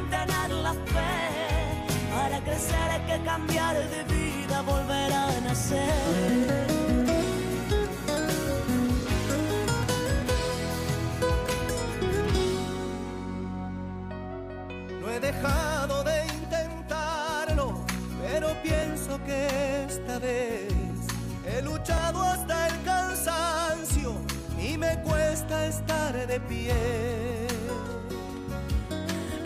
mantener la fe. Para crecer hay que cambiar de vida, volver a nacer. No he dejado de intentarlo, pero pienso que esta vez he luchado hasta el cansancio y me cuesta estar de pie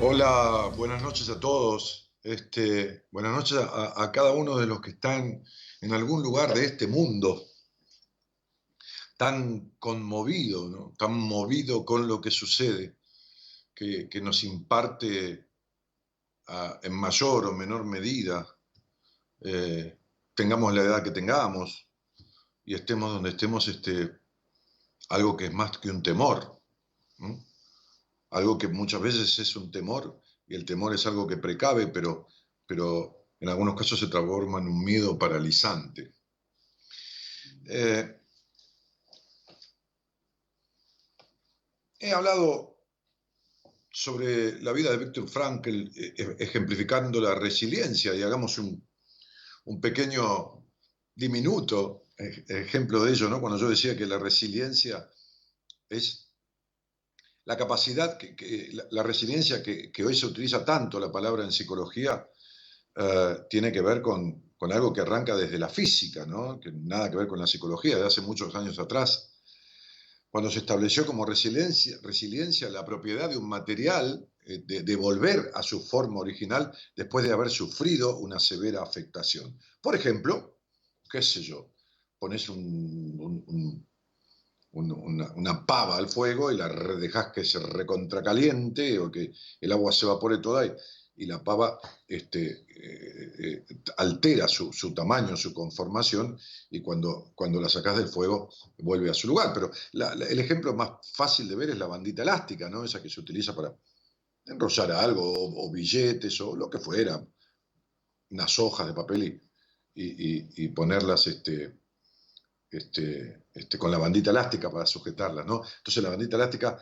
Hola, buenas noches a todos. Este, buenas noches a, cada uno de los que están en algún lugar de este mundo tan conmovido, ¿no? tan movido con lo que sucede, que, nos imparte en mayor o menor medida, eh, tengamos la edad que tengamos y estemos donde estemos, este, algo que es más que un temor. Algo que muchas veces es un temor y el temor es algo que precave, pero, pero en algunos casos se transforma en un miedo paralizante. Eh, he hablado sobre la vida de Víctor Frankl, eh, ejemplificando la resiliencia, y hagamos un, un pequeño diminuto ej- ejemplo de ello, ¿no? cuando yo decía que la resiliencia es la capacidad, que, la, resiliencia que, hoy se utiliza tanto la palabra en psicología, eh, tiene que ver con, algo que arranca desde la física, ¿no? que nada que ver con la psicología, de hace muchos años atrás, cuando se estableció como resiliencia, resiliencia la propiedad de un material eh, de, volver a su forma original después de haber sufrido una severa afectación. Por ejemplo, qué sé yo, pones una, pava al fuego y la dejas que se recontracaliente o que el agua se evapore toda y, y la pava este, eh, eh, altera su, tamaño, su conformación, y cuando, cuando la sacas del fuego vuelve a su lugar. Pero el ejemplo más fácil de ver es la bandita elástica, ¿no? esa que se utiliza para enrollar algo, o, billetes, o lo que fuera, unas hojas de papel y, ponerlas este, este, este, con la bandita elástica para sujetarlas. ¿no? Entonces la bandita elástica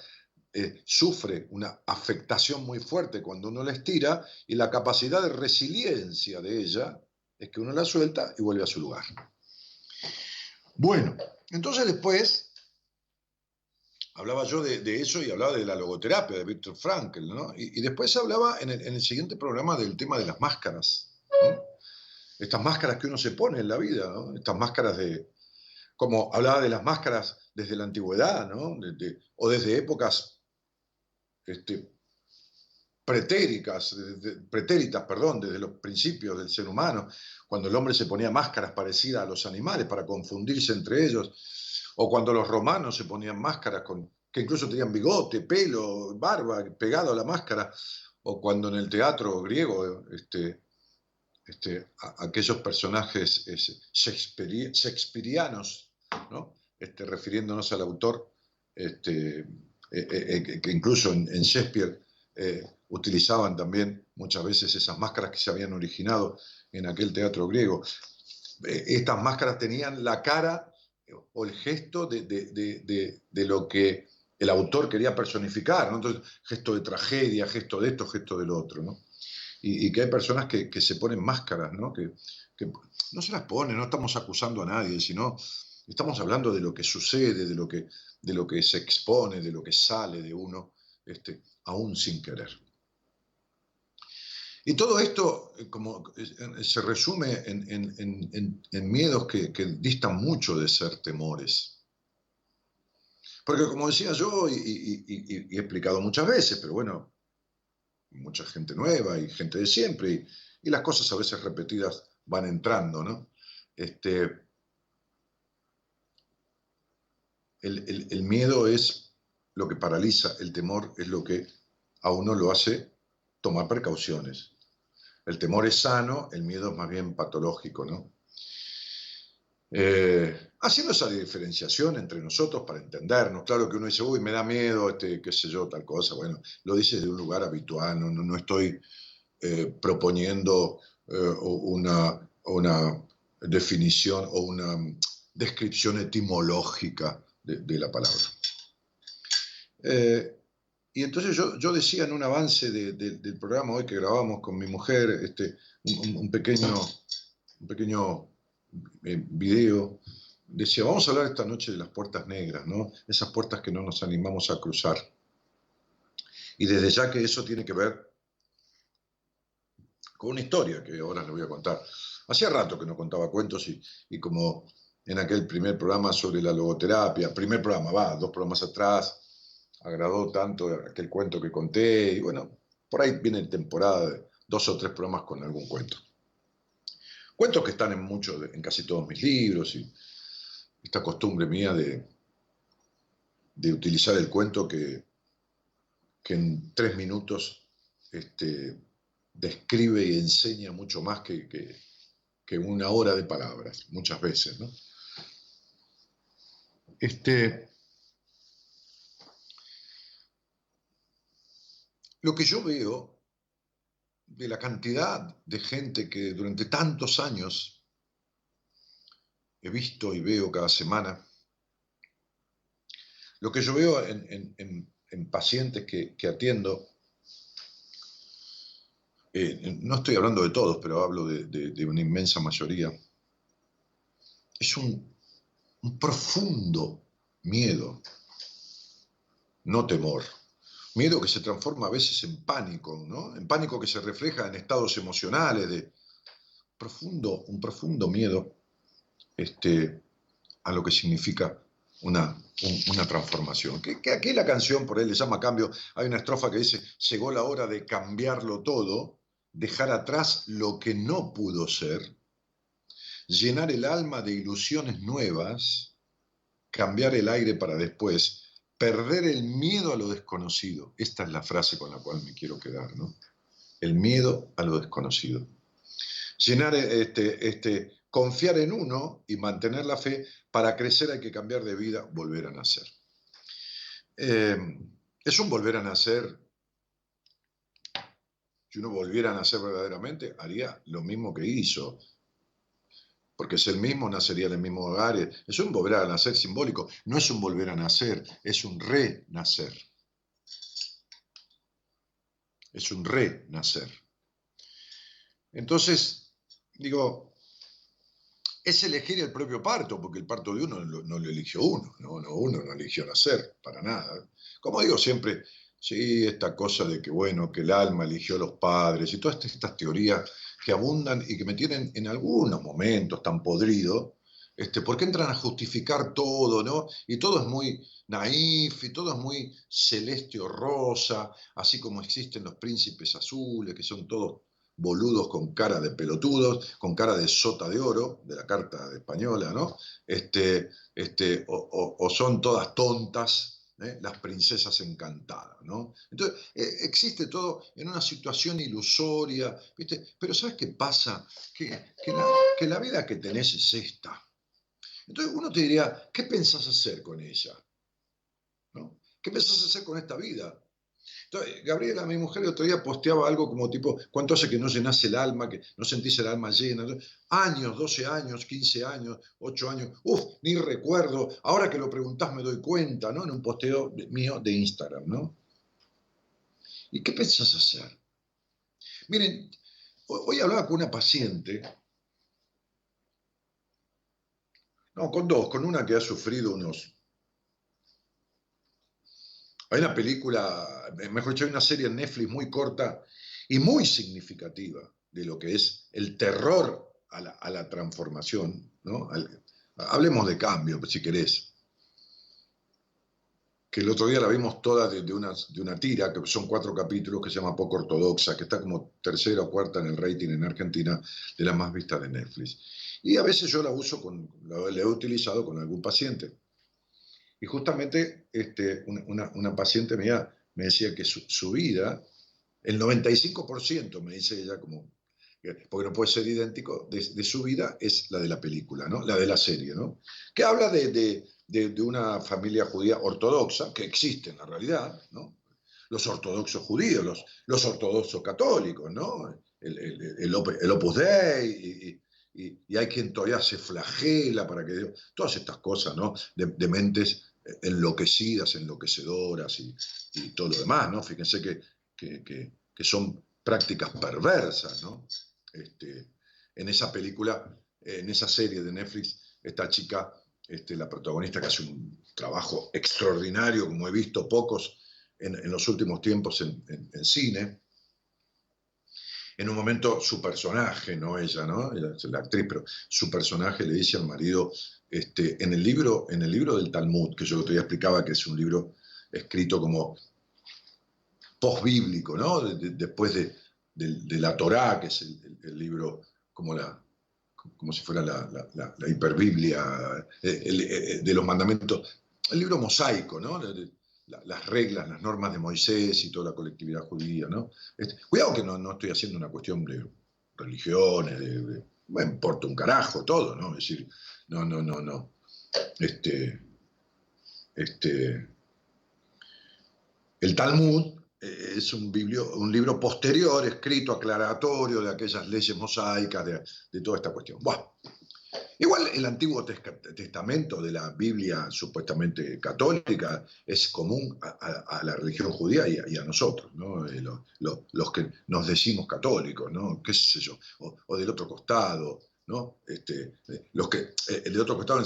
eh, sufre una afectación muy fuerte cuando uno la estira y la capacidad de resiliencia de ella es que uno la suelta y vuelve a su lugar. Bueno, entonces después hablaba yo de, eso y hablaba de la logoterapia de Víctor Frankl, ¿no? Y, después hablaba en el, siguiente programa del tema de las máscaras. Estas máscaras que uno se pone en la vida. Estas máscaras de, como hablaba de las máscaras desde la antigüedad, ¿no? o desde épocas este, pretéricas, pretéritas, perdón, desde los principios del ser humano, cuando el hombre se ponía máscaras parecidas a los animales para confundirse entre ellos, o cuando los romanos se ponían máscaras con, que incluso tenían bigote, pelo, barba pegado a la máscara, o cuando en el teatro griego este, este, aquellos personajes shakespearianos, este, refiriéndonos al autor, este, eh, eh, eh, que incluso en, Shakespeare utilizaban también muchas veces esas máscaras que se habían originado en aquel teatro griego. estas máscaras tenían la cara o el gesto de, lo que el autor quería personificar. Entonces, gesto de tragedia, gesto de esto, gesto del otro, ¿no? Y, que hay personas que, se ponen máscaras. Que, que, no se las ponen, no estamos acusando a nadie, sino estamos hablando de lo que sucede, de lo que, de lo que se expone, de lo que sale de uno, este, aún sin querer. Y todo esto eh, como, eh, se resume en, miedos que, distan mucho de ser temores. Porque como decía yo, y, he explicado muchas veces, pero bueno, mucha gente nueva y gente de siempre, y, las cosas a veces repetidas van entrando, ¿no? Este, el, miedo es lo que paraliza, el temor es lo que a uno lo hace tomar precauciones. El temor es sano, el miedo es más bien patológico, ¿no? Eh, haciendo esa diferenciación entre nosotros para entendernos. Claro que uno dice, uy, me da miedo, este, qué sé yo, tal cosa. Bueno, lo dices de un lugar habitual, no, no, estoy eh, proponiendo eh, una, una definición o una descripción etimológica de, la palabra. Eh, y entonces yo, decía en un avance del programa hoy que grabamos con mi mujer, este, un, pequeño, un pequeño eh, video, decía, vamos a hablar esta noche de las puertas negras, ¿no? Esas puertas que no nos animamos a cruzar. Y desde ya que eso tiene que ver con una historia que ahora les voy a contar. Hacía rato que no contaba cuentos y, y como en aquel primer programa sobre la logoterapia, primer programa, va, dos programas atrás, agradó tanto aquel cuento que conté, y bueno, por ahí viene temporada de dos o tres programas con algún cuento. Cuentos que están en muchos, en casi todos mis libros, y esta costumbre mía de, de utilizar el cuento que, que en tres minutos este, describe y enseña mucho más que, que, que una hora de palabras, muchas veces, ¿no? Este, lo que yo veo de la cantidad de gente que durante tantos años he visto y veo cada semana, lo que yo veo en, pacientes que, atiendo, eh, no estoy hablando de todos, pero hablo de una inmensa mayoría, es un un profundo miedo no temor. Miedo que se transforma a veces en pánico, ¿no? En pánico que se refleja en estados emocionales de profundo, un profundo miedo este, a lo que significa una, una transformación. Que, que, aquí la canción, por él le llama cambio, hay una estrofa que dice, llegó la hora de cambiarlo todo, dejar atrás lo que no pudo ser, llenar el alma de ilusiones nuevas, cambiar el aire para después, perder el miedo a lo desconocido. Esta es la frase con la cual me quiero quedar, ¿no? El miedo a lo desconocido. Llenar, este, este, confiar en uno y mantener la fe, para crecer hay que cambiar de vida, volver a nacer. Eh, es un volver a nacer. Si uno volviera a nacer verdaderamente, haría lo mismo que hizo porque es el mismo, nacería en el mismo hogar. Es un volver a nacer simbólico, no es un volver a nacer, es un renacer. Es un renacer. Entonces, digo, es elegir el propio parto, porque el parto de uno no, lo eligió uno, ¿no? uno no eligió nacer, para nada. Como digo siempre, sí, esta cosa de que, bueno, que el alma eligió a los padres y todas estas teorías que abundan y que me tienen en algunos momentos tan podrido, este, porque entran a justificar todo, ¿no? Y todo es muy naif, y todo es muy celeste o rosa, así como existen los príncipes azules, que son todos boludos con cara de pelotudos, con cara de sota de oro, de la carta española, ¿no? Este, este, o son todas tontas, ¿eh? las princesas encantadas, ¿no? Entonces, eh, existe todo en una situación ilusoria, ¿viste? Pero ¿sabes qué pasa? Que, la, vida que tenés es esta. Entonces uno te diría, ¿qué pensás hacer con ella? ¿No? ¿Qué pensás hacer con esta vida? Gabriela, mi mujer, el otro día posteaba algo como tipo, ¿cuánto hace que no llenas el alma, que no sentís el alma llena? Años, 12 años, 15 años, 8 años, uf, ni recuerdo, ahora que lo preguntás me doy cuenta, ¿no? En un posteo mío de Instagram, ¿no? ¿Y qué pensás hacer? Miren, hoy hablaba con una paciente, no, con dos, con una que ha sufrido unos hay una película, mejor dicho, hay una serie en Netflix muy corta y muy significativa de lo que es el terror a la, transformación. ¿no? hablemos de cambio, si querés. Que el otro día la vimos toda de, una, tira, que son cuatro capítulos, que se llama Poco Ortodoxa, que está como tercera o cuarta en el rating en Argentina de las más vistas de Netflix. Y a veces yo la uso, la, he utilizado con algún paciente. Y justamente este, una, paciente mía me decía que su, vida, el 95%, me dice ella como, porque no puede ser idéntico, de, su vida es la de la película, ¿no? la de la serie, ¿no? que habla de, una familia judía ortodoxa, que existe en la realidad, ¿no? los ortodoxos judíos, los, los ortodoxos católicos, ¿no? el, el, Opus Dei, y, hay quien todavía se flagela para que todas estas cosas, ¿no? De, mentes enloquecidas, enloquecedoras y, todo lo demás, ¿no? Fíjense que, que, son prácticas perversas, ¿no? Este, en esa película, en esa serie de Netflix, esta chica, este, la protagonista que hace un trabajo extraordinario, como he visto pocos en, los últimos tiempos en, en cine, en un momento su personaje, no ella, ¿no? Ella es la actriz, pero su personaje le dice al marido, este, en, el libro, en el libro del Talmud, que yo te explicaba que es un libro escrito como post-bíblico, ¿no? después de, la Torá, que es el, libro como la como si fuera la, la, hiperbiblia eh, eh, de los mandamientos, el libro mosaico, ¿no? Las reglas, las normas de Moisés y toda la colectividad judía, ¿no? Este, cuidado que no, estoy haciendo una cuestión de religiones, de, me importa un carajo todo, ¿no? Es decir, no, no, no, no. Este, este, el Talmud eh, es un, un libro posterior, escrito aclaratorio de aquellas leyes mosaicas, de, de toda esta cuestión. Bueno, Igual el Antiguo Testamento de la Biblia supuestamente católica es común a, la religión judía y a, nosotros, ¿no? Eh, los, que nos decimos católicos, ¿no? ¿Qué sé yo? O, del otro costado, ¿no? Este, los que, eh, el de otro costado,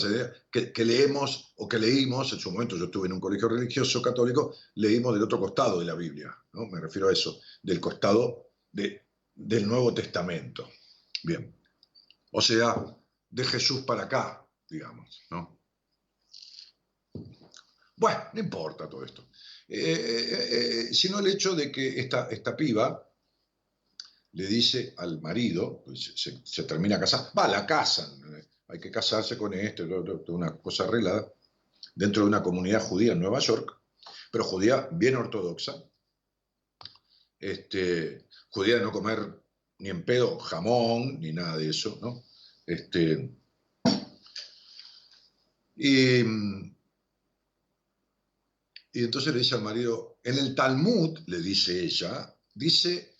que, que leemos o que leímos, en su momento yo estuve en un colegio religioso católico, leímos del otro costado de la Biblia, ¿no? Me refiero a eso, del costado de, del Nuevo Testamento. Bien. O sea, de Jesús para acá, digamos, ¿no? Bueno, no importa todo esto. Eh, eh, eh, sino el hecho de que esta, esta piba le dice al marido, pues se, termina casando, va, la casan, hay que casarse con esto, una cosa arreglada, dentro de una comunidad judía en Nueva York, pero judía bien ortodoxa, este, judía de no comer ni en pedo jamón, ni nada de eso, ¿no? Este, y, y entonces le dice al marido, en el Talmud, le dice ella, dice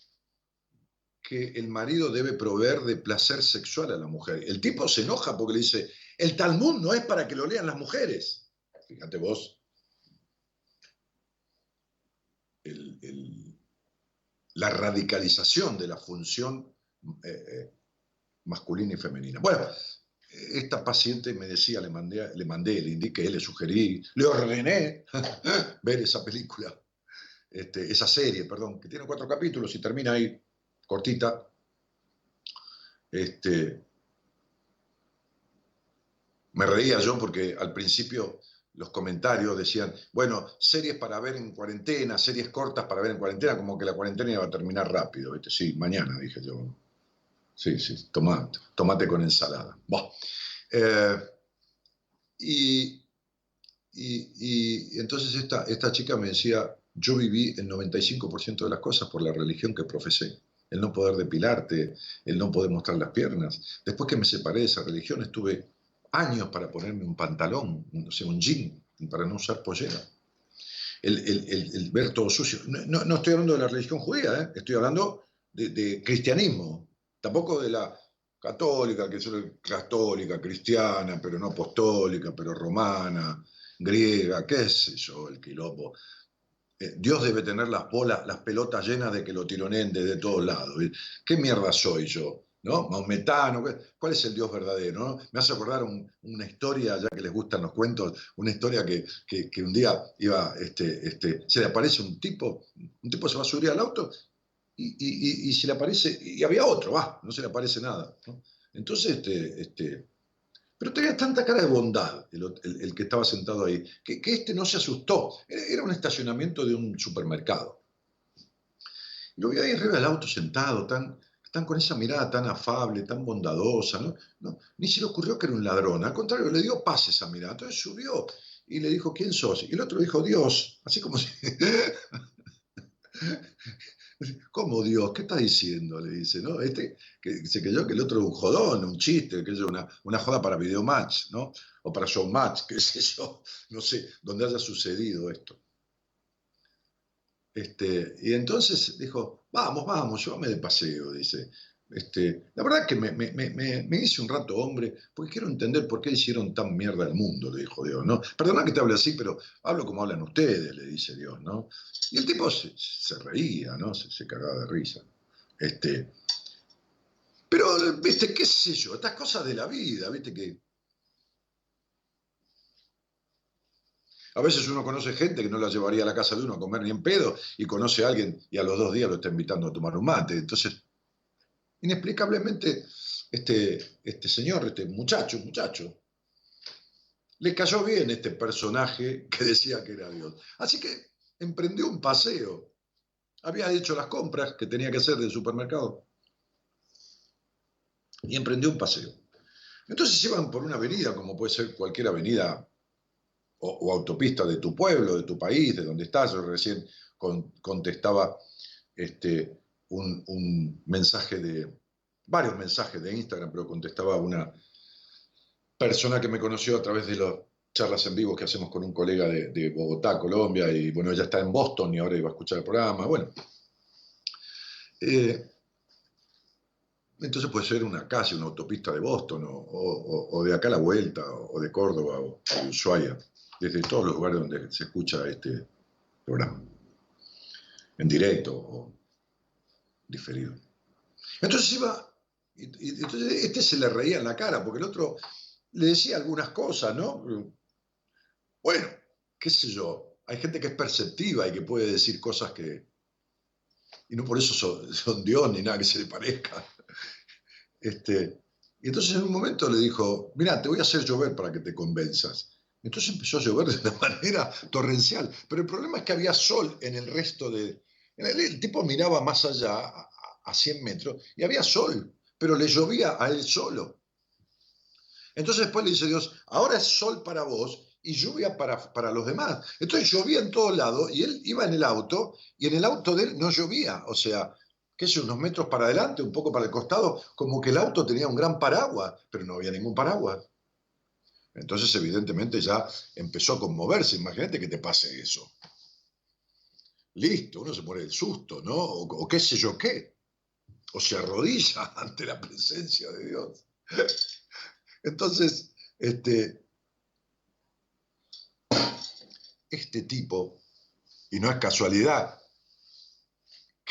que el marido debe proveer de placer sexual a la mujer. El tipo se enoja porque le dice, el Talmud no es para que lo lean las mujeres. Fíjate vos. la radicalización de la función eh, eh, masculina y femenina. Bueno, esta paciente me decía, le mandé, le mandé, le indiqué, le sugerí, le ordené ver esa película, este, esa serie, perdón, que tiene cuatro capítulos y termina ahí, cortita. Este, me reía yo porque al principio los comentarios decían, bueno, series para ver en cuarentena, series cortas para ver en cuarentena, como que la cuarentena iba a terminar rápido. Sí, mañana, dije yo. Sí, sí, tomate, tomate con ensalada. Eh, y, entonces esta, esta chica me decía, yo viví el 95% de las cosas por la religión que profesé. El no poder depilarte, el no poder mostrar las piernas. Después que me separé de esa religión, estuve años para ponerme un pantalón, no un jean, para no usar pollera. El, ver todo sucio. No, estoy hablando de la religión judía, ¿eh? estoy hablando de, cristianismo, tampoco de la católica, que es católica, cristiana, pero no apostólica, pero romana, griega, qué sé yo, el quilombo. Eh, Dios debe tener las bolas, las pelotas llenas de que lo tironeen desde todos lados. ¿Qué mierda soy yo? ¿No? Maometano, ¿cuál es el Dios verdadero? Me hace acordar una historia, ya que les gustan los cuentos, una historia que, un día iba, este, este, se le aparece un tipo, un tipo se va a subir al auto y, se le aparece, y había otro, va, no se le aparece nada. Entonces, este, este, pero tenía tanta cara de bondad el, que estaba sentado ahí, que, este no se asustó. Era, un estacionamiento de un supermercado. Y lo vi ahí arriba del auto sentado, tan, tan con esa mirada tan afable, tan bondadosa. Ni se le ocurrió que era un ladrón, al contrario, le dio paz esa mirada. Entonces subió y le dijo, ¿quién sos? Y el otro dijo, Dios, así como si... ¿Cómo Dios? ¿Qué está diciendo? Le dice, ¿no? Este, se creyó que el otro era un jodón, un chiste, que es una, una joda para videomatch, ¿no? O para showmatch, qué sé yo, no sé, donde haya sucedido esto. Este, y entonces dijo, vamos, vamos, llévame de paseo, dice. Este, la verdad que me, me, hice un rato hombre, porque quiero entender por qué hicieron tan mierda el mundo, le dijo Dios, ¿no? Perdona que te hable así, pero hablo como hablan ustedes, le dice Dios, ¿no? Y el tipo se, reía, ¿no? Se, cagaba de risa. Este, pero, viste, qué sé yo, estas cosas de la vida, viste que... A veces uno conoce gente que no la llevaría a la casa de uno a comer ni en pedo y conoce a alguien y a los dos días lo está invitando a tomar un mate. Entonces, inexplicablemente este, este señor, este muchacho, muchacho, le cayó bien este personaje que decía que era Dios. Así que emprendió un paseo. Había hecho las compras que tenía que hacer del supermercado y emprendió un paseo. Entonces iban por una avenida, como puede ser cualquier avenida o, autopista de tu pueblo, de tu país, de donde estás. Yo recién contestaba este, un, mensaje de, varios mensajes de Instagram, pero contestaba una persona que me conoció a través de las charlas en vivo que hacemos con un colega de, Bogotá, Colombia, y bueno, ella está en Boston y ahora iba a escuchar el programa, bueno. Eh, entonces puede ser una calle, una autopista de Boston, o, de acá a la vuelta, o de Córdoba, o de Ushuaia, desde todos los lugares donde se escucha este programa, en directo o diferido. Entonces iba entonces este se le reía en la cara, porque el otro le decía algunas cosas, ¿no? Bueno, qué sé yo, hay gente que es perceptiva y que puede decir cosas que... Y no por eso son, Dios ni nada que se le parezca. Este, y entonces en un momento le dijo, mira, te voy a hacer llover para que te convenzas. Entonces empezó a llover de una manera torrencial. Pero el problema es que había sol en el resto de... El, tipo miraba más allá, a, a 100 metros, y había sol, pero le llovía a él solo. Entonces después le dice Dios, ahora es sol para vos y lluvia para, para los demás. Entonces llovía en todos lados y él iba en el auto y en el auto de él no llovía. O sea, qué sé, unos metros para adelante, un poco para el costado, como que el auto tenía un gran paraguas, pero no había ningún paraguas. Entonces, evidentemente, ya empezó a conmoverse. Imagínate que te pase eso. Listo, uno se pone el susto, ¿no? O, qué sé yo qué. O se arrodilla ante la presencia de Dios. Entonces, este, este tipo, y no es casualidad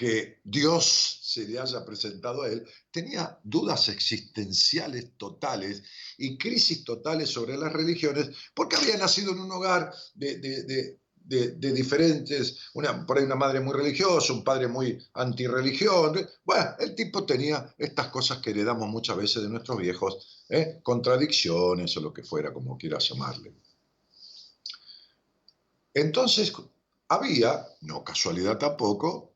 que Dios se le haya presentado a él, tenía dudas existenciales totales y crisis totales sobre las religiones, porque había nacido en un hogar de, diferentes, una, por ahí una madre muy religiosa, un padre muy antirreligión. Bueno, el tipo tenía estas cosas que heredamos muchas veces de nuestros viejos, ¿eh? contradicciones o lo que fuera, como quieras llamarle. Entonces, había, no casualidad tampoco,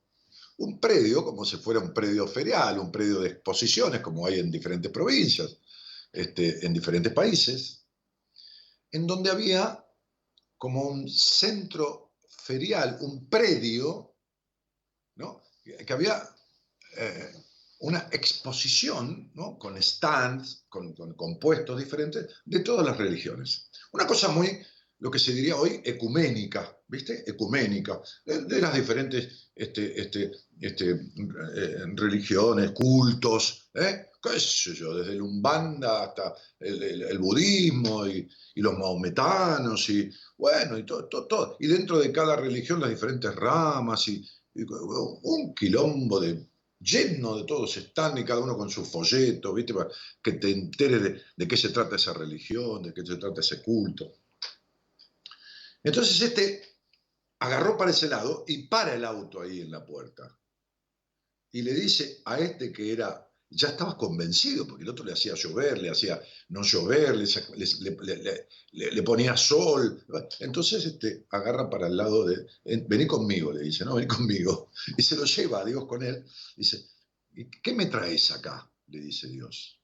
un predio, como si fuera un predio ferial, un predio de exposiciones, como hay en diferentes provincias, este, en diferentes países, en donde había como un centro ferial, un predio, ¿no? que había eh, una exposición ¿no? con stands, con, con compuestos diferentes de todas las religiones. Una cosa muy lo que se diría hoy ecuménica, ¿viste? Ecuménica, de, las diferentes este, este, este, eh, religiones, cultos, ¿eh? ¿Qué sé yo? Desde el Umbanda hasta el, budismo y, los maometanos y, bueno, y todo, todo, Y dentro de cada religión las diferentes ramas y, un quilombo de lleno de todos están y cada uno con su folleto, ¿viste? Para que te enteres de, de qué se trata esa religión, de qué se trata ese culto. Entonces este agarró para ese lado y para el auto ahí en la puerta. Y le dice a este que era, ya estaba convencido, porque el otro le hacía llover, le hacía no llover, le, ponía sol. Entonces este, agarra para el lado de, vení conmigo, le dice, no, vení conmigo. Y se lo lleva a Dios con él. Dice, ¿qué me traes acá? Le dice Dios.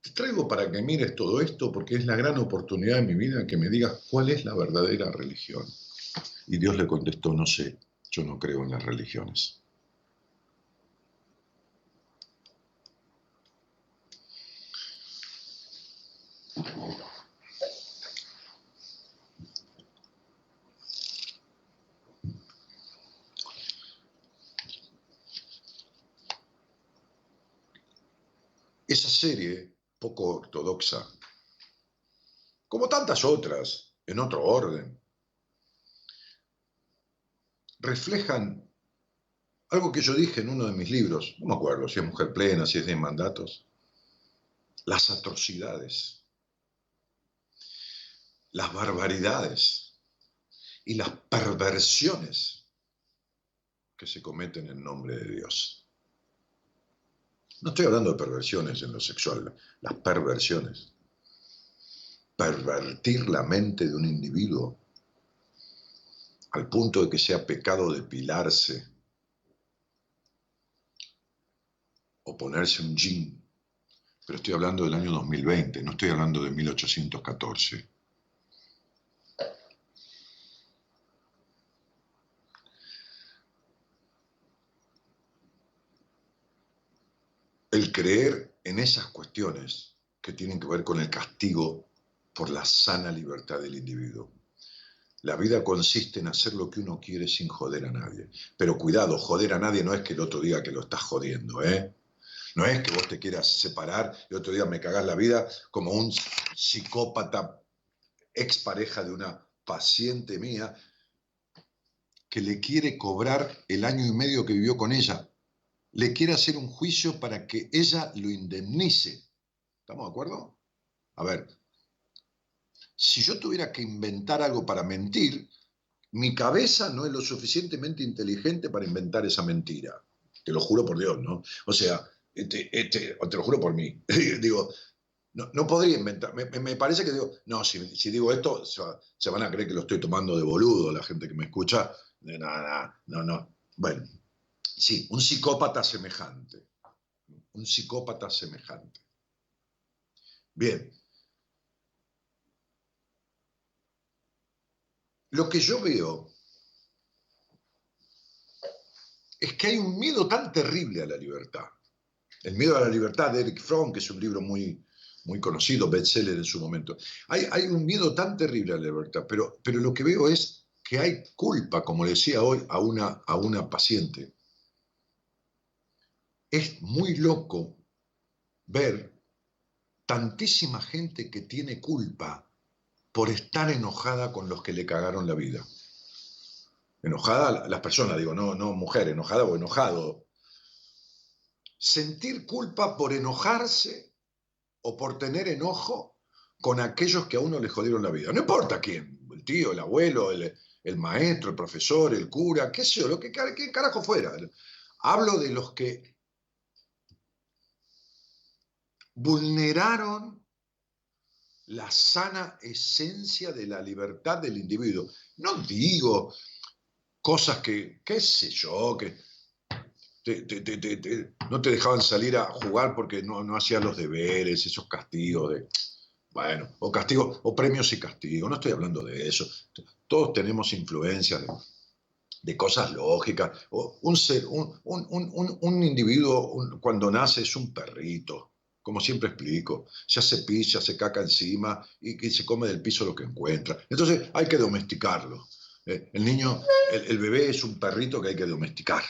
Te traigo para que mires todo esto porque es la gran oportunidad de mi vida que me digas cuál es la verdadera religión. Y Dios le contestó, no sé, yo no creo en las religiones. Esa serie poco ortodoxa, como tantas otras, en otro orden, reflejan algo que yo dije en uno de mis libros, no me acuerdo si es Mujer Plena, si es de mandatos, las atrocidades, las barbaridades y las perversiones que se cometen en nombre de Dios. No estoy hablando de perversiones en lo sexual, las perversiones. Pervertir la mente de un individuo al punto de que sea pecado depilarse o ponerse un jean. Pero estoy hablando del año 2020, no estoy hablando de 1814. el creer en esas cuestiones que tienen que ver con el castigo por la sana libertad del individuo. La vida consiste en hacer lo que uno quiere sin joder a nadie. Pero cuidado, joder a nadie no es que el otro diga que lo estás jodiendo, ¿eh? No es que vos te quieras separar y otro día me cagás la vida como un psicópata expareja de una paciente mía que le quiere cobrar el año y medio que vivió con ella le quiere hacer un juicio para que ella lo indemnice. ¿Estamos de acuerdo? A ver, si yo tuviera que inventar algo para mentir, mi cabeza no es lo suficientemente inteligente para inventar esa mentira. Te lo juro por Dios, ¿no? O sea, este, este, te lo juro por mí. digo, no, podría inventar. Me, parece que digo, no, si, digo esto, se, van a creer que lo estoy tomando de boludo la gente que me escucha. No, no, no, no. Bueno, sí, un psicópata semejante. Un psicópata semejante. Bien. Lo que yo veo es que hay un miedo tan terrible a la libertad. El miedo a la libertad de Eric Fromm, que es un libro muy, muy conocido, bestseller en su momento. Hay, hay, un miedo tan terrible a la libertad, pero, pero lo que veo es que hay culpa, como le decía hoy a una, a una paciente. Es muy loco ver tantísima gente que tiene culpa por estar enojada con los que le cagaron la vida. Enojada las personas, digo, no, no mujer, enojada o enojado. Sentir culpa por enojarse o por tener enojo con aquellos que a uno le jodieron la vida. No importa quién, el tío, el abuelo, el, maestro, el profesor, el cura, qué sé yo, lo que qué carajo fuera. Hablo de los que vulneraron la sana esencia de la libertad del individuo. No digo cosas que, qué sé yo, que no te dejaban salir a jugar porque no, no hacías los deberes, esos castigos de, bueno, o castigos, o premios y castigos, no estoy hablando de eso. Todos tenemos influencias de, cosas lógicas. un, ser, un individuo cuando nace es un perrito, como siempre explico, se hace pis, se caca encima y, que se come del piso lo que encuentra. Entonces hay que domesticarlo. Eh, el niño, el, bebé es un perrito que hay que domesticar.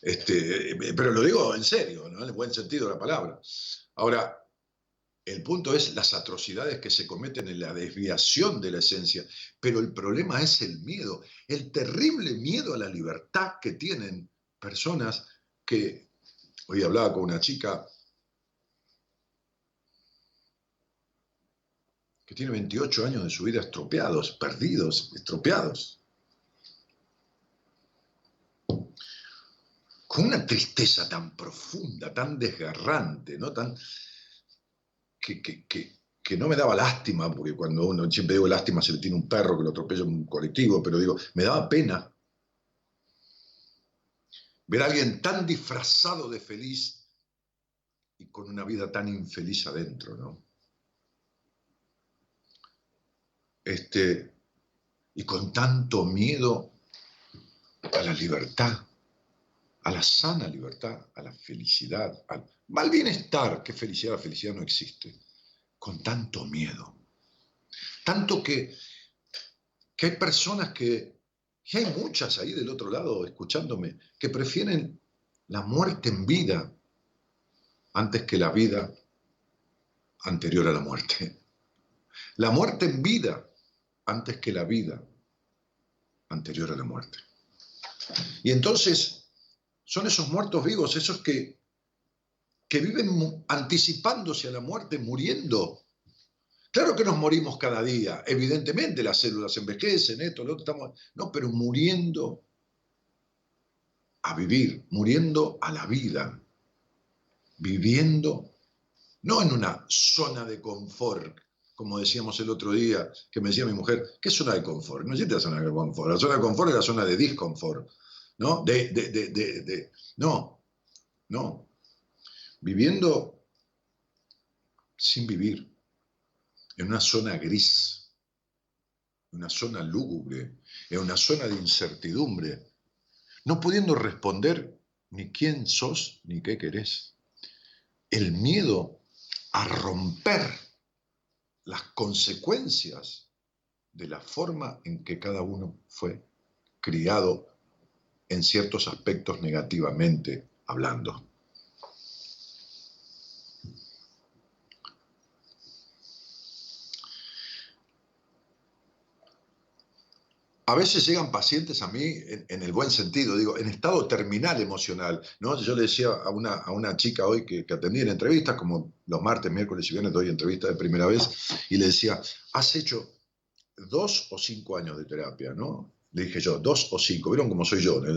Este, eh, pero lo digo en serio, en el buen sentido de la palabra. Ahora, el punto es las atrocidades que se cometen en la desviación de la esencia, pero el problema es el miedo, el terrible miedo a la libertad que tienen personas que, hoy hablaba con una chica que tiene 28 años de su vida estropeados, perdidos, estropeados. Con una tristeza tan profunda, tan desgarrante, ¿no? Tan, que, que, no me daba lástima, porque cuando uno siempre digo lástima se le tiene un perro que lo atropella un colectivo, pero digo, me daba pena ver a alguien tan disfrazado de feliz y con una vida tan infeliz adentro, ¿no? Este, y con tanto miedo a la libertad, a la sana libertad, a la felicidad, al mal bienestar, que felicidad, la felicidad no existe, con tanto miedo. Tanto que, que hay personas que, y hay muchas ahí del otro lado escuchándome, que prefieren la muerte en vida antes que la vida anterior a la muerte. La muerte en vida antes que la vida anterior a la muerte. Y entonces son esos muertos vivos, esos que, que viven anticipándose a la muerte, muriendo. Claro que nos morimos cada día, evidentemente las células envejecen, esto, lo otro, estamos, no, pero muriendo a vivir, muriendo a la vida, viviendo no en una zona de confort como decíamos el otro día, que me decía mi mujer, ¿qué zona de confort? No existe la zona de confort. La zona de confort es la zona de disconfort. ¿No? De, de, de, no, no. Viviendo sin vivir, en una zona gris, en una zona lúgubre, en una zona de incertidumbre, no pudiendo responder ni quién sos ni qué querés. El miedo a romper las consecuencias de la forma en que cada uno fue criado en ciertos aspectos negativamente hablando. A veces llegan pacientes a mí en, el buen sentido, digo, en estado terminal emocional. ¿no? Yo le decía a una, a una chica hoy que, que atendí en entrevistas, como los martes, miércoles y viernes doy entrevistas de primera vez, y le decía, has hecho dos o cinco años de terapia, ¿no? Le dije yo, dos o cinco, ¿vieron cómo soy yo? me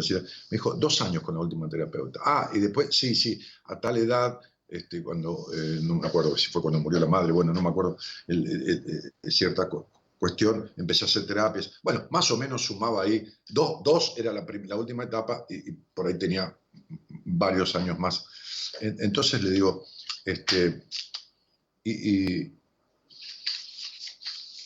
dijo, dos años con la última terapeuta. Ah, y después, sí, sí, a tal edad, este, cuando, eh, no me acuerdo si fue cuando murió la madre, bueno, no me acuerdo, cierta cuestión, empecé a hacer terapias. Bueno, más o menos sumaba ahí, dos, dos era la, la última etapa y, por ahí tenía varios años más. Entonces le digo, este, y,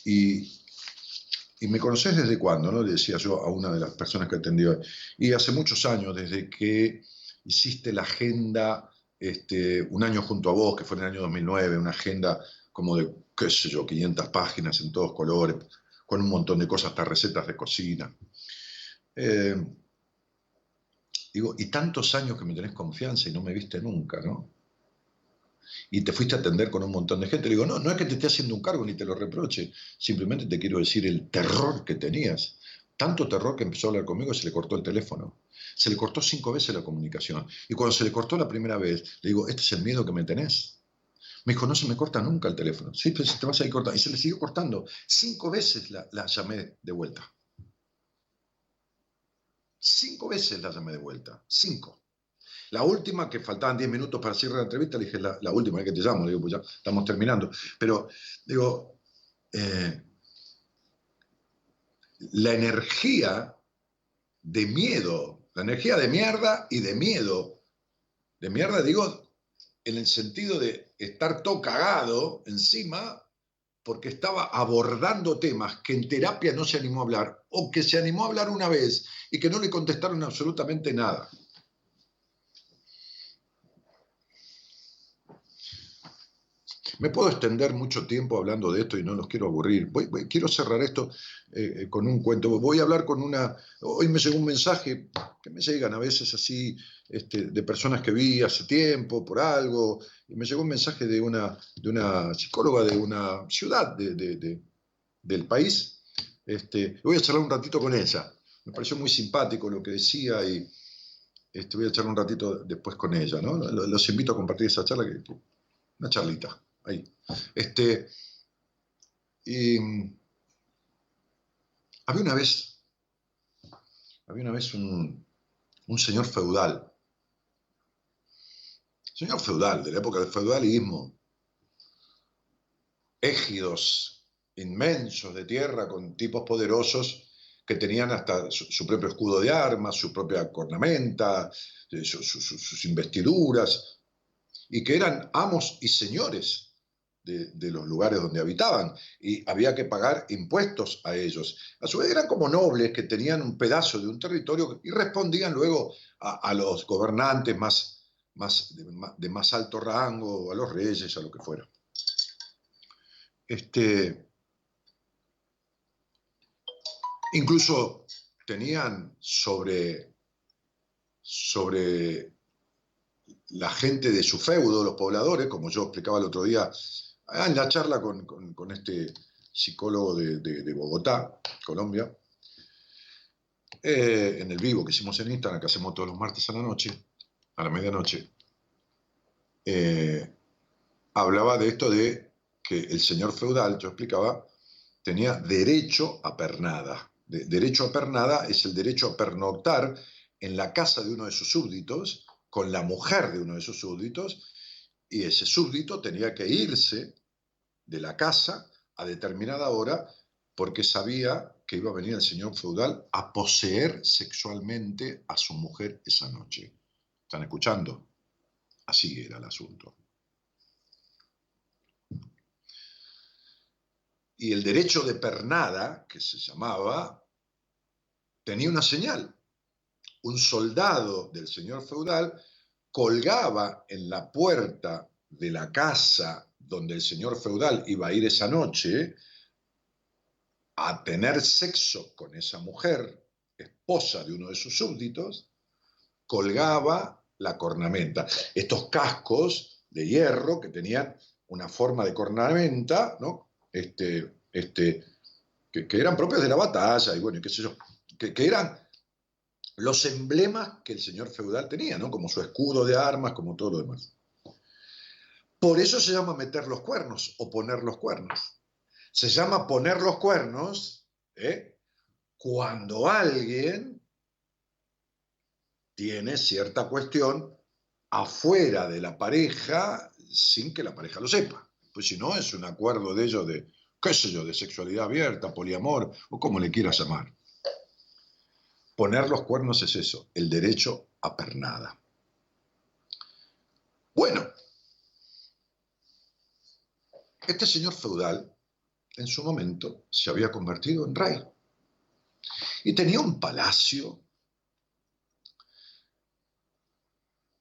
y, me conoces desde cuándo, ¿no? Le decía yo a una de las personas que atendió. Y hace muchos años, desde que hiciste la agenda, este, un año junto a vos, que fue en el año 2009, una agenda como de, qué sé yo, 500 páginas en todos colores, con un montón de cosas, hasta recetas de cocina. Eh, digo, y tantos años que me tenés confianza y no me viste nunca, ¿no? Y te fuiste a atender con un montón de gente. Le digo, no, no es que te esté haciendo un cargo ni te lo reproche, simplemente te quiero decir el terror que tenías. Tanto terror que empezó a hablar conmigo se le cortó el teléfono. Se le cortó cinco veces la comunicación. Y cuando se le cortó la primera vez, le digo, este es el miedo que me tenés. Me dijo, no se me corta nunca el teléfono. Sí, pero te vas a ir cortando. Y se le siguió cortando. Cinco veces la, llamé de vuelta. Cinco veces la llamé de vuelta. Cinco. La última, que faltaban diez minutos para cerrar la entrevista, le dije, la, última, que te llamo, le digo, pues ya estamos terminando. Pero, digo, eh, la energía de miedo, la energía de mierda y de miedo, de mierda digo en el sentido de estar todo cagado encima porque estaba abordando temas que en terapia no se animó a hablar o que se animó a hablar una vez y que no le contestaron absolutamente nada. Me puedo extender mucho tiempo hablando de esto y no los quiero aburrir. quiero cerrar esto eh, eh, con un cuento. Voy a hablar con una... Hoy me llegó un mensaje que me llegan a veces así este, de personas que vi hace tiempo por algo. Y me llegó un mensaje de una, de una psicóloga de una ciudad del país. Este, voy a charlar un ratito con ella. Me pareció muy simpático lo que decía y este, voy a charlar un ratito después con ella. ¿no? Los invito a compartir esa charla, una charlita. Ahí. Este, y había una vez, había una vez un, señor feudal, señor feudal, de la época del feudalismo, égidos inmensos de tierra con tipos poderosos que tenían hasta su, propio escudo de armas, su propia cornamenta, eh, sus investiduras, y que eran amos y señores de, los lugares donde habitaban y había que pagar impuestos a ellos. A su vez eran como nobles que tenían un pedazo de un territorio y respondían luego a, los gobernantes más, más, de, más alto rango, a los reyes, a lo que fuera. Este, incluso tenían sobre, sobre la gente de su feudo, los pobladores, como yo explicaba el otro día Ah, en la charla con, este psicólogo de, Bogotá, Colombia, eh, en el vivo que hicimos en Instagram, que hacemos todos los martes a la noche, a la medianoche, eh, hablaba de esto de que el señor feudal, yo explicaba, tenía derecho a pernada. derecho a pernada es el derecho a pernoctar en la casa de uno de sus súbditos, con la mujer de uno de sus súbditos, y ese súbdito tenía que irse de la casa a determinada hora porque sabía que iba a venir el señor feudal a poseer sexualmente a su mujer esa noche. ¿Están escuchando? Así era el asunto. Y el derecho de pernada, que se llamaba, tenía una señal. Un soldado del señor feudal colgaba en la puerta de la casa donde el señor feudal iba a ir esa noche a tener sexo con esa mujer, esposa de uno de sus súbditos, colgaba la cornamenta. Estos cascos de hierro que tenían una forma de cornamenta, ¿no? Este, este, que, eran propias de la batalla y bueno, qué sé yo, que, que eran los emblemas que el señor feudal tenía, ¿no? Como su escudo de armas, como todo lo demás. Por eso se llama meter los cuernos o poner los cuernos. Se llama poner los cuernos ¿eh? cuando alguien tiene cierta cuestión afuera de la pareja sin que la pareja lo sepa. Pues si no, es un acuerdo de ellos de, qué sé yo, de sexualidad abierta, poliamor, o como le quieras llamar. Poner los cuernos es eso, el derecho a pernada. Bueno, este señor feudal, en su momento, se había convertido en rey y tenía un palacio,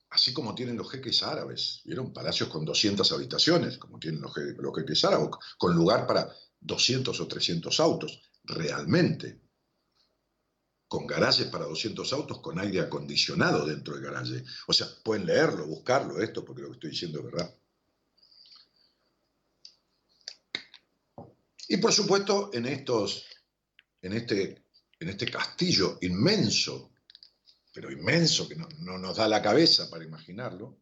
así como tienen los jeques árabes. Vieron palacios con 200 habitaciones, como tienen los, jeques árabes, con lugar para 200 o 300 autos, realmente. Con garajes para 200 autos, con aire acondicionado dentro del garaje. O sea, pueden leerlo, buscarlo, esto, porque lo que estoy diciendo es verdad. Y por supuesto, en, estos, en, este, en este castillo inmenso, pero inmenso, que no, nos da la cabeza para imaginarlo,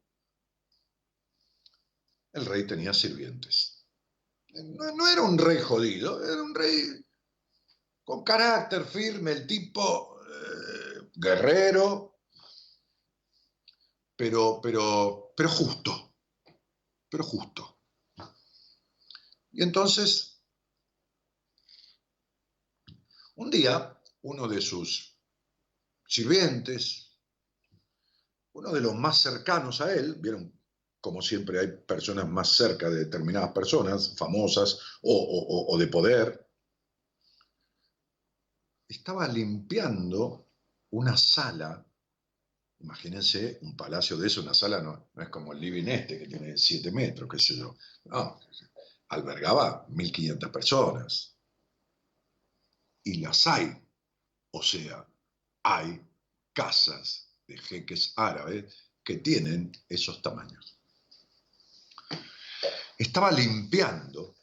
el rey tenía sirvientes. No, era un rey jodido, era un rey con carácter firme, el tipo eh, guerrero, pero, pero, pero justo, pero justo. Y entonces Un día, uno de sus sirvientes, uno de los más cercanos a él, vieron como siempre hay personas más cerca de determinadas personas, famosas o, de poder, estaba limpiando una sala Imagínense un palacio de eso, una sala no, es como el living este que tiene 7 metros, qué sé yo. No, albergaba 1.500 personas y las hay. O sea, hay casas de jeques árabes que tienen esos tamaños. Estaba limpiando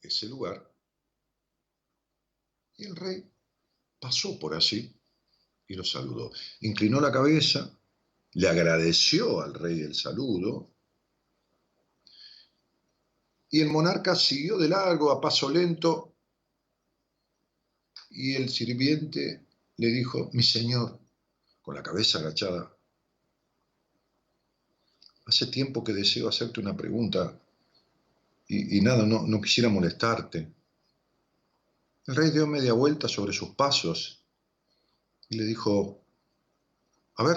ese lugar y el rey pasó por allí y lo saludó. Inclinó la cabeza, le agradeció al rey el saludo y el monarca siguió de largo, a paso lento, y el sirviente le dijo, mi señor, con la cabeza agachada, hace tiempo que deseo hacerte una pregunta y, nada, no, no quisiera molestarte. El rey dio media vuelta sobre sus pasos y le dijo, a ver,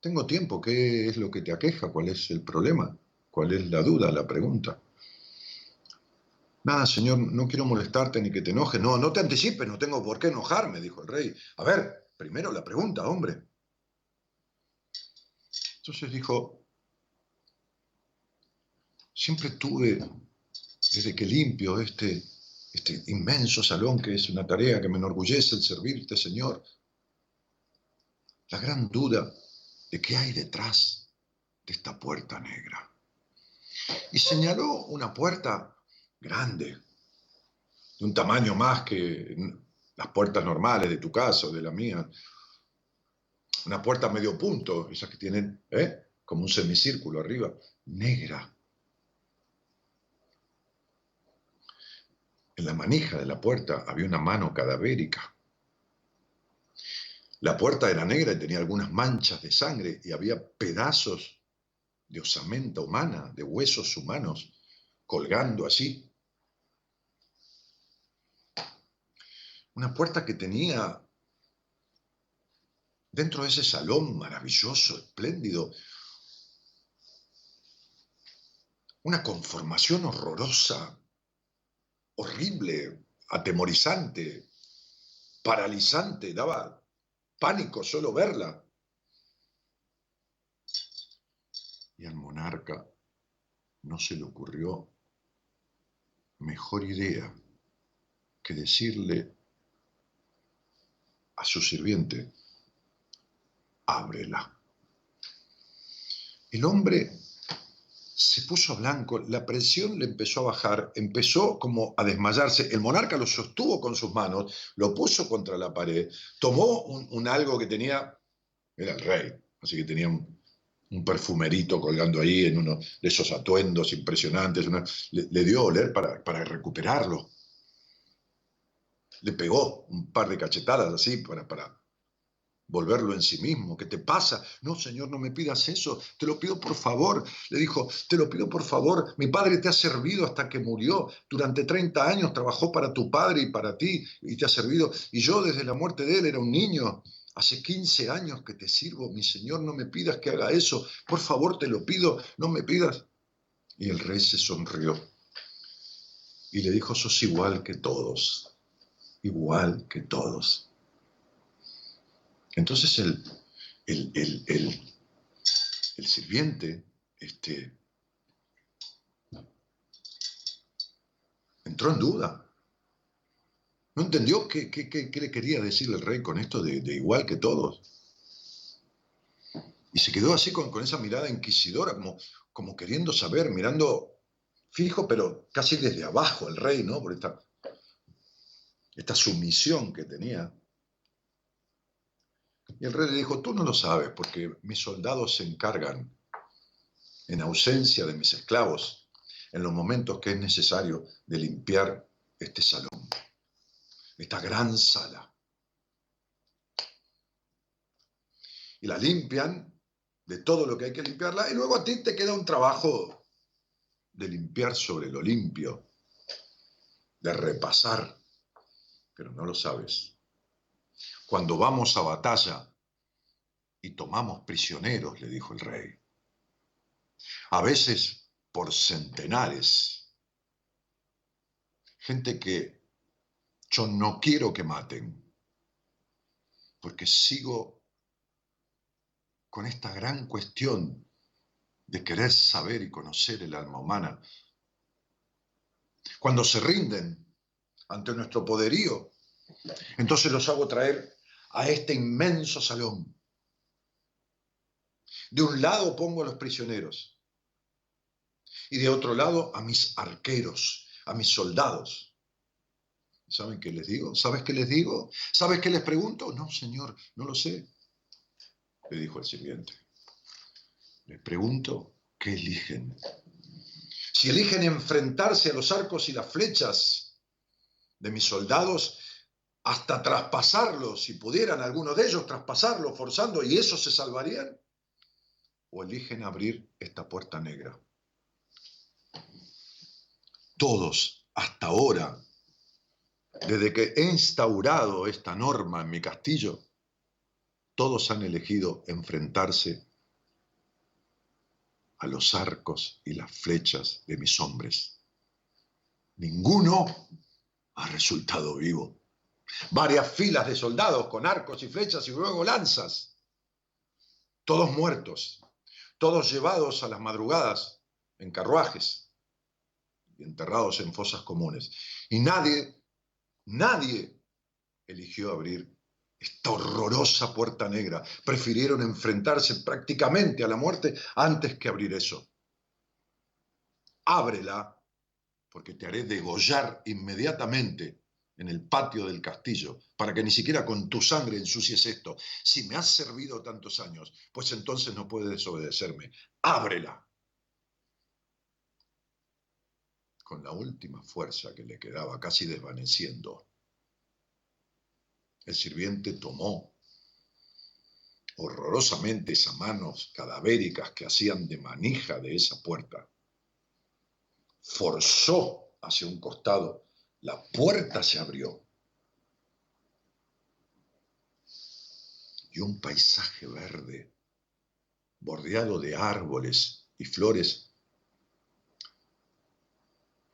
tengo tiempo, ¿qué es lo que te aqueja? ¿Cuál es el problema? ¿Cuál es la duda, la pregunta? Nada, señor, no quiero molestarte ni que te enojes. No, no te anticipes, no tengo por qué enojarme, dijo el rey. A ver, primero la pregunta, hombre. Entonces dijo, siempre tuve, desde que limpio este, este inmenso salón, que es una tarea que me enorgullece el servirte, Señor, la gran duda de qué hay detrás de esta puerta negra. Y señaló una puerta grande, de un tamaño más que las puertas normales de tu casa de la mía. Una puerta medio punto, esas que tienen ¿eh? como un semicírculo arriba, negra. En la manija de la puerta había una mano cadavérica. La puerta era negra y tenía algunas manchas de sangre y había pedazos de osamenta humana, de huesos humanos, colgando así. Una puerta que tenía dentro de ese salón maravilloso, espléndido, una conformación horrorosa, horrible, atemorizante, paralizante, daba pánico solo verla. Y al monarca no se le ocurrió mejor idea que decirle a su sirviente, ábrela. El hombre se puso blanco, la presión le empezó a bajar, empezó como a desmayarse. El monarca lo sostuvo con sus manos, lo puso contra la pared, tomó un, algo que tenía, era el rey, así que tenía un, perfumerito colgando ahí en uno de esos atuendos impresionantes, le, dio a oler para, para recuperarlo. Le pegó un par de cachetadas así para, para volverlo en sí mismo. ¿Qué te pasa? No, Señor, no me pidas eso. Te lo pido por favor. Le dijo, te lo pido por favor. Mi padre te ha servido hasta que murió. Durante 30 años trabajó para tu padre y para ti y te ha servido. Y yo desde la muerte de él era un niño. Hace 15 años que te sirvo. Mi Señor, no me pidas que haga eso. Por favor, te lo pido. No me pidas. Y el rey se sonrió. Y le dijo, sos igual que todos. Igual que todos entonces el, el, sirviente este, entró en duda. No entendió qué, le quería decir el rey con esto de, igual que todos. Y se quedó así con, esa mirada inquisidora, como, como queriendo saber, mirando fijo, pero casi desde abajo el rey, ¿no? Por esta, esta sumisión que tenía. Y el rey le dijo, tú no lo sabes porque mis soldados se encargan, en ausencia de mis esclavos, en los momentos que es necesario de limpiar este salón, esta gran sala. Y la limpian de todo lo que hay que limpiarla y luego a ti te queda un trabajo de limpiar sobre lo limpio, de repasar, pero no lo sabes cuando vamos a batalla y tomamos prisioneros, le dijo el rey. A veces por centenares. Gente que yo no quiero que maten, porque sigo con esta gran cuestión de querer saber y conocer el alma humana. Cuando se rinden ante nuestro poderío, entonces los hago traer a este inmenso salón. De un lado pongo a los prisioneros y de otro lado a mis arqueros, a mis soldados. ¿Saben qué les digo? ¿Sabes qué les digo? ¿Sabes qué les pregunto? No, señor, no lo sé, le dijo el sirviente. Les pregunto qué eligen. Si eligen enfrentarse a los arcos y las flechas de mis soldados, hasta traspasarlo, si pudieran algunos de ellos traspasarlo forzando, y eso se salvarían, o eligen abrir esta puerta negra. Todos, hasta ahora, desde que he instaurado esta norma en mi castillo, todos han elegido enfrentarse a los arcos y las flechas de mis hombres. Ninguno ha resultado vivo varias filas de soldados con arcos y flechas y luego lanzas, todos muertos, todos llevados a las madrugadas en carruajes y enterrados en fosas comunes. Y nadie, nadie eligió abrir esta horrorosa puerta negra. Prefirieron enfrentarse prácticamente a la muerte antes que abrir eso. Ábrela, porque te haré degollar inmediatamente en el patio del castillo, para que ni siquiera con tu sangre ensucies esto. Si me has servido tantos años, pues entonces no puedes desobedecerme. Ábrela. Con la última fuerza que le quedaba, casi desvaneciendo, el sirviente tomó horrorosamente esas manos cadavéricas que hacían de manija de esa puerta, forzó hacia un costado la puerta se abrió. Y un paisaje verde, bordeado de árboles y flores,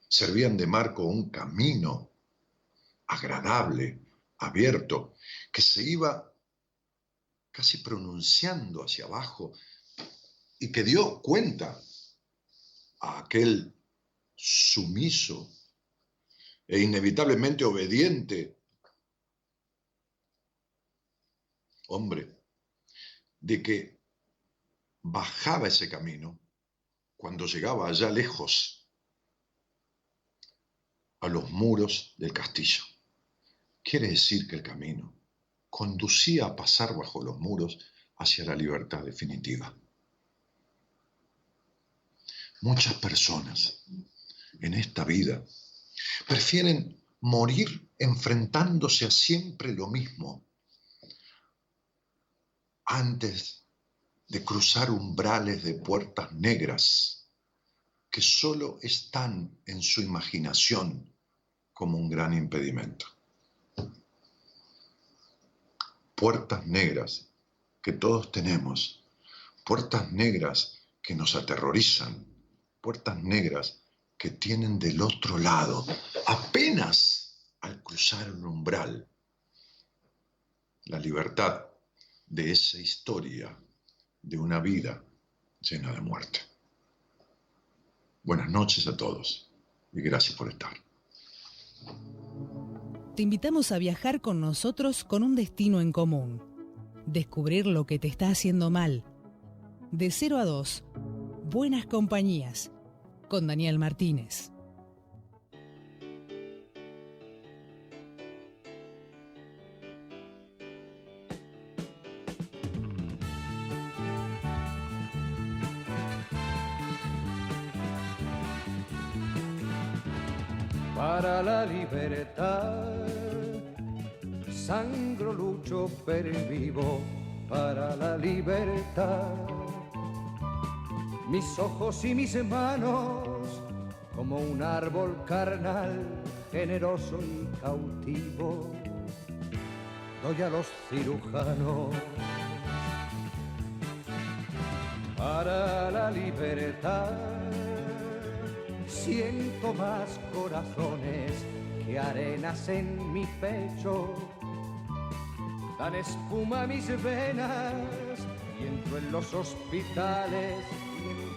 servían de marco un camino agradable, abierto, que se iba casi pronunciando hacia abajo y que dio cuenta a aquel sumiso e inevitablemente obediente hombre, de que bajaba ese camino cuando llegaba allá lejos a los muros del castillo. Quiere decir que el camino conducía a pasar bajo los muros hacia la libertad definitiva. Muchas personas en esta vida prefieren morir enfrentándose a siempre lo mismo antes de cruzar umbrales de puertas negras que solo están en su imaginación como un gran impedimento. Puertas negras que todos tenemos, puertas negras que nos aterrorizan, puertas negras que tienen del otro lado, apenas al cruzar un umbral, la libertad de esa historia de una vida llena de muerte. Buenas noches a todos y gracias por estar. Te invitamos a viajar con nosotros con un destino en común. Descubrir lo que te está haciendo mal. De 0 a 2. Buenas compañías. Con Daniel Martínez. para la libertad. Sangro lucho per vivo para la libertad. Mis ojos y mis manos como un árbol carnal, generoso y cautivo, doy a los cirujanos para la libertad Siento más corazones que arenas en mi pecho. Dan espuma mis venas y entro en los hospitales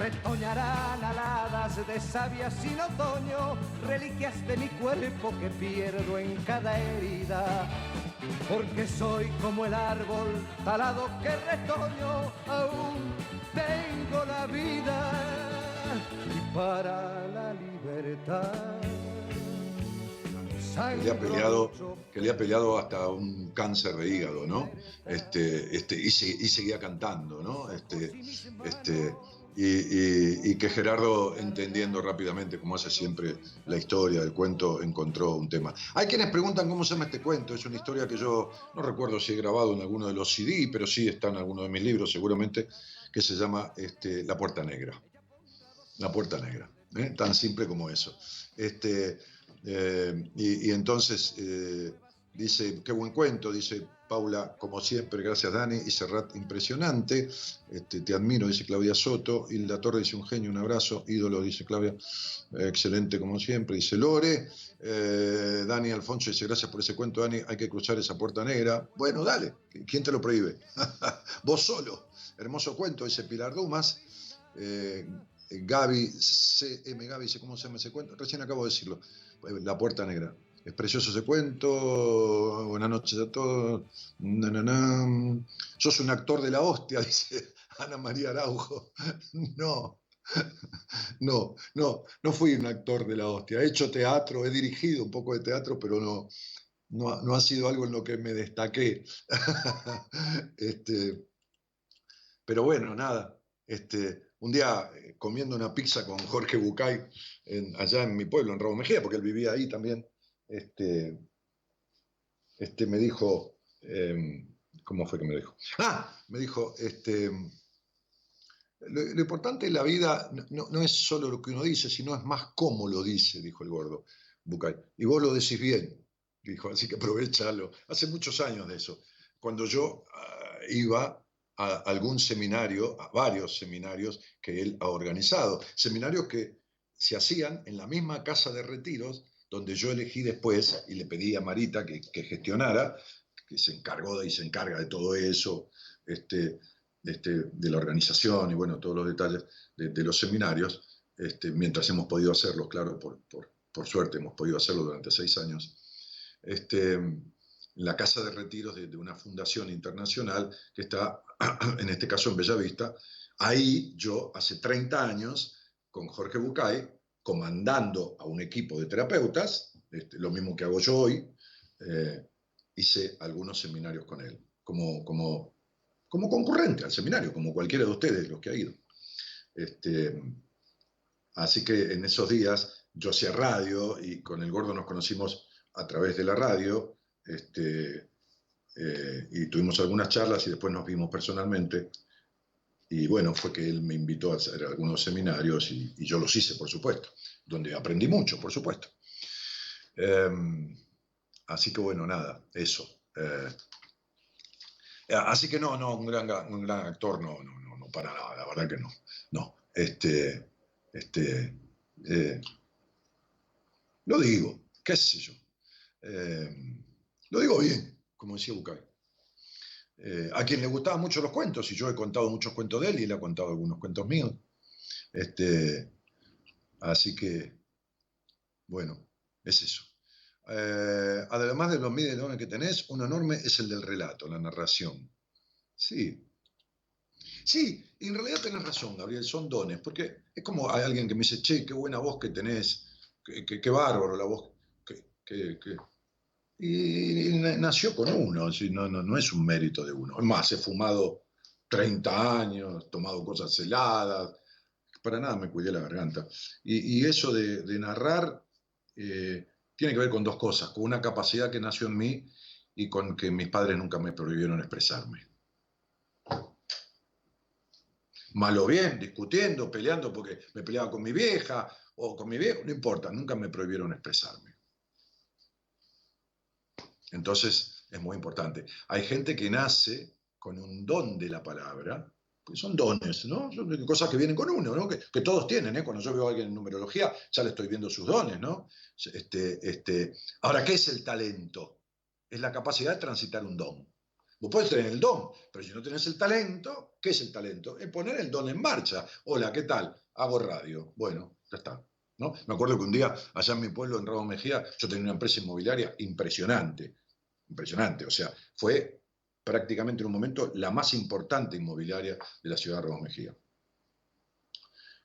Retoñarán aladas de savia sin otoño, reliquias de mi cuerpo que pierdo en cada herida. Porque soy como el árbol talado que retoño, aún tengo la vida y para la libertad que le ha peleado, que le ha peleado hasta un cáncer de hígado, ¿no? Este, este, y, seguía cantando, ¿no? Este, este, y, que Gerardo, entendiendo rápidamente, como hace siempre la historia del cuento, encontró un tema. Hay quienes preguntan cómo se llama este cuento. Es una historia que yo no recuerdo si he grabado en alguno de los CD, pero sí está en alguno de mis libros, seguramente, que se llama este, La Puerta Negra. La Puerta Negra. ¿eh? Tan simple como eso. Este, eh, y, entonces eh, dice, qué buen cuento, dice Paula, como siempre, gracias Dani, y Serrat, impresionante, este, te admiro, dice Claudia Soto, y La Torre dice un genio, un abrazo, ídolo, dice Claudia, excelente como siempre, dice Lore, eh, Dani Alfonso dice, gracias por ese cuento, Dani, hay que cruzar esa puerta negra, bueno, dale, ¿quién te lo prohíbe? Vos solo, hermoso cuento, dice Pilar Dumas, Gaby, CM Gaby, dice, ¿cómo se llama ese cuento? Recién acabo de decirlo. La Puerta Negra. Es precioso ese cuento. Buenas noches a todos. Sos un actor de la hostia, dice Ana María Araujo. No, no, no, no fui un actor de la hostia. He hecho teatro, he dirigido un poco de teatro, pero no, no, ha sido algo en lo que me destaqué. Este, pero bueno, nada. Este, un día eh, comiendo una pizza con Jorge Bucay allá en mi pueblo, en Rabo Mejía, porque él vivía ahí también, este, este me dijo, em, ¿cómo fue que me dijo? Ah, me dijo, este, lo, importante en la vida no, es solo lo que uno dice, sino es más cómo lo dice, dijo el gordo Bucay. Y vos lo decís bien, dijo, así que aprovechalo. Hace muchos años de eso. Cuando yo ah, iba a algún seminario, a varios seminarios que él ha organizado. Seminarios que se hacían en la misma casa de retiros donde yo elegí después y le pedí a Marita que, gestionara, que se encargó y se encarga de todo eso, este, este, de la organización y bueno, todos los detalles de, los seminarios, este, mientras hemos podido hacerlo, claro, por, por, suerte hemos podido hacerlo durante seis años. Este, la casa de retiros de, una fundación internacional que está, en este caso en Bellavista. Ahí yo, hace 30 años, con Jorge Bucay, comandando a un equipo de terapeutas, este, lo mismo que hago yo hoy, eh, hice algunos seminarios con él, como, como, como concurrente al seminario, como cualquiera de ustedes, los que ha ido. Este, así que en esos días yo hacía radio y con el gordo nos conocimos a través de la radio este, eh, y tuvimos algunas charlas y después nos vimos personalmente. Y bueno, fue que él me invitó a hacer algunos seminarios y, yo los hice, por supuesto, donde aprendí mucho, por supuesto. Em, así que bueno, nada, eso. Eh, así que no, no, un gran, un gran actor, no, no, no, no, para nada, la verdad que no. No, este, este, eh, lo digo, qué sé yo. Em, lo digo bien, como decía Bucay. Eh, a quien le gustaban mucho los cuentos, y yo he contado muchos cuentos de él y él ha contado algunos cuentos míos. Este, así que, bueno, es eso. Eh, además de los medios que tenés, uno enorme es el del relato, la narración. Sí. Sí, en realidad tenés razón, Gabriel, son dones, porque es como hay alguien que me dice, che, qué buena voz que tenés, qué, bárbaro la voz que, y, nació con uno, no, no, no es un mérito de uno. Es más, he fumado 30 años, tomado cosas heladas, para nada me cuidé la garganta. Y, eso de, narrar eh, tiene que ver con dos cosas, con una capacidad que nació en mí y con que mis padres nunca me prohibieron expresarme. Malo bien, discutiendo, peleando porque me peleaba con mi vieja o con mi viejo, no importa, nunca me prohibieron expresarme. Entonces, es muy importante. Hay gente que nace con un don de la palabra, que son dones, ¿no? Son cosas que vienen con uno, ¿no? Que, todos tienen, ¿eh? Cuando yo veo a alguien en numerología, ya le estoy viendo sus dones, ¿no? Este, este... Ahora, ¿qué es el talento? Es la capacidad de transitar un don. Vos podés tener el don, pero si no tenés el talento, ¿qué es el talento? Es poner el don en marcha. Hola, ¿qué tal? Hago radio. Bueno, ya está. ¿No? Me acuerdo que un día, allá en mi pueblo, en Ramos Mejía, yo tenía una empresa inmobiliaria impresionante impresionante. O sea, fue prácticamente en un momento la más importante inmobiliaria de la ciudad de Ramos.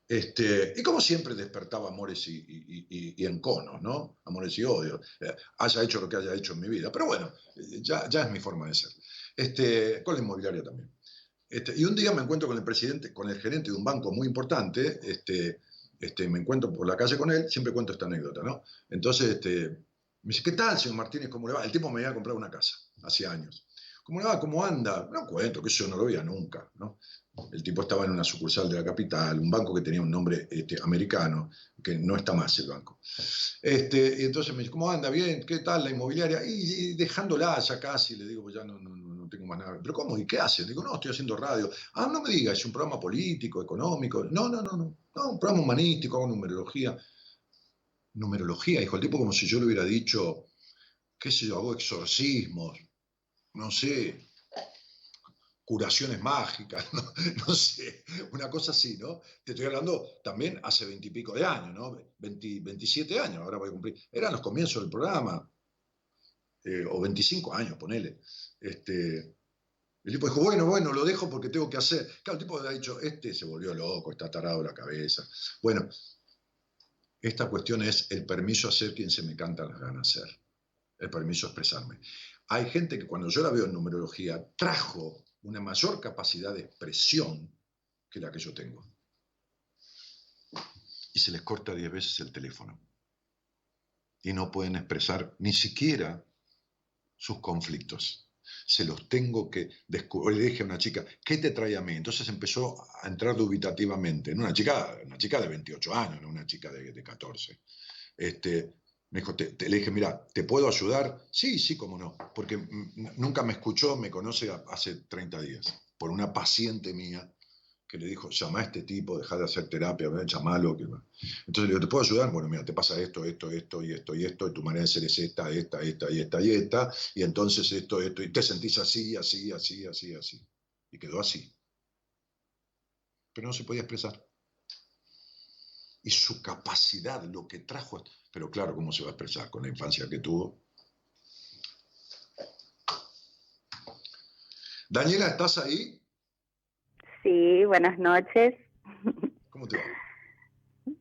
Este, y como siempre despertaba amores y, enconos, ¿no? Amores y odios. Eh, haya hecho lo que haya hecho en mi vida. Pero bueno, eh, ya, ya es mi forma de ser. Este, con la inmobiliaria también. Este, y un día me encuentro con el presidente, con el gerente de un banco muy importante, este, este, me encuentro por la calle con él, siempre cuento esta anécdota, ¿no? Entonces, este, me dice, ¿qué tal, señor Martínez? ¿Cómo le va? El tipo me había comprado una casa, hace años. ¿Cómo le va? ¿Cómo anda? No cuento, que yo no lo veía nunca. ¿no? El tipo estaba en una sucursal de la capital, un banco que tenía un nombre este, americano, que no está más el banco. Este, y entonces me dice, ¿cómo anda? Bien, ¿qué tal la inmobiliaria? Y, dejándola ya casi, le digo, pues ya no, ¿Pero cómo? ¿Y qué hace? Digo, no, estoy haciendo radio. Ah, no me diga, es un programa político, económico. No, no, no, no. No, un programa humanístico, hago numerología numerología, dijo el tipo como si yo le hubiera dicho, qué sé yo, hago exorcismos, no sé, curaciones mágicas, no, sé, una cosa así, ¿no? Te estoy hablando también hace veintipico de años, ¿no? 27 años, ahora voy a cumplir. Eran los comienzos del programa, eh, o 25 años, ponele. Este, el tipo dijo, bueno, bueno, lo dejo porque tengo que hacer. Claro, el tipo ha dicho, este se volvió loco, está tarado la cabeza. Bueno, esta cuestión es el permiso a ser quien se me canta las ganas ser, el permiso a expresarme. Hay gente que cuando yo la veo en numerología trajo una mayor capacidad de expresión que la que yo tengo. Y se les corta diez veces el teléfono. Y no pueden expresar ni siquiera sus conflictos se los tengo que descubrir. Le dije a una chica, ¿qué te trae a mí? Entonces empezó a entrar dubitativamente. En una chica, una chica de 28 años, no una chica de, 14. Este, me dijo, te, le dije, mira, ¿te puedo ayudar? Sí, sí, cómo no, porque nunca me escuchó, me conoce hace 30 días, por una paciente mía que le dijo, llama a este tipo, deja de hacer terapia, llamalo. Que... Entonces le digo, ¿te puedo ayudar? Bueno, mira, te pasa esto, esto, esto y esto y esto, y tu manera de ser es esta, esta, esta y esta y esta, y entonces esto, esto, y te sentís así, así, así, así, así. Y quedó así. Pero no se podía expresar. Y su capacidad, lo que trajo, pero claro, ¿cómo se va a expresar con la infancia que tuvo? Daniela, ¿estás ahí? Sí, buenas noches. ¿Cómo te va?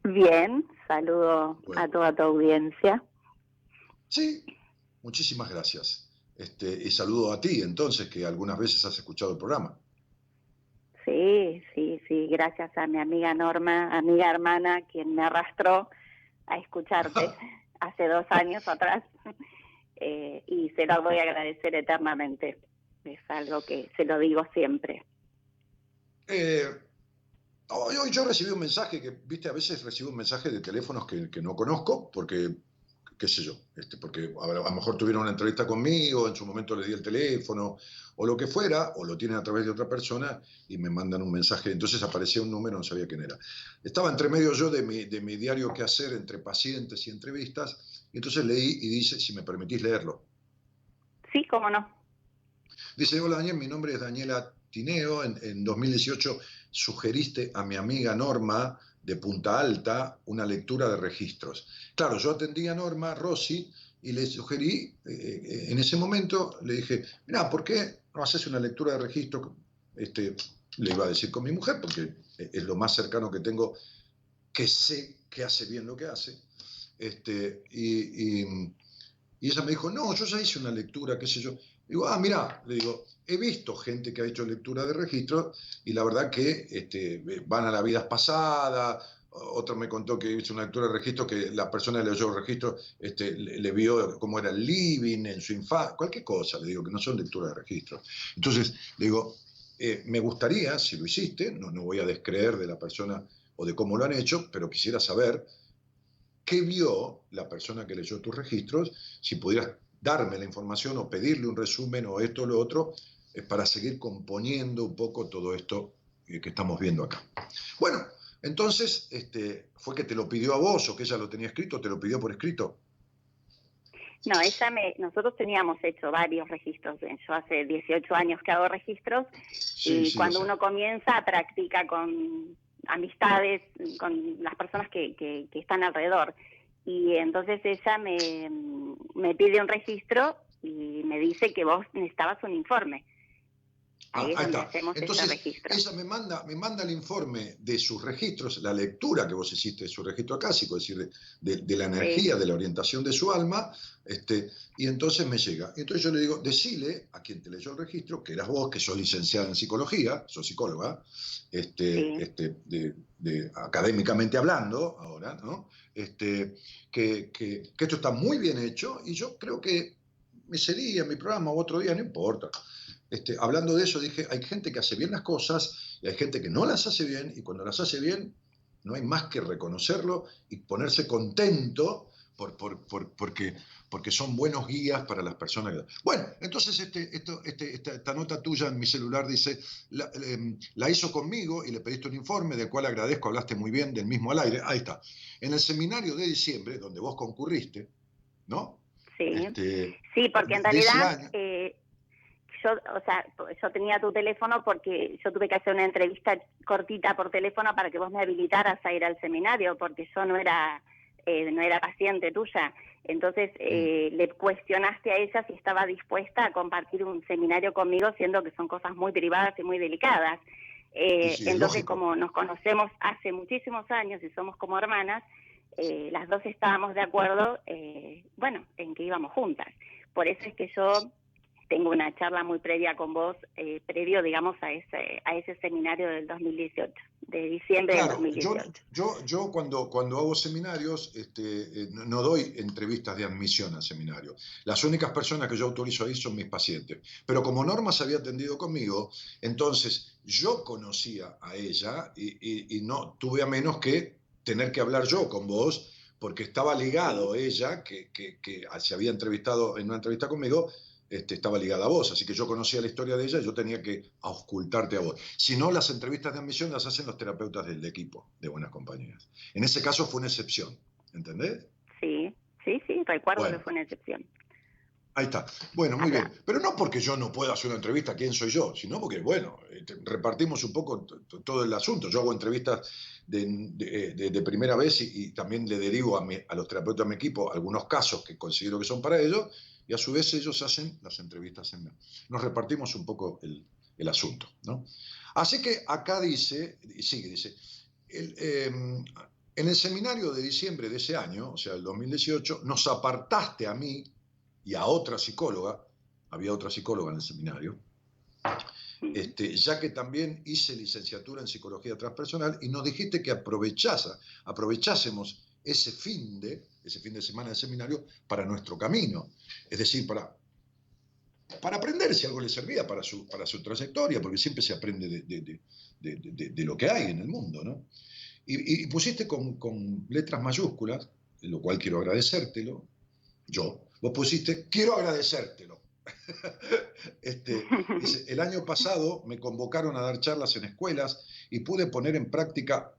Bien, saludo a toda tu audiencia. Sí, muchísimas gracias. Este, y saludo a ti, entonces, que algunas veces has escuchado el programa. Sí, sí, sí, gracias a mi amiga Norma, amiga hermana, quien me arrastró a escucharte hace dos años atrás. Eh, y se lo voy a agradecer eternamente es algo que se lo digo siempre. Eh, hoy, yo recibí un mensaje que, viste, a veces recibo un mensaje de teléfonos que, que no conozco, porque, qué sé yo, este, porque a, lo mejor tuvieron una entrevista conmigo, en su momento le di el teléfono, o lo que fuera, o lo tienen a través de otra persona y me mandan un mensaje. Entonces aparecía un número, no sabía quién era. Estaba entre medio yo de mi, de mi diario que hacer entre pacientes y entrevistas, y entonces leí y dice, si me permitís leerlo. Sí, cómo no. Dice, hola Daniel, mi nombre es Daniela Tineo. En, 2018 sugeriste a mi amiga Norma de Punta Alta una lectura de registros. Claro, yo atendí a Norma Rossi y le sugerí, eh, eh, en ese momento le dije, mira, ¿por qué no haces una lectura de registros? Este, le iba a decir con mi mujer, porque es lo más cercano que tengo, que sé que hace bien lo que hace. Este, y, y ella me dijo, no, yo ya hice una lectura, qué sé yo. Digo, ah, mira, le digo, he visto gente que ha hecho lectura de registro y la verdad que este, van a la vida pasada. Otro me contó que hizo una lectura de registro que la persona que leyó el registro este, le, vio cómo era el living en su infancia, cualquier cosa, le digo, que no son lecturas de registro. Entonces, le digo, eh, me gustaría, si lo hiciste, no, no voy a descreer de la persona o de cómo lo han hecho, pero quisiera saber qué vio la persona que leyó tus registros, si pudieras darme la información o pedirle un resumen o esto o lo otro, es para seguir componiendo un poco todo esto eh, que estamos viendo acá. Bueno, entonces, este, ¿fue que te lo pidió a vos o que ella lo tenía escrito, te lo pidió por escrito? No, ella me, nosotros teníamos hecho varios registros. Yo hace 18 años que hago registros y cuando uno comienza practica con amistades, con las personas que, que están alrededor y entonces ella me, me pide un registro y me dice que vos necesitabas un informe. Ah, ahí, está. Entonces, ella me manda, me manda el informe de sus registros, la lectura que vos hiciste de su registro acásico, es decir, de, la energía, de la orientación de su alma, este, y entonces me llega. Entonces yo le digo, decile a quien te leyó el registro, que eras vos, que sos licenciada en psicología, sos psicóloga, este, este, de, académicamente hablando ahora, ¿no? Este, que, que, esto está muy bien hecho y yo creo que me sería mi programa o otro día, no importa. Este, hablando de eso, dije, hay gente que hace bien las cosas y hay gente que no las hace bien, y cuando las hace bien, no hay más que reconocerlo y ponerse contento por, porque, porque son buenos guías para las personas. Bueno, entonces este, esto, este, esta, nota tuya en mi celular dice, em, la, hizo conmigo y le pediste un informe del cual agradezco, hablaste muy bien del mismo al aire. Ahí está. En el seminario de diciembre, donde vos concurriste, ¿no? Sí, este, sí porque en realidad yo, o sea, yo tenía tu teléfono porque yo tuve que hacer una entrevista cortita por teléfono para que vos me habilitaras a ir al seminario, porque yo no era, eh, no era paciente tuya. Entonces eh, le cuestionaste a ella si estaba dispuesta a compartir un seminario conmigo, siendo que son cosas muy privadas y muy delicadas. Eh, entonces, como nos conocemos hace muchísimos años y somos como hermanas, las dos estábamos de acuerdo, bueno, en que íbamos juntas. Por eso es que yo tengo una charla muy previa con vos, eh, previo, digamos, a ese, a ese seminario del 2018, de diciembre del 2018. Yo, yo, cuando, cuando hago seminarios, este, eh, no doy entrevistas de admisión al seminario. Las únicas personas que yo autorizo ahí son mis pacientes. Pero como Norma se había atendido conmigo, entonces yo conocía a ella y, y no tuve a menos que tener que hablar yo con vos porque estaba ligado ella, que, que, que, se había entrevistado en una entrevista conmigo, este, estaba ligada a vos, así que yo conocía la historia de ella y yo tenía que auscultarte a vos. Si no, las entrevistas de admisión las hacen los terapeutas del equipo de Buenas Compañías. En ese caso fue una excepción, ¿entendés? Sí, sí, sí, recuerdo que fue una excepción. Ahí está. Bueno, muy bien. Pero no porque yo no pueda hacer una entrevista, quién soy yo, sino porque, bueno, este, repartimos un poco todo el asunto. Yo hago entrevistas de, primera vez y, también le derivo a, a los terapeutas de mi equipo algunos casos que considero que son para ellos y a su vez ellos hacen las entrevistas en... Nos repartimos un poco el, asunto, ¿no? Así que acá dice, y sigue, dice, em, en el seminario de diciembre de ese año, o sea, el 2018, nos apartaste a mí y a otra psicóloga, había otra psicóloga en el seminario, este, ya que también hice licenciatura en psicología transpersonal y nos dijiste que aprovechásemos ese fin de, ese fin de semana de seminario para nuestro camino, es decir, para, para aprender si algo le servía para su, para su trayectoria, porque siempre se aprende de, lo que hay en el mundo, ¿no? Y, pusiste con, con, letras mayúsculas, lo cual quiero agradecértelo, yo, vos pusiste, quiero agradecértelo. este, el año pasado me convocaron a dar charlas en escuelas y pude poner en práctica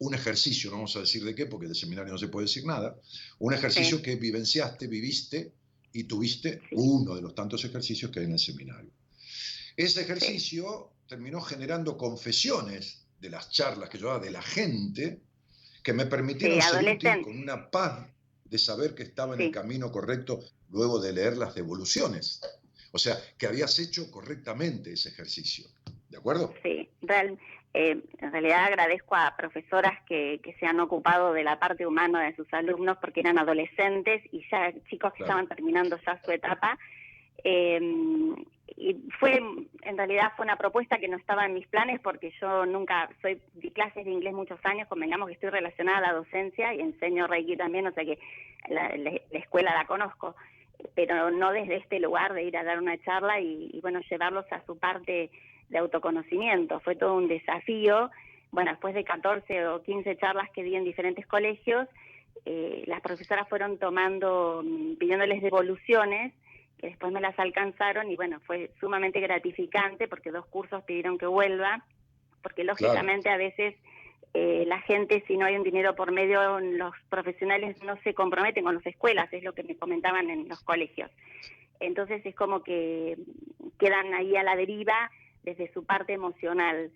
un ejercicio, no vamos a decir de qué, porque de seminario no se puede decir nada, un ejercicio que vivenciaste, viviste y tuviste uno de los tantos ejercicios que hay en el seminario. Ese ejercicio terminó generando confesiones de las charlas que yo daba de la gente que me permitieron ser con una paz de saber que estaba en el camino correcto luego de leer las devoluciones. O sea, que habías hecho correctamente ese ejercicio. ¿De acuerdo? Sí, realmente eh, en realidad agradezco a profesoras que, se han ocupado de la parte humana de sus alumnos porque eran adolescentes y ya chicos que estaban terminando ya su etapa. Eh, y fue, en realidad fue una propuesta que no estaba en mis planes porque yo nunca, soy, di clases de inglés muchos años, convengamos que estoy relacionada a la docencia y enseño Reiki también, o sea que la, escuela la conozco, pero no desde este lugar de ir a dar una charla y bueno, llevarlos a su parte de autoconocimiento. Fue todo un desafío. Bueno, después de 14 o 15 charlas que di en diferentes colegios, eh, las profesoras fueron tomando, mm, pidiéndoles devoluciones, que después me las alcanzaron y bueno, fue sumamente gratificante porque dos cursos pidieron que vuelva, porque lógicamente a veces eh, la gente, si no hay un dinero por medio, los profesionales no se comprometen con las escuelas, es lo que me comentaban en los colegios. Entonces es como que quedan ahí a la deriva desde su parte emocional,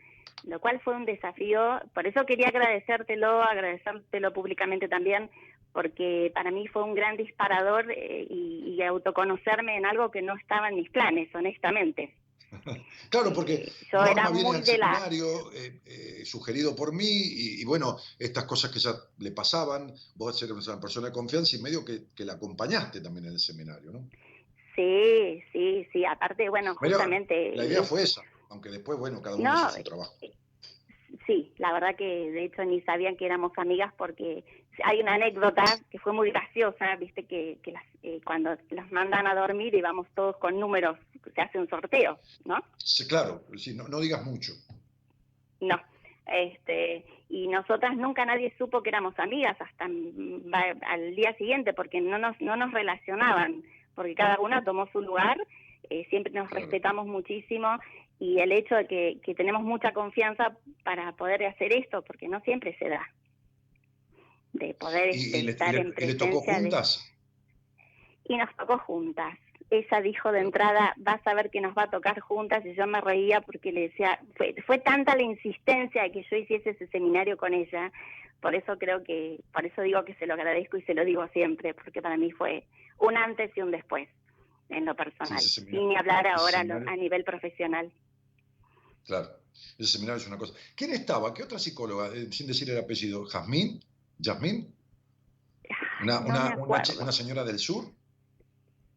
lo cual fue un desafío. Por eso quería agradecértelo, agradecértelo públicamente también, porque para mí fue un gran disparador eh, y, autoconocerme en algo que no estaba en mis planes, honestamente. Claro, porque yo era muy de seminario, eh, eh, sugerido por mí, y, bueno, estas cosas que ya le pasaban, vos eres una persona de confianza y medio que, que la acompañaste también en el seminario, ¿no? Sí, sí, sí, aparte, bueno, justamente... La idea fue esa aunque después, bueno, cada uno hace su trabajo. Sí, la verdad que de hecho ni sabían que éramos amigas porque hay una anécdota que fue muy graciosa, viste que, que las, eh, cuando las mandan a dormir y vamos todos con números, se hace un sorteo, ¿no? Sí, claro, sí, no, no digas mucho. No, este, y nosotras nunca nadie supo que éramos amigas hasta al día siguiente porque no nos, no nos relacionaban, porque cada una tomó su lugar, eh, siempre nos respetamos muchísimo y el hecho de que, tenemos mucha confianza para poder hacer esto, porque no siempre se da. De poder estar en presencia. ¿Y le tocó juntas? Y nos tocó juntas. Ella dijo de entrada, vas a ver que nos va a tocar juntas, y yo me reía porque le decía, fue, fue tanta la insistencia de que yo hiciese ese seminario con ella, por eso creo que, por eso digo que se lo agradezco y se lo digo siempre, porque para mí fue un antes y un después en lo personal, sin ni hablar ahora a nivel profesional. Claro, ese seminario es una cosa. ¿Quién estaba? ¿Qué otra psicóloga? Eh, sin decir el apellido. ¿Jazmín? ¿Jazmín? Una, una, señora del sur?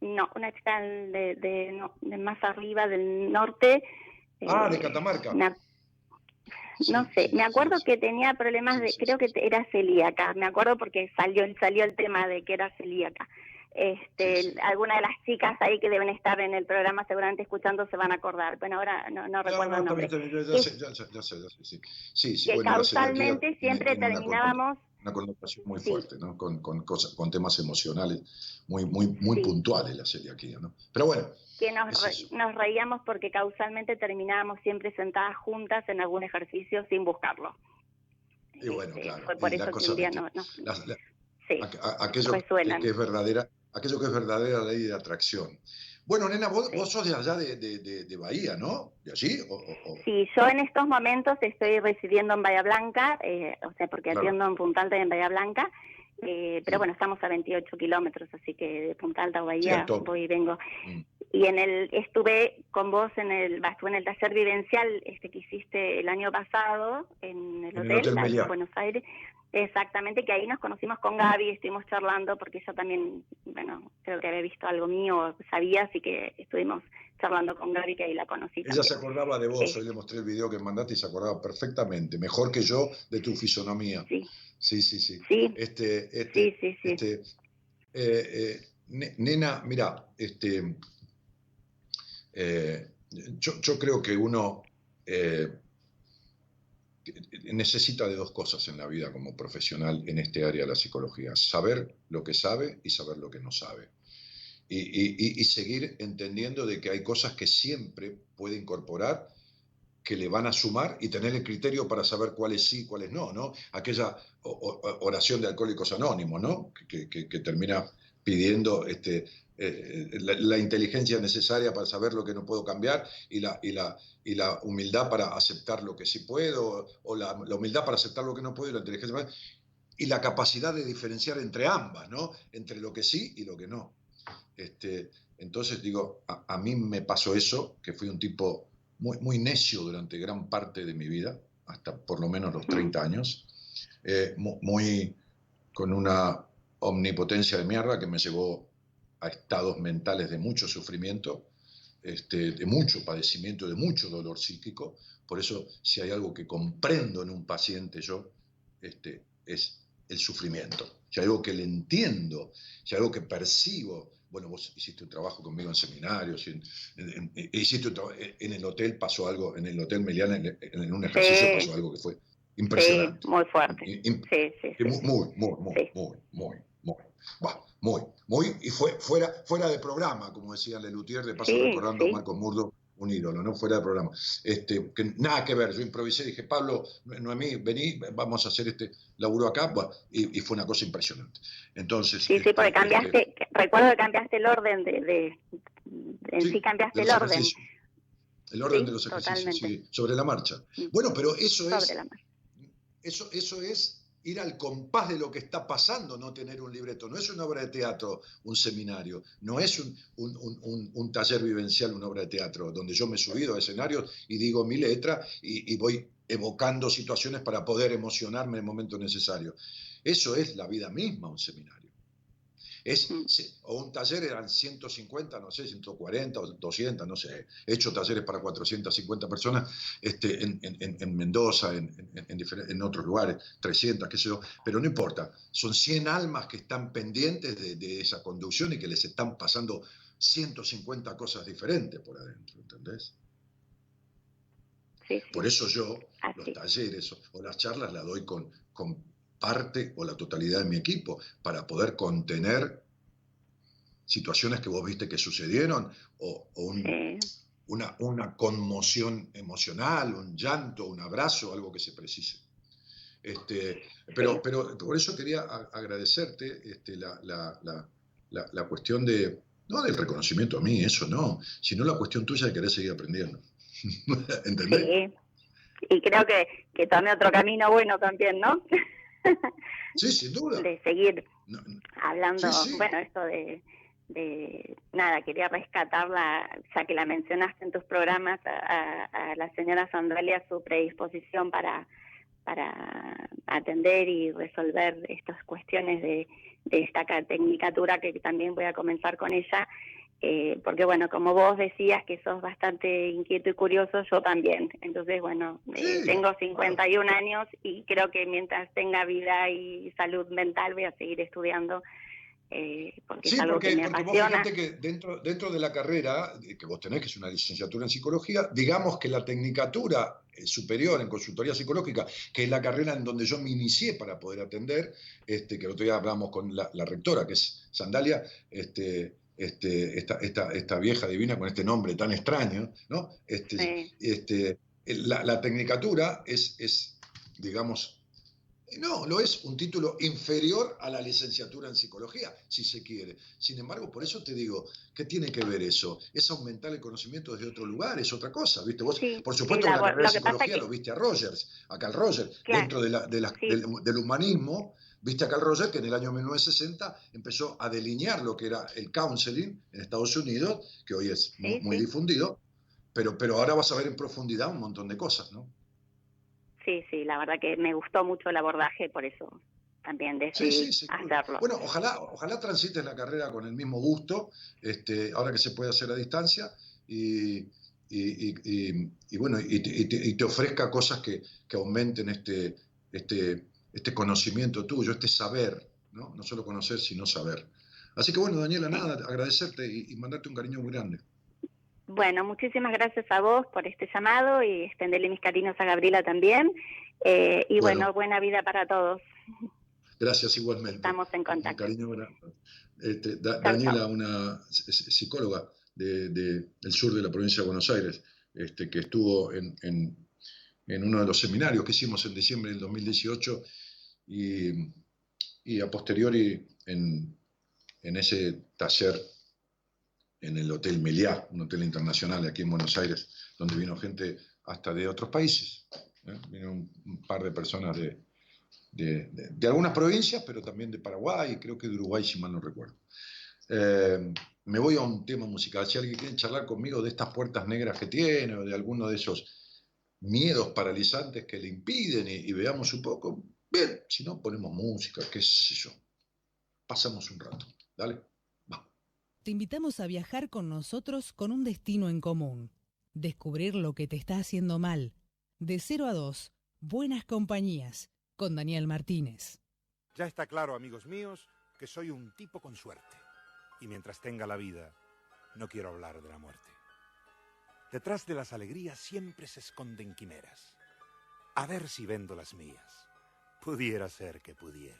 No, una chica de, más arriba, del norte. Ah, de eh, Catamarca. no sé, me acuerdo que tenía problemas de, creo que era celíaca, me acuerdo porque salió, salió el tema de que era celíaca. Este, alguna de las chicas ahí que deben estar en el programa seguramente escuchando se van a acordar. Bueno, ahora no, no recuerdo el nombre. Ya, sé, ya sé, ya sé, sí. Sí, sí, que causalmente siempre terminábamos... una connotación muy fuerte, ¿no? Con, con, cosas, con temas emocionales muy, muy, muy puntuales la celiaquía, ¿no? Pero bueno. Que nos, nos reíamos porque causalmente terminábamos siempre sentadas juntas en algún ejercicio sin buscarlo. Y bueno, este, claro. Fue por eso que un día no, sí, aquello que, es verdadera, aquello que es verdadera ley de atracción. Bueno, nena, vos, sos de allá de, de, Bahía, ¿no? ¿De allí? Sí, yo en estos momentos estoy residiendo en Bahía Blanca, eh, o sea, porque atiendo en Punta Alta y en Bahía Blanca, eh, pero bueno, estamos a 28 kilómetros, así que de Punta Alta a Bahía voy y vengo. Mm. Y en el estuve con vos en el estuve en el taller vivencial este que hiciste el año pasado en el hotel, de Buenos Aires. Exactamente, que ahí nos conocimos con Gaby, estuvimos charlando porque ella también, bueno, creo que había visto algo mío, sabía, así que estuvimos charlando con Gaby, que ahí la conocí. Ella se acordaba de vos, hoy le mostré el video que mandaste y se acordaba perfectamente, mejor que yo, de tu fisonomía. Sí. Sí, sí, sí. Sí, este, este, sí, sí, Este, eh, eh, nena, mira, este, eh, yo, yo, creo que uno necesita de dos cosas en la vida como profesional en este área de la psicología, saber lo que sabe y saber lo que no sabe. Y, seguir entendiendo de que hay cosas que siempre puede incorporar que le van a sumar y tener el criterio para saber cuáles sí cuáles no, ¿no? Aquella oración de alcohólicos anónimos, ¿no? Que, que termina pidiendo este, eh, la, inteligencia necesaria para saber lo que no puedo cambiar y la, y la, y la humildad para aceptar lo que sí puedo, o la, humildad para aceptar lo que no puedo y la inteligencia y la capacidad de diferenciar entre ambas, ¿no? Entre lo que sí y lo que no. Este, entonces digo, a, mí me pasó eso, que fui un tipo muy, muy necio durante gran parte de mi vida, hasta por lo menos los 30 años, eh, muy con una omnipotencia de mierda que me llevó a estados mentales de mucho sufrimiento, este, de mucho padecimiento, de mucho dolor psíquico. Por eso, si hay algo que comprendo en un paciente yo, este, es el sufrimiento. Si hay algo que le entiendo, si hay algo que percibo, bueno, vos hiciste un trabajo conmigo en seminarios, en, hiciste en el hotel pasó algo, en el hotel Meliana, en, un ejercicio pasó algo que fue impresionante. Sí, muy fuerte. sí, sí, sí, muy, muy, muy, muy, muy, muy, muy. Muy, muy, y fue fuera, fuera de programa, como decía Lelutier, de paso recordando a Marco Murdo, un ídolo, ¿no? Fuera de programa. Este, que nada que ver, yo improvisé, dije, Pablo, Noemí, vení, vamos a hacer este laburo acá, y, fue una cosa impresionante. Entonces. Sí, sí, porque este, cambiaste, este, recuerdo que cambiaste el orden de. de, en sí, cambiaste el orden. El orden de los ejercicios, sí, sobre la marcha. Bueno, pero eso es. Eso, eso es ir al compás de lo que está pasando, no tener un libreto. No es una obra de teatro, un seminario, no es un, taller vivencial, una obra de teatro, donde yo me he subido a escenarios y digo mi letra y, y voy evocando situaciones para poder emocionarme en el momento necesario. Eso es la vida misma, un seminario. Es, mm. o un taller eran 150, no sé, 140 o 200, no sé. He hecho talleres para 450 personas este, en, Mendoza, en, en, otros lugares, 300, qué sé yo, pero no importa. Son 100 almas que están pendientes de, esa conducción y que les están pasando 150 cosas diferentes por adentro, ¿entendés? Por eso yo los talleres o, las charlas las doy con, con parte o la totalidad de mi equipo para poder contener situaciones que vos viste que sucedieron o, una, una, conmoción emocional, un llanto, un abrazo, algo que se precise. Este, pero, pero por eso quería agradecerte este, la, la, la, la, cuestión de, no del reconocimiento a mí, eso no, sino la cuestión tuya de querer seguir aprendiendo. ¿Entendés? Sí. Y creo que, que tomé otro camino bueno también, ¿no? Sí, sin duda. De seguir hablando, bueno, esto de, de, nada, quería rescatarla, ya que la mencionaste en tus programas, a, la señora Sandalia, su predisposición para, para atender y resolver estas cuestiones de, de esta tecnicatura que también voy a comenzar con ella eh, porque bueno, como vos decías que sos bastante inquieto y curioso, yo también. Entonces, bueno, eh, tengo 51 años y creo que mientras tenga vida y salud mental voy a seguir estudiando Eh, porque es algo porque, que me porque vos fíjate que dentro, dentro de la carrera que vos tenés, que es una licenciatura en psicología, digamos que la tecnicatura eh, superior en consultoría psicológica, que es la carrera en donde yo me inicié para poder atender, este, que el otro día hablamos con la, rectora, que es Sandalia, este, este, esta, esta, esta, vieja divina con este nombre tan extraño, ¿no? Este, este, la, la, tecnicatura es, es, digamos, no, lo es un título inferior a la licenciatura en psicología, si se quiere. Sin embargo, por eso te digo, ¿qué tiene que ver eso? Es aumentar el conocimiento desde otro lugar, es otra cosa, ¿viste? Vos, por supuesto, la, carrera de psicología lo viste a Rogers, a Carl Rogers, dentro de la, del, humanismo, viste a Carl Rogers que en el año 1960 empezó a delinear lo que era el counseling en Estados Unidos, que hoy es muy, muy difundido, pero, pero ahora vas a ver en profundidad un montón de cosas, ¿no? sí, sí, la verdad que me gustó mucho el abordaje, por eso también decidí hacerlo. Bueno, ojalá, ojalá transites la carrera con el mismo gusto, este, ahora que se puede hacer a distancia, y, bueno, y te, ofrezca cosas que, aumenten este, este, este conocimiento tuyo, este saber, ¿no? no solo conocer, sino saber. Así que bueno, Daniela, nada, agradecerte y mandarte un cariño muy grande. Bueno, muchísimas gracias a vos por este llamado y extenderle mis cariños a Gabriela también. Eh, y bueno. buena vida para todos. Gracias igualmente. Estamos en contacto. Cariño, este, Daniela, una psicóloga de, del sur de la provincia de Buenos Aires, este, que estuvo en, en, uno de los seminarios que hicimos en diciembre del 2018 y, a posteriori en, en ese taller en el Hotel Meliá, un hotel internacional aquí en Buenos Aires, donde vino gente hasta de otros países. ¿eh? Vino un, par de personas de, de, algunas provincias, pero también de Paraguay creo que de Uruguay, si mal no recuerdo. Eh, me voy a un tema musical. Si alguien quiere charlar conmigo de estas puertas negras que tiene o de alguno de esos miedos paralizantes que le impiden y veamos un poco, bien, si no, ponemos música, qué sé yo. Pasamos un rato. Dale te invitamos a viajar con nosotros con un destino en común. Descubrir lo que te está haciendo mal. De 0 a 2, Buenas Compañías, con Daniel Martínez. Ya está claro, amigos míos, que soy un tipo con suerte. Y mientras tenga la vida, no quiero hablar de la muerte. Detrás de las alegrías siempre se esconden quimeras. A ver si vendo las mías. Pudiera ser que pudiera.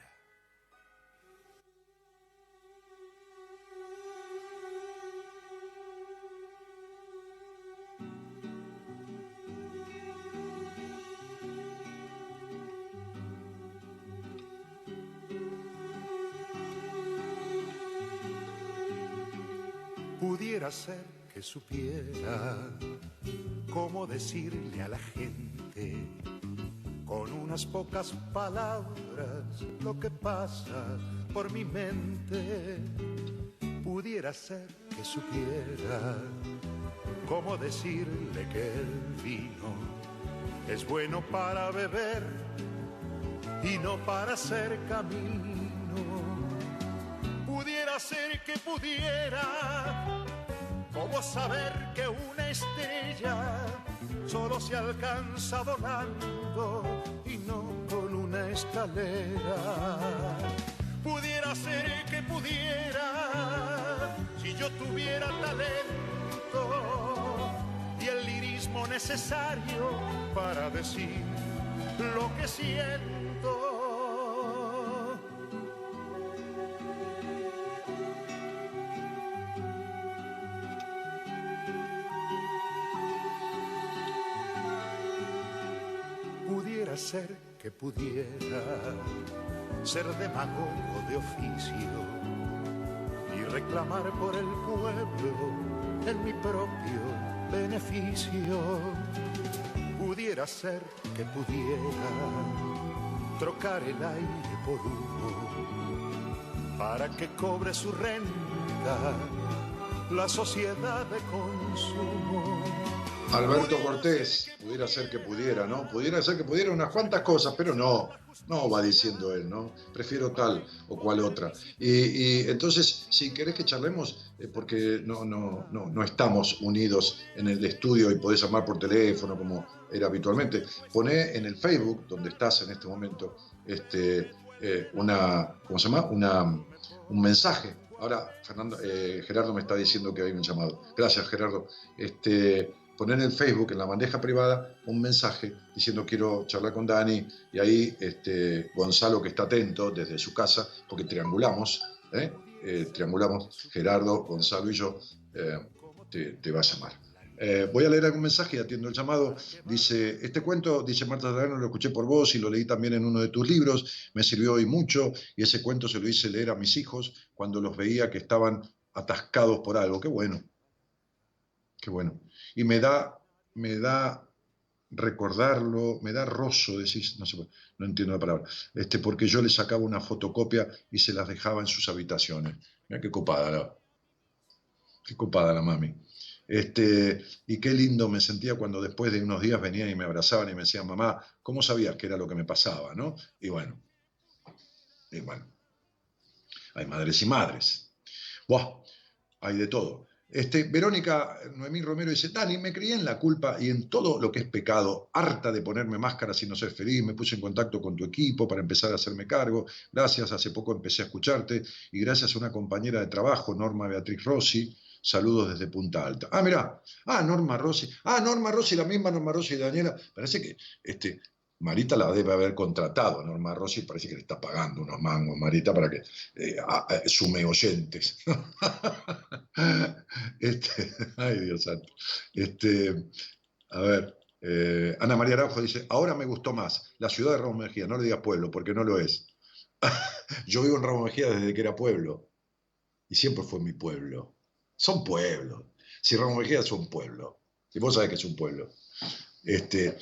pudiera ser que supiera cómo decirle a la gente con unas pocas palabras lo que pasa por mi mente. Pudiera ser que supiera cómo decirle que el vino es bueno para beber y no para hacer camino. Pudiera ser que pudiera ¿Cómo saber que una estrella solo se alcanza volando y no con una escalera? Pudiera ser que pudiera, si yo tuviera talento y el lirismo necesario para decir lo que siento que pudiera ser demagogo de oficio y reclamar por el pueblo en mi propio beneficio. Pudiera ser que pudiera trocar el aire por humo para que cobre su renta la sociedad de consumo Alberto Cortés, pudiera ser que pudiera, ¿no? Pudiera ser que pudiera unas cuantas cosas, pero no, no va diciendo él, ¿no? Prefiero tal o cual otra. Y, entonces, si querés que charlemos, eh, porque no, no, no, no, estamos unidos en el estudio y podés llamar por teléfono como era habitualmente, poné en el Facebook, donde estás en este momento, este, eh, una, ¿cómo se llama? Una un mensaje. Ahora Fernando, eh, Gerardo me está diciendo que hay un llamado. Gracias, Gerardo. Este, poner en Facebook, en la bandeja privada, un mensaje diciendo quiero charlar con Dani y ahí este, Gonzalo, que está atento desde su casa, porque triangulamos, ¿eh? Eh, triangulamos, Gerardo, Gonzalo y yo, te, va a llamar. Eh, voy a leer algún mensaje y atiendo el llamado. Dice, este cuento, dice Marta Zarano, lo escuché por vos y lo leí también en uno de tus libros, me sirvió hoy mucho y ese cuento se lo hice leer a mis hijos cuando los veía que estaban atascados por algo. Qué bueno, qué bueno. Y me da, me da recordarlo, me da roso, decís, no, sé, no entiendo la palabra, este, porque yo le sacaba una fotocopia y se las dejaba en sus habitaciones. Mira qué copada la, qué copada la mami. Este, y qué lindo me sentía cuando después de unos días venían y me abrazaban y me decían, mamá, ¿cómo sabías que era lo que me pasaba? ¿no? Y bueno, y bueno, hay madres y madres. Buah, hay de todo. Este, Verónica Noemí Romero dice, Dani, me crié en la culpa y en todo lo que es pecado, harta de ponerme máscaras y no ser feliz, me puse en contacto con tu equipo para empezar a hacerme cargo, gracias, hace poco empecé a escucharte y gracias a una compañera de trabajo, Norma Beatriz Rossi, Saludos desde Punta Alta. Ah, mirá. Ah, Norma Rossi. Ah, Norma Rossi, la misma Norma Rossi y Daniela. Parece que este, Marita la debe haber contratado. Norma Rossi parece que le está pagando unos mangos, Marita, para que eh, sume oyentes. este, ay, Dios santo. Este, a ver. Eh, Ana María Araujo dice, ahora me gustó más la ciudad de Ramos Mejía, no le digas pueblo, porque no lo es. Yo vivo en Ramos Mejía desde que era pueblo, y siempre fue mi pueblo. Son pueblos. Si Ramón Mejía es un pueblo. Y vos sabés que es un pueblo. Este,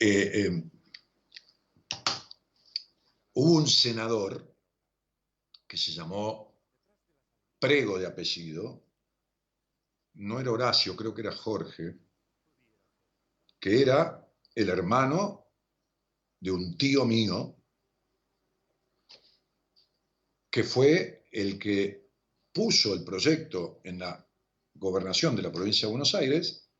eh, hubo un senador que se llamó Prego de apellido, no era Horacio, creo que era Jorge, que era el hermano de un tío mío, que fue el que puso el proyecto en la gobernación de la provincia de Buenos Aires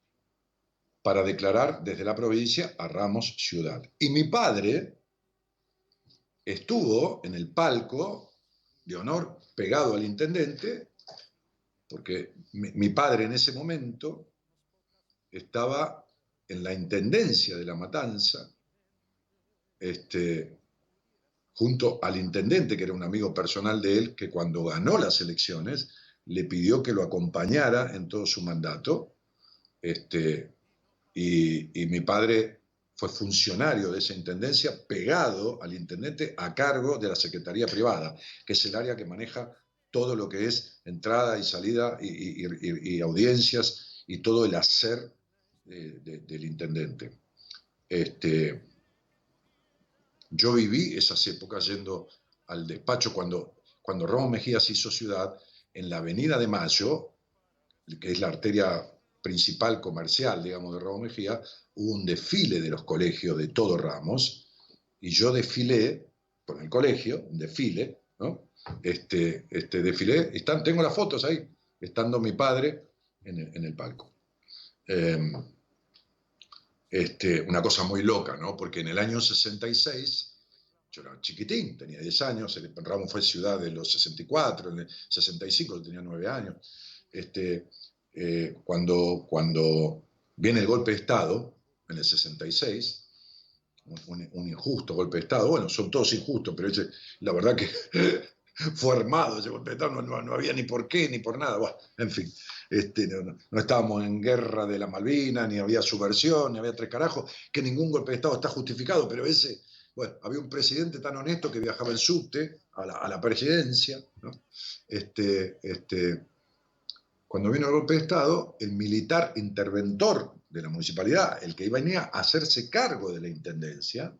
para declarar desde la provincia a Ramos ciudad. Y mi padre estuvo en el palco de honor pegado al intendente, porque mi, padre en ese momento estaba en la intendencia de la matanza, este, junto al intendente, que era un amigo personal de él, que cuando ganó las elecciones le pidió que lo acompañara en todo su mandato. Este, y, mi padre fue funcionario de esa intendencia, pegado al intendente a cargo de la Secretaría Privada, que es el área que maneja todo lo que es entrada y salida y, audiencias y todo el hacer del intendente. Este, yo viví esas épocas yendo al despacho cuando, cuando Ramón Mejía se hizo ciudad, en la Avenida de Mayo, que es la arteria principal comercial, digamos, de Ramón Mejía, hubo un desfile de los colegios de todo Ramos, y yo desfilé por el colegio, un desfile, ¿no? Este, este desfilé, están, tengo las fotos ahí, estando mi padre en el, palco. Em, este, una cosa muy loca, ¿no? Porque en el año 66, yo era chiquitín, tenía 10 años, el Ramos fue ciudad de los 64, en el 65 tenía 9 años. Este, eh, cuando, cuando viene el golpe de Estado, en el 66, un, injusto golpe de Estado, bueno, son todos injustos, pero la verdad que fue armado ese golpe de Estado, no, había ni por qué, ni por nada, en fin. Este, no, estábamos en guerra de la Malvina, ni había subversión, ni había tres carajos, que ningún golpe de Estado está justificado, pero ese, bueno, había un presidente tan honesto que viajaba en subte a la, presidencia. Este, este, cuando vino el golpe de Estado, el militar interventor de la municipalidad, el que venía a hacerse cargo de la intendencia,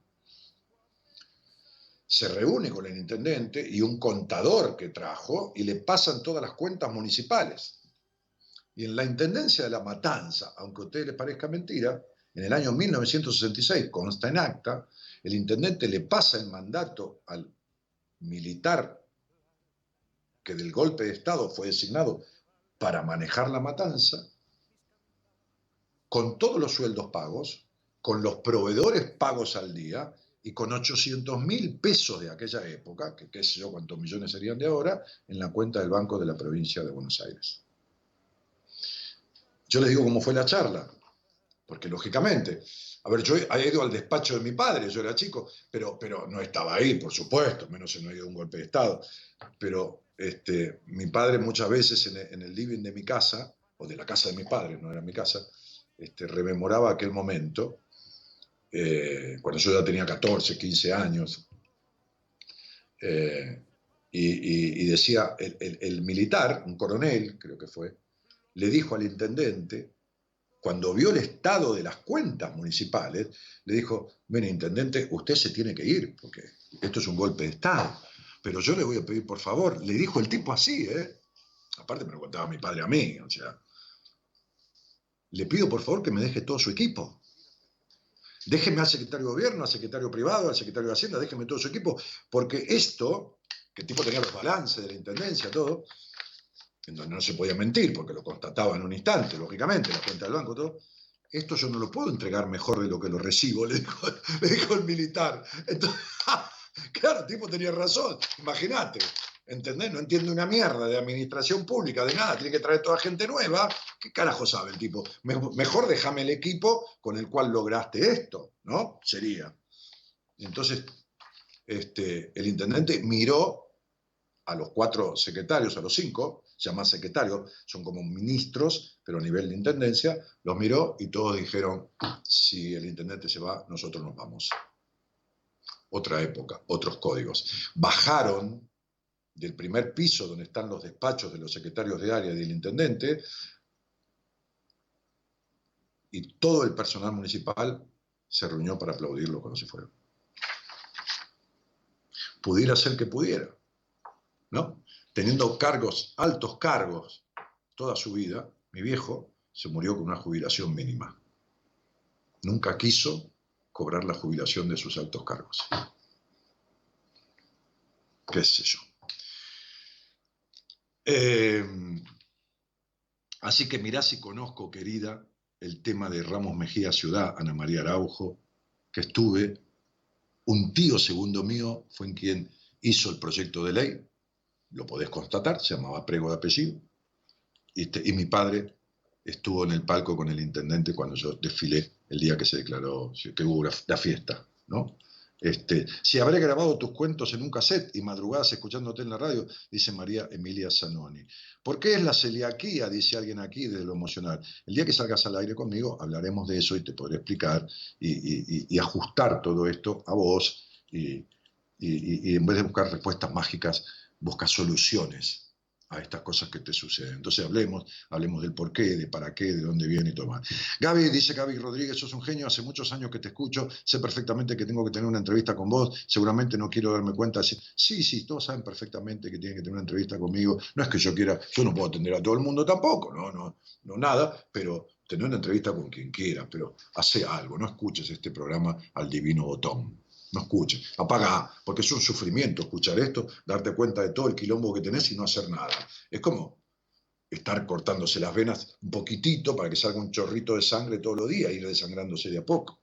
se reúne con el intendente y un contador que trajo y le pasan todas las cuentas municipales. Y en la Intendencia de la Matanza, aunque a ustedes les parezca mentira, en el año 1966, consta en acta, el intendente le pasa el mandato al militar que del golpe de Estado fue designado para manejar la matanza, con todos los sueldos pagos, con los proveedores pagos al día y con 800 mil pesos de aquella época, que qué sé yo cuántos millones serían de ahora, en la cuenta del Banco de la Provincia de Buenos Aires. Yo les digo cómo fue la charla, porque lógicamente, a ver, yo he ido al despacho de mi padre, yo era chico, pero, pero no estaba ahí, por supuesto, menos se no ha ido un golpe de Estado. Pero este, mi padre muchas veces en el, living de mi casa, o de la casa de mi padre, no era mi casa, este, rememoraba aquel momento, eh, cuando yo ya tenía 14, 15 años, eh, y, decía, el militar, un coronel, creo que fue, le dijo al intendente, cuando vio el estado de las cuentas municipales, le dijo, mire, intendente, usted se tiene que ir, porque esto es un golpe de Estado. Pero yo le voy a pedir, por favor, le dijo el tipo así, ¿eh? Aparte me lo contaba mi padre a mí, o sea, le pido por favor que me deje todo su equipo. Déjeme al secretario de gobierno, al secretario privado, al secretario de Hacienda, déjeme todo su equipo, porque esto, que el tipo tenía los balances de la intendencia, todo, en donde no se podía mentir, porque lo constataba en un instante, lógicamente, la cuenta del banco, todo. Esto yo no lo puedo entregar mejor de lo que lo recibo, le dijo, el militar. Entonces, claro, el tipo tenía razón, imagínate, ¿entendés? No entiende una mierda de administración pública, de nada, tiene que traer toda gente nueva. ¿Qué carajo sabe el tipo? Mejor déjame el equipo con el cual lograste esto, ¿no? Sería. Entonces, este, el intendente miró a los cuatro secretarios, a los cinco, se llama secretario, son como ministros, pero a nivel de intendencia, los miró y todos dijeron, si el intendente se va, nosotros nos vamos. Otra época, otros códigos. Bajaron del primer piso donde están los despachos de los secretarios de área y del intendente, y todo el personal municipal se reunió para aplaudirlo cuando se fueron. Pudiera ser que pudiera, ¿no? teniendo cargos, altos cargos, toda su vida, mi viejo se murió con una jubilación mínima. Nunca quiso cobrar la jubilación de sus altos cargos. ¿Qué sé yo? Em, así que mirá si conozco, querida, el tema de Ramos Mejía Ciudad, Ana María Araujo, que estuve, un tío segundo mío fue en quien hizo el proyecto de ley, lo podés constatar, se llamaba Prego de apellido, y, y mi padre estuvo en el palco con el intendente cuando yo desfilé el día que se declaró, que hubo la fiesta, ¿no? Este, si habré grabado tus cuentos en un cassette y madrugadas escuchándote en la radio, dice María Emilia Zanoni. ¿Por qué es la celiaquía? Dice alguien aquí de lo emocional. El día que salgas al aire conmigo hablaremos de eso y te podré explicar y, y ajustar todo esto a vos y, en vez de buscar respuestas mágicas, busca soluciones a estas cosas que te suceden. Entonces hablemos, hablemos del por qué, de para qué, de dónde viene y todo más. Gaby, dice Gaby Rodríguez, sos un genio, hace muchos años que te escucho, sé perfectamente que tengo que tener una entrevista con vos, seguramente no quiero darme cuenta. Sí, sí, todos saben perfectamente que tienen que tener una entrevista conmigo. No es que yo quiera, yo no puedo atender a todo el mundo tampoco, no, no, no nada, pero tener una entrevista con quien quiera, pero hace algo, no escuches este programa al divino botón no escuche, apaga, porque es un sufrimiento escuchar esto, darte cuenta de todo el quilombo que tenés y no hacer nada. Es como estar cortándose las venas un poquitito para que salga un chorrito de sangre todos los días, ir desangrándose de a poco.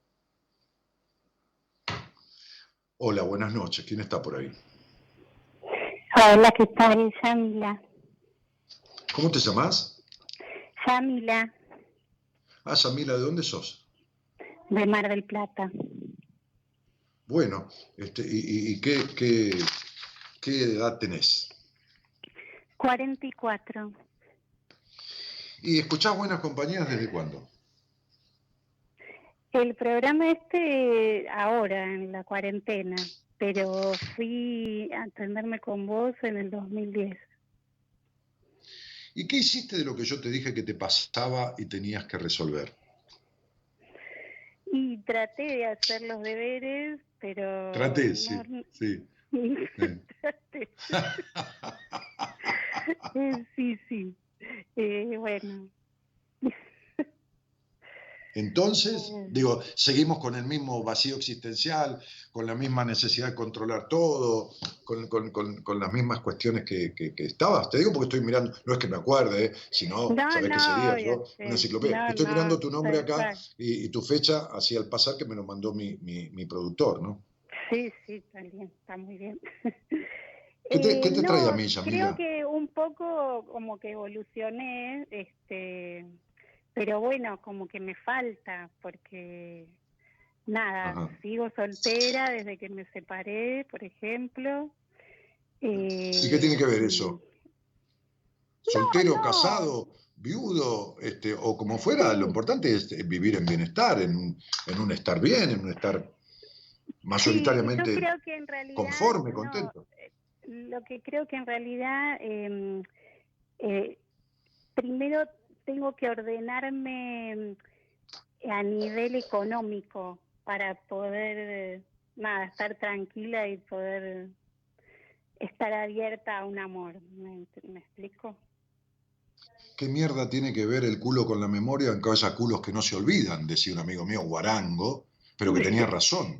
Hola, buenas noches. ¿Quién está por ahí? Hola, ¿qué tal? Samila. ¿Cómo te llamas? Samila. Ah, Samila, ¿de dónde sos? De Mar del Plata. Bueno, este, ¿y, qué, qué, qué edad tenés? 44. ¿Y escuchás Buenas Compañías desde cuándo? El programa este ahora, en la cuarentena, pero fui a atenderme con vos en el 2010. ¿Y qué hiciste de lo que yo te dije que te pasaba y tenías que resolver? Y traté de hacer los deberes, pero... Traté, sí, sí. Traté. sí, sí. Eh, bueno. Entonces, eh. digo, seguimos con el mismo vacío existencial, con la misma necesidad de controlar todo, con, con, con, las mismas cuestiones que, que, estabas. Te digo porque estoy mirando, no es que me acuerde, eh, sino, no, ¿sabes qué sería yo? Una enciclopedia. estoy mirando tu nombre acá y, y, tu fecha hacia el pasar que me lo mandó mi, mi, mi productor, ¿no? Sí, sí, también, está muy bien. ¿Qué te, ¿qué te Eh, trae a no, mí? Creo que un poco como que evolucioné, este, pero bueno, como que me falta, porque nada, Ajá. sigo soltera desde que me separé, por ejemplo. ¿Y qué tiene que ver eso? ¿Soltero, no. casado, viudo, este, o como fuera? Lo importante es eh, vivir en bienestar, en un, en un estar bien, en un estar mayoritariamente Sí, creo que en realidad, conforme, no, contento. lo que creo que en realidad eh, eh, primero tengo que ordenarme mm, a nivel económico para poder eh, nada estar tranquila y poder estar abierta a un amor ¿me, me explico? ¿Qué mierda tiene que ver el culo con la memoria? Aunque haya culos que no se olvidan, decía un amigo mío, guarango, pero que tenía razón.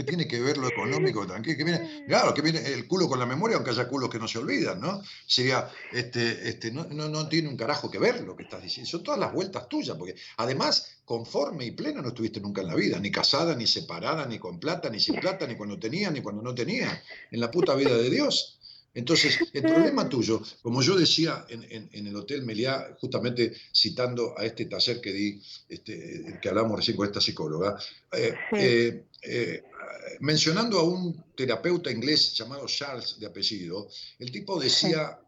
¿Qué tiene que ver lo económico? ¿Qué- qué viene? Claro, que viene el culo con la memoria, aunque haya culos que no se olvidan, ¿no? Sería, este, este, no, no, no tiene un carajo que ver lo que estás diciendo. Son todas las vueltas tuyas, porque además, conforme y plena no estuviste nunca en la vida, ni casada, ni separada, ni con plata, ni sin plata, ni cuando tenía, ni cuando no tenía, en la puta vida de Dios. Entonces, el problema tuyo, como yo decía en, en- en el Hotel Meliá, justamente citando a este taller que di, este, que hablamos recién con esta psicóloga, eh, eh, eh, mencionando a un terapeuta inglés llamado Charles de apellido, el tipo decía,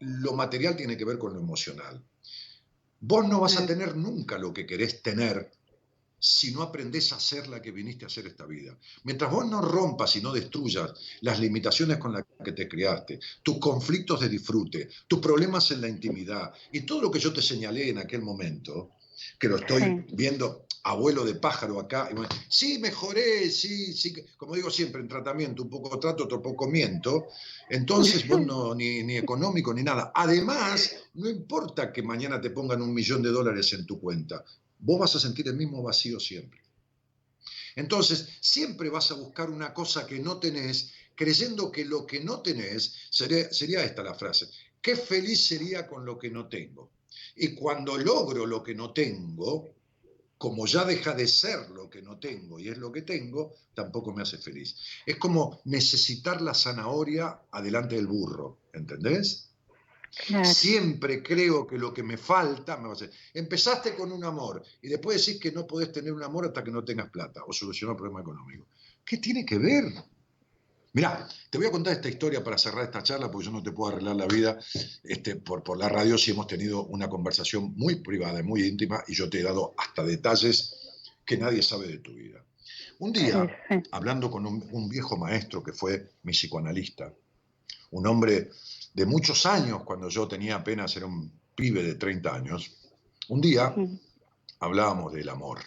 lo material tiene que ver con lo emocional. Vos no vas a tener nunca lo que querés tener si no aprendés a ser la que viniste a hacer esta vida. Mientras vos no rompas y no destruyas las limitaciones con las que te criaste, tus conflictos de disfrute, tus problemas en la intimidad y todo lo que yo te señalé en aquel momento, que lo estoy Sí. viendo abuelo de pájaro acá, y bueno, sí, mejoré, sí, sí, como digo siempre, en tratamiento, un poco trato, otro poco miento, entonces vos no, ni, ni económico ni nada. Además, no importa que mañana te pongan un millón de dólares en tu cuenta, vos vas a sentir el mismo vacío siempre. Entonces, siempre vas a buscar una cosa que no tenés, creyendo que lo que no tenés, sería, sería esta la frase, qué feliz sería con lo que no tengo. Y cuando logro lo que no tengo, como ya deja de ser lo que no tengo y es lo que tengo, tampoco me hace feliz. Es como necesitar la zanahoria adelante del burro, ¿entendés? Claro. Siempre creo que lo que me falta me va a hacer. Empezaste con un amor y después decís que no podés tener un amor hasta que no tengas plata o solucionar un problema económico. ¿Qué tiene que ver? Mirá, te voy a contar esta historia para cerrar esta charla porque yo no te puedo arreglar la vida este, por, por la radio si hemos tenido una conversación muy privada y muy íntima y yo te he dado hasta detalles que nadie sabe de tu vida. Un día, hablando con un, un viejo maestro que fue mi psicoanalista, un hombre de muchos años, cuando yo tenía apenas, era un pibe de 30 años, un día hablábamos del amor.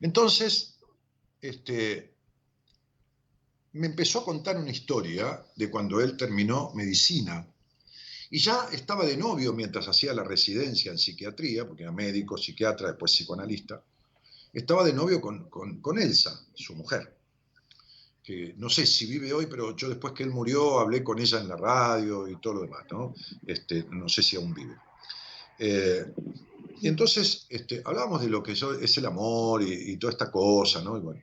Entonces, este, me empezó a contar una historia de cuando él terminó medicina y ya estaba de novio mientras hacía la residencia en psiquiatría, porque era médico, psiquiatra, después psicoanalista, estaba de novio con, con, con Elsa, su mujer que no sé si vive hoy, pero yo después que él murió hablé con ella en la radio y todo lo demás, ¿no? Este, no sé si aún vive. Eh, y entonces este, hablábamos de lo que es el amor y, y toda esta cosa, ¿no? Y bueno.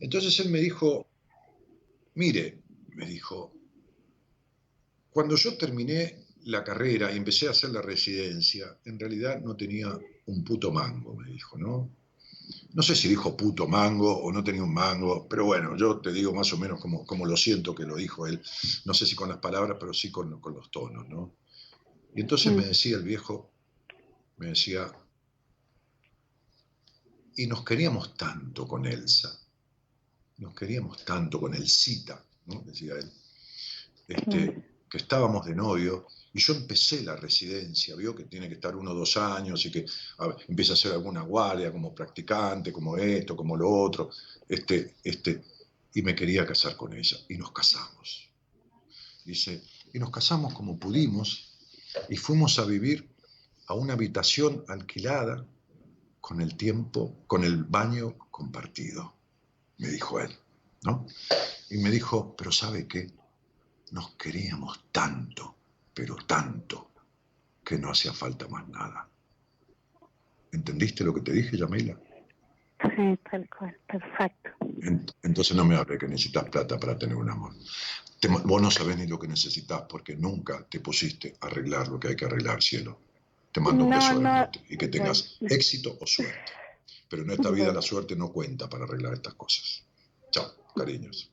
Entonces él me dijo, mire, me dijo, cuando yo terminé la carrera y empecé a hacer la residencia, en realidad no tenía un puto mango, me dijo, ¿no? No sé si dijo puto mango o no tenía un mango, pero bueno, yo te digo más o menos como, como lo siento que lo dijo él. No sé si con las palabras, pero sí con, con los tonos, ¿no? Y entonces me decía el viejo, me decía, y nos queríamos tanto con Elsa, nos queríamos tanto con Elsita, ¿no? Decía él, este, estábamos de novio, y yo empecé la residencia, vio que tiene que estar uno o dos años y que empieza a hacer alguna guardia como practicante, como esto, como lo otro, este, este, y me quería casar con ella, y nos casamos. Dice, y nos casamos como pudimos, y fuimos a vivir a una habitación alquilada con el tiempo, con el baño compartido, me dijo él, ¿no? Y me dijo, pero ¿sabe qué? Nos queríamos tanto, pero tanto, que no hacía falta más nada. ¿Entendiste lo que te dije, Yamila? Sí, tal cual, perfecto. Entonces no me hable que necesitas plata para tener un amor. vos no sabés ni lo que necesitas porque nunca te pusiste a arreglar lo que hay que arreglar, cielo. Te mando un beso y que tengas éxito o suerte. Pero en esta vida la suerte no cuenta para arreglar estas cosas. Chao, cariños.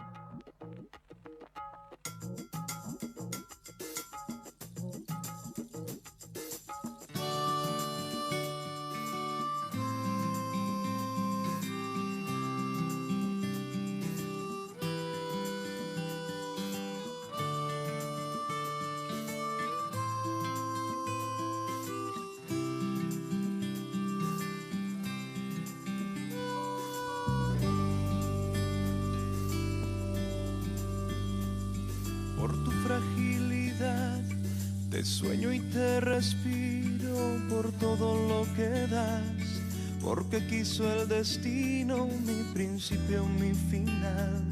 Sueño y te respiro por todo lo que das, porque quiso el destino mi principio, mi final,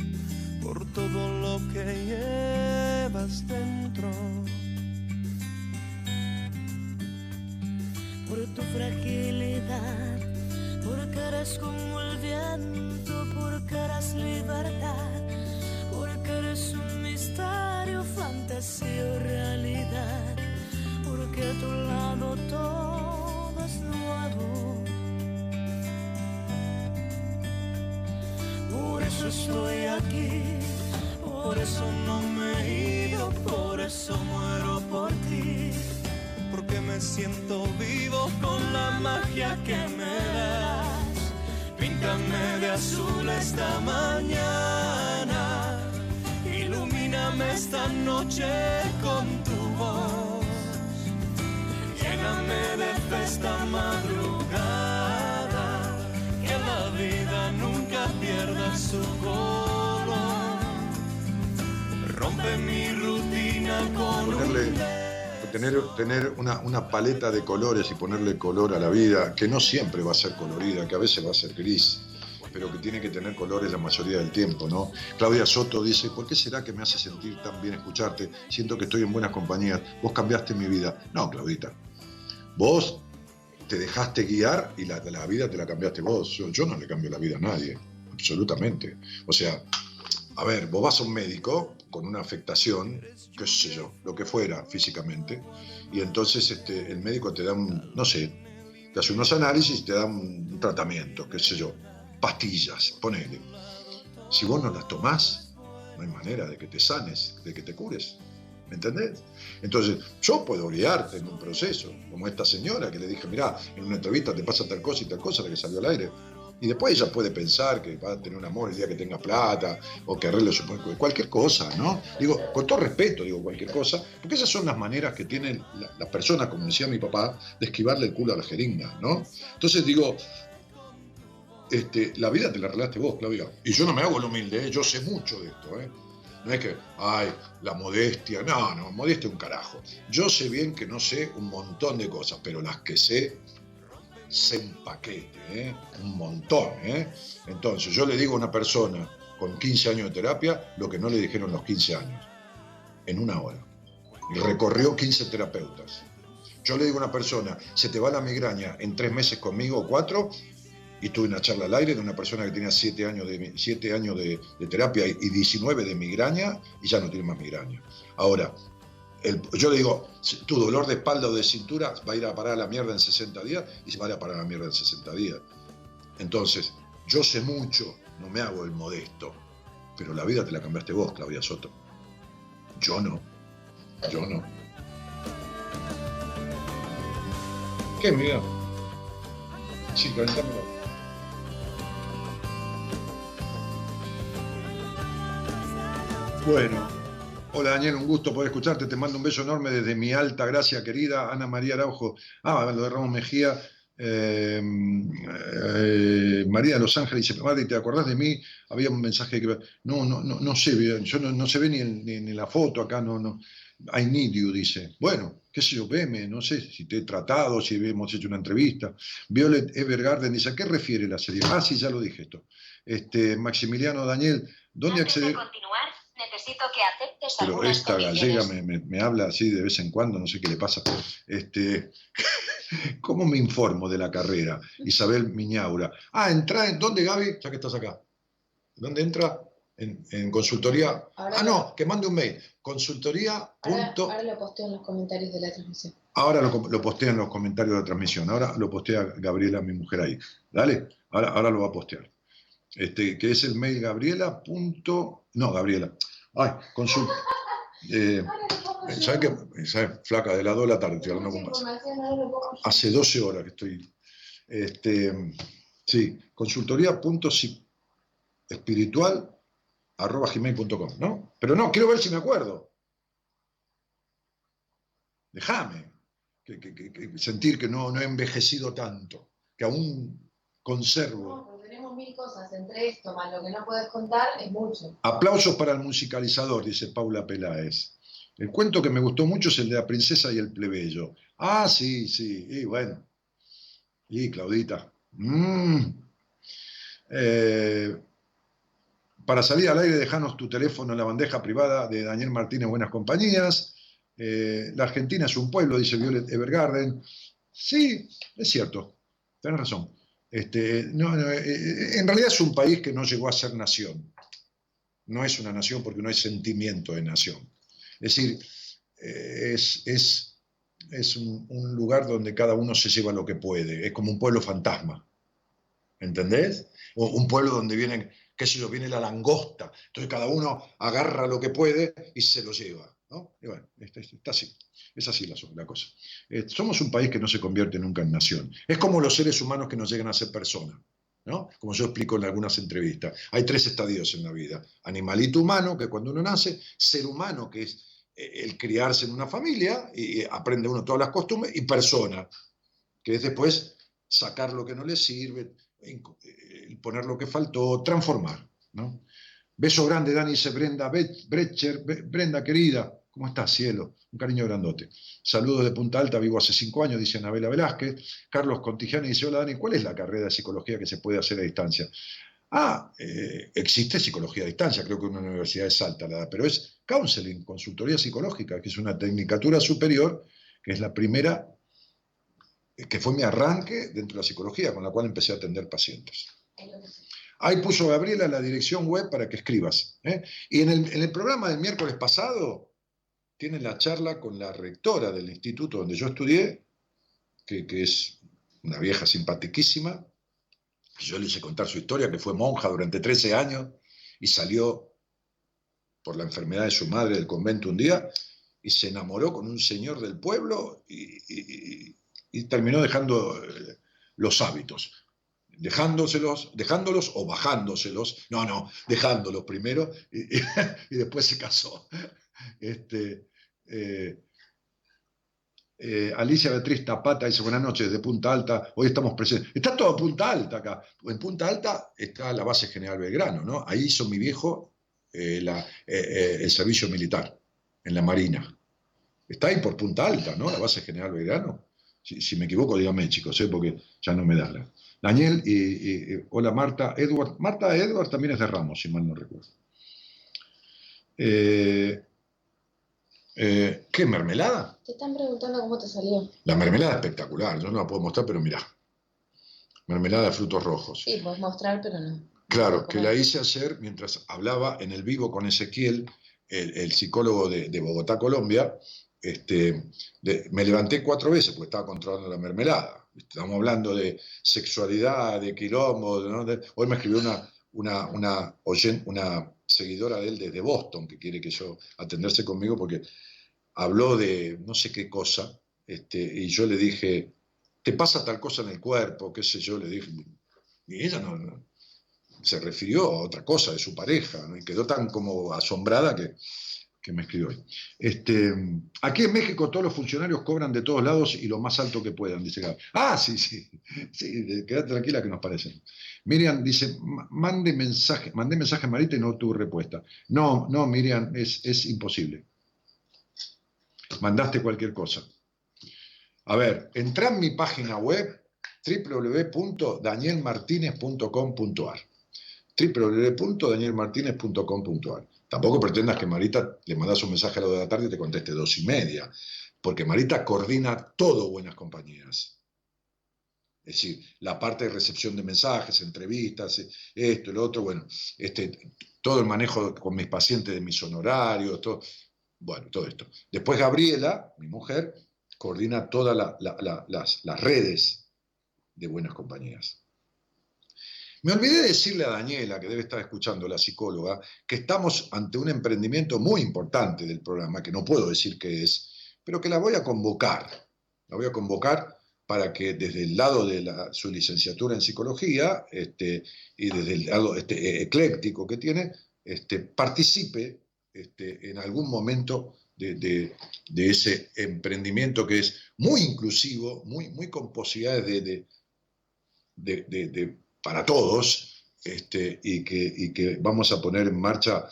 por todo lo que llevas dentro. Por tu fragilidad, porque eres como el viento, porque eres libertad, porque eres un misterio, fantasía o realidad porque a tu lado todo es nuevo. Por eso estoy aquí, por eso no me he ido, por eso muero por ti. Porque me siento vivo con la magia que me das. Píntame de azul esta mañana, ilumíname esta noche de esta madrugada, que la vida nunca pierda su color. Rompe mi rutina con tener, tener una, una, paleta de colores y ponerle color a la vida, que no siempre va a ser colorida, que a veces va a ser gris, pero que tiene que tener colores la mayoría del tiempo, ¿no? Claudia Soto dice, ¿por qué será que me hace sentir tan bien escucharte? Siento que estoy en buenas compañías, vos cambiaste mi vida. No, Claudita, Vos te dejaste guiar y la, la vida te la cambiaste vos. Yo, no le cambio la vida a nadie, absolutamente. O sea, a ver, vos vas a un médico con una afectación, qué sé yo, lo que fuera físicamente, y entonces este, el médico te da un, no sé, te hace unos análisis, te da un tratamiento, qué sé yo, pastillas, ponele. Si vos no las tomás, no hay manera de que te sanes, de que te cures. ¿Me entendés? Entonces, yo puedo guiarte en un proceso, como esta señora que le dije, mira, en una entrevista te pasa tal cosa y tal cosa, la que salió al aire. Y después ella puede pensar que va a tener un amor el día que tenga plata, o que arregle su cualquier cosa, ¿no? Digo, con todo respeto, digo cualquier cosa, porque esas son las maneras que tienen las personas, como decía mi papá, de esquivarle el culo a la jeringa, ¿no? Entonces digo, este, la vida te la arreglaste vos, Claudia. Y yo no me hago el humilde, ¿eh? yo sé mucho de esto, ¿eh? No es que, ay, la modestia. No, no, modestia un carajo. Yo sé bien que no sé un montón de cosas, pero las que sé, sé un paquete, ¿eh? un montón. ¿eh? Entonces, yo le digo a una persona con 15 años de terapia lo que no le dijeron los 15 años, en una hora. Y recorrió 15 terapeutas. Yo le digo a una persona, se te va la migraña en tres meses conmigo o cuatro, y tuve una charla al aire de una persona que tenía 7 años, de, siete años de, terapia y 19 de migraña y ya no tiene más migraña. Ahora, yo le digo, tu dolor de espalda o de cintura va a ir a parar a la mierda en 60 días y se va a ir a parar a la mierda en 60 días. Entonces, yo sé mucho, no me hago el modesto, pero la vida te la cambiaste vos, Claudia Soto. Yo no, yo no. ¿Qué, Miguel? Sí, calentámelo. Bueno, hola Daniel, un gusto poder escucharte. Te mando un beso enorme desde mi alta gracia querida Ana María Araujo. Ah, lo de Ramos Mejía. Eh, eh, María de Los Ángeles dice, Madre, ¿te acordás de mí? Había un mensaje que... No, no, no, no sé, yo no, se ve ni, ni, la foto acá, no, no. I need you, dice. Bueno, qué sé yo, veme, no sé si te he tratado, si hemos hecho una entrevista. Violet Evergarden dice, ¿a qué refiere la serie? Ah, sí, ya lo dije esto. Este, Maximiliano Daniel, ¿dónde acceder? continuar, necesito que aceptes Pero esta gallega me, habla así de vez en cuando, no sé qué le pasa. Este, ¿Cómo me informo de la carrera? Isabel Miñaura. Ah, entra en, ¿dónde Gaby? Ya que estás acá. ¿Dónde entra? En, consultoría. ah, no, que mande un mail. Consultoría. Ahora, ahora, lo posteo en los comentarios de la transmisión. Ahora lo, lo posteo en los comentarios de la transmisión. Ahora lo postea Gabriela, mi mujer ahí. Dale, ahora, ahora lo va a postear. Este, que es el mail Gabriela. no, Gabriela. Ay, consulta. Eh, ¿Sabes. Flaca, de las 2 de la tarde estoy hablando con más. Hace 12 horas que estoy. Este, sí, consultoría espiritual arroba gmail.com, ¿no? Pero no, quiero ver si me acuerdo. Déjame sentir que no, no he envejecido tanto, que aún conservo. Mil cosas, entre esto más lo que no puedes contar es mucho. Aplausos para el musicalizador, dice Paula Peláez. El cuento que me gustó mucho es el de la princesa y el plebeyo. Ah, sí, sí, y bueno. Y Claudita. Mm. Eh, para salir al aire, dejanos tu teléfono en la bandeja privada de Daniel Martínez Buenas Compañías. Eh, la Argentina es un pueblo, dice Violet Evergarden. Sí, es cierto, tenés razón. Este, no, eh, eh, en realidad es un país que no llegó a ser nación. No es una nación porque no hay sentimiento de nación. Es decir, es, es, un, lugar donde cada uno se lleva lo que puede. Es como un pueblo fantasma. ¿Entendés? O un pueblo donde vienen que si lo viene la langosta. Entonces cada uno agarra lo que puede y se lo lleva. ¿No? Y bueno, está, así. Es así la, cosa. Eh, somos un país que no se convierte nunca en nación. Es como los seres humanos que no llegan a ser personas. ¿no? Como yo explico en algunas entrevistas. Hay tres estadios en la vida. Animalito humano, que cuando uno nace, ser humano, que es eh, el criarse en una familia, y aprende uno todas las costumbres, y persona, que es después sacar lo que no le sirve, eh, poner lo que faltó, transformar. Beso grande, Dani, dice Brenda Brecher, Brenda querida, ¿cómo estás, cielo? Un cariño grandote. Saludos de Punta Alta, vivo hace cinco años, dice Anabela Velázquez. Carlos Contigiani dice, hola Dani, ¿cuál es la carrera de psicología que se puede hacer a distancia? Ah, eh, existe psicología a distancia, creo que una universidad es alta la edad, pero es counseling, consultoría psicológica, que es una tecnicatura superior, que es la primera que fue mi arranque dentro de la psicología, con la cual empecé a atender pacientes. Ahí puso Gabriela la dirección web para que escribas. ¿eh? Y en el, programa del miércoles pasado tienen la charla con la rectora del instituto donde yo estudié, que, es una vieja simpatiquísima. Yo le hice contar su historia, que fue monja durante 13 años y salió por la enfermedad de su madre del convento un día y se enamoró con un señor del pueblo y, y terminó dejando eh, los hábitos. Dejándoselos, dejándolos o bajándoselos, no, no, dejándolos primero y, después se casó. Este, eh, eh, Alicia Beatriz Tapata dice, buenas noches, de Punta Alta, hoy estamos presentes. Está todo Punta Alta acá. En Punta Alta está la base General Belgrano, ¿no? Ahí hizo mi viejo el servicio militar, en la Marina. Está ahí por Punta Alta, ¿no? La base General Belgrano. Si, me equivoco, dígame, chicos, ¿eh? porque ya no me da la. Daniel, y, hola Marta, Edward. Marta Edward también es de Ramos, si mal no recuerdo. Eh, eh, ¿Qué mermelada? Te están preguntando cómo te salió. La mermelada espectacular, yo no la puedo mostrar, pero mirá. Mermelada de frutos rojos. Sí, puedes mostrar, pero no. Claro, que la hice ayer mientras hablaba en el vivo con Ezequiel, el, psicólogo de Bogotá, Colombia, este, me levanté cuatro veces porque estaba controlando la mermelada. Estamos hablando de sexualidad, de quilombo. hoy me escribió una, una, una, una seguidora de él desde Boston que quiere que yo atenderse conmigo porque habló de no sé qué cosa este, y yo le dije, ¿te pasa tal cosa en el cuerpo? ¿Qué sé yo? Le dije, y ella no, se refirió a otra cosa de su pareja y quedó tan como asombrada que que me escribió hoy. Este, aquí en México todos los funcionarios cobran de todos lados y lo más alto que puedan, dice Gaby. Ah, sí, sí, sí, quédate tranquila que nos parece. Miriam dice, mande mensaje, mandé mensaje a Marita y no tuvo respuesta. No, no, Miriam, es, es imposible. Mandaste cualquier cosa. A ver, entra en mi página web www.danielmartinez.com.ar www.danielmartinez.com.ar Tampoco pretendas que Marita le mandas un mensaje a lo de la tarde y te conteste dos y media, porque Marita coordina todo Buenas Compañías. Es decir, la parte de recepción de mensajes, entrevistas, esto, lo otro, bueno, este, todo el manejo con mis pacientes de mis honorarios, todo, bueno, todo esto. Después Gabriela, mi mujer, coordina todas las, las redes de buenas compañías. Me olvidé de decirle a Daniela, que debe estar escuchando, la psicóloga, que estamos ante un emprendimiento muy importante del programa, que no puedo decir qué es, pero que la voy a convocar. La voy a convocar para que desde el lado de su licenciatura en psicología este, y desde el lado este, ecléctico que tiene, este, participe este, en algún momento de, ese emprendimiento que es muy inclusivo, muy, muy con posibilidades de, de para todos y, que, que vamos a poner en marcha,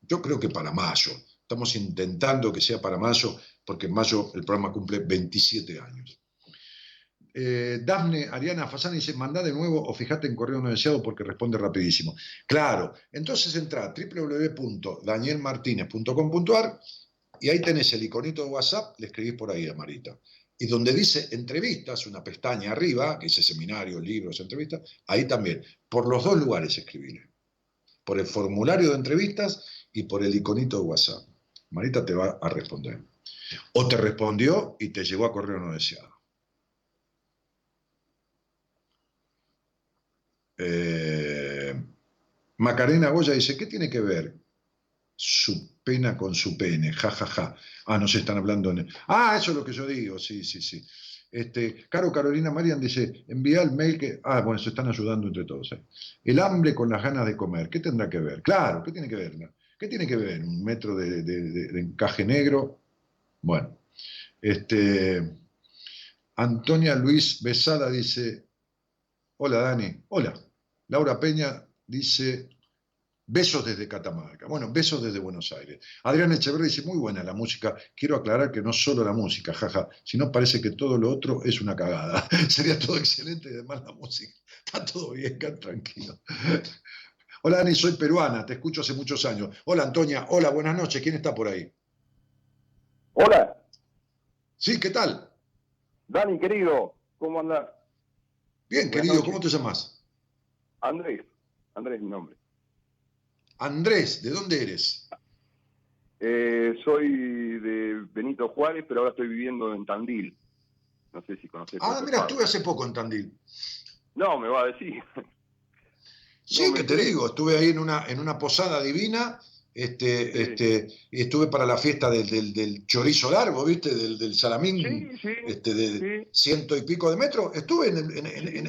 yo creo que para mayo. Estamos intentando que sea para mayo, porque en mayo el programa cumple 27 años. Eh, Dafne Ariana Fasani dice, manda de nuevo o fíjate en correo no deseado porque responde rapidísimo. Claro, entonces entra a www.danielmartinez.com.ar y ahí tenés el iconito de WhatsApp, le escribís por ahí a Marita y donde dice entrevistas, una pestaña arriba, que dice seminario, libros, entrevistas, ahí también. Por los dos lugares escribiré. Por el formulario de entrevistas y por el iconito de WhatsApp. Marita te va a responder. O te respondió y te llegó a correo no deseado. Eh, Macarena Goya dice, ¿qué tiene que ver su pena con su pene, ja, ja, ja. Ah, no se están hablando. Ah, eso es lo que yo digo, sí, sí, sí. Este, Caro Carolina Marian dice, envía el mail que... Ah, bueno, se están ayudando entre todos. ¿eh? El hambre con las ganas de comer, ¿qué tendrá que ver? Claro, ¿qué tiene que ver? ¿Qué tiene que ver? ¿Un metro de, encaje negro? Bueno, este, Antonia Luis Besada dice, hola Dani, hola. Laura Peña dice, Besos desde Catamarca. Bueno, besos desde Buenos Aires. Adrián Echeverri dice, muy buena la música. Quiero aclarar que no solo la música, jaja, sino parece que todo lo otro es una cagada. Sería todo excelente y además la música. Está todo bien, tranquilo. Hola Dani, soy peruana, te escucho hace muchos años. Hola Antonia, hola, buenas noches. ¿Quién está por ahí? Hola. Sí, ¿qué tal? Dani, querido, ¿cómo andas? Bien, querido, ¿cómo te llamas? Andrés, Andrés es mi nombre. Andrés, ¿de dónde eres? Eh, soy de Benito Juárez, pero ahora estoy viviendo en Tandil. No sé si conoces. Ah, mira, estuve hace poco en Tandil. No, me va a decir. Sí, que te digo, estuve ahí en una, en una posada divina, este, este, estuve para la fiesta del, chorizo largo, ¿viste? Del, del salamín, este, de ciento y pico de metros. Estuve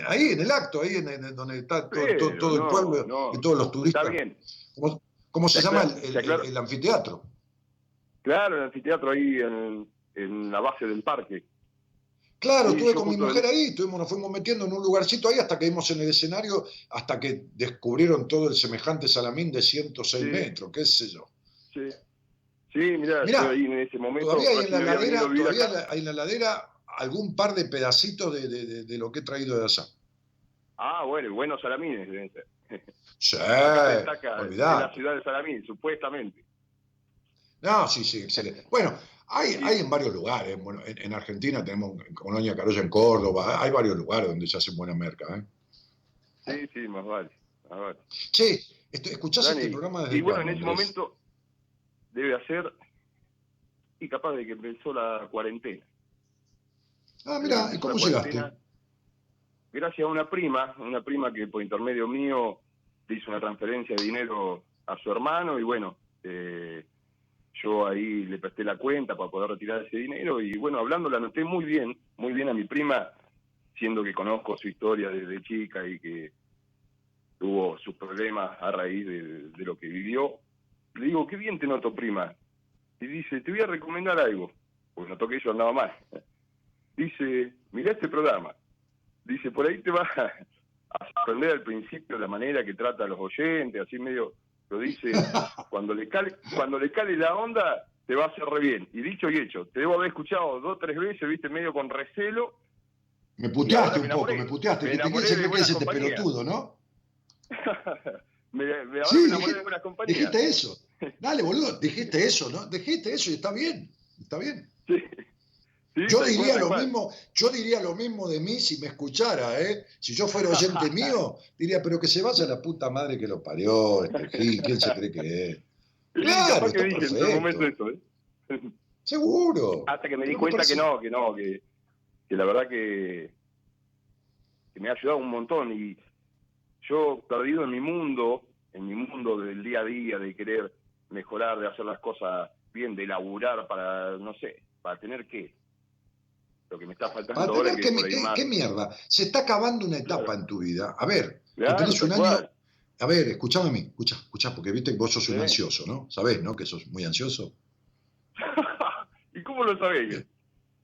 ahí en el acto, ahí en, donde está todo, el pueblo y todos los turistas. Está bien. ¿Cómo, se llama el, anfiteatro? Claro, el anfiteatro ahí en, la base del parque. Claro, estuve con mi mujer ahí, estuvimos, nos fuimos metiendo en un lugarcito ahí hasta que vimos en el escenario, hasta que descubrieron todo el semejante salamín de 106 metros, qué sé yo. Sí, sí mira, ahí en ese momento. Todavía hay en la ladera, todavía hay en la ladera algún par de pedacitos de, lo que he traído de allá. Ah, bueno, buenos salamines deben ser. Sí, de la ciudad de Salamín, supuestamente. No, sí, sí, excelente. Bueno, hay, hay en varios lugares. Bueno, en, Argentina tenemos Colonia Carolla en Córdoba, hay varios lugares donde se hace buena merca. ¿eh? Sí, sí, más vale. Más Che, ¿escuchás este programa desde Y bueno, en ese momento debe hacer y capaz de que empezó la cuarentena. Ah, mira, ¿y cómo llegaste? Gracias a una prima, una prima que por intermedio mío hizo una transferencia de dinero a su hermano y bueno, eh, yo ahí le presté la cuenta para poder retirar ese dinero y bueno, hablando la noté muy bien, muy bien a mi prima, siendo que conozco su historia desde chica y que tuvo sus problemas a raíz de, lo que vivió. Le digo, qué bien te noto, prima. Y dice, te voy a recomendar algo, pues notó que yo andaba mal. Dice, mira este programa. Dice, por ahí te vas a sorprender al principio la manera que trata a los oyentes, así medio lo dice, cuando le cale, cuando le cale la onda, te va a hacer re bien. Y dicho y hecho, te debo haber escuchado dos o tres veces, viste, medio con recelo. Me puteaste un poco, me puteaste. Me enamoré te que este pelotudo, ¿no? me, me, sí, de buenas compañías. Dijiste eso. Dale, boludo, dijiste eso, ¿no? Dijiste eso y está bien, está bien. Sí. Yo diría lo mismo, yo diría lo mismo de mí si me escuchara, ¿eh? Si yo fuera oyente mío, diría, pero que se vaya la puta madre que lo parió, este ¿quién se cree que es? Claro, que dije en momento eso, ¿eh? Seguro. Hasta que me di cuenta que no, que no, que, que la verdad que, que me ha ayudado un montón y yo perdido en mi mundo, en mi mundo del día a día, de querer mejorar, de hacer las cosas bien, de laburar para, no sé, para tener qué. Lo que me está faltando ahora que, ¿qué, mierda? Se está acabando una etapa en tu vida. A ver, tenés un año... A ver, escuchame a mí, escucha, escucha, porque viste que vos sos un ansioso, ¿no? Sabés, ¿no? Que sos muy ansioso. ¿Y cómo lo sabés?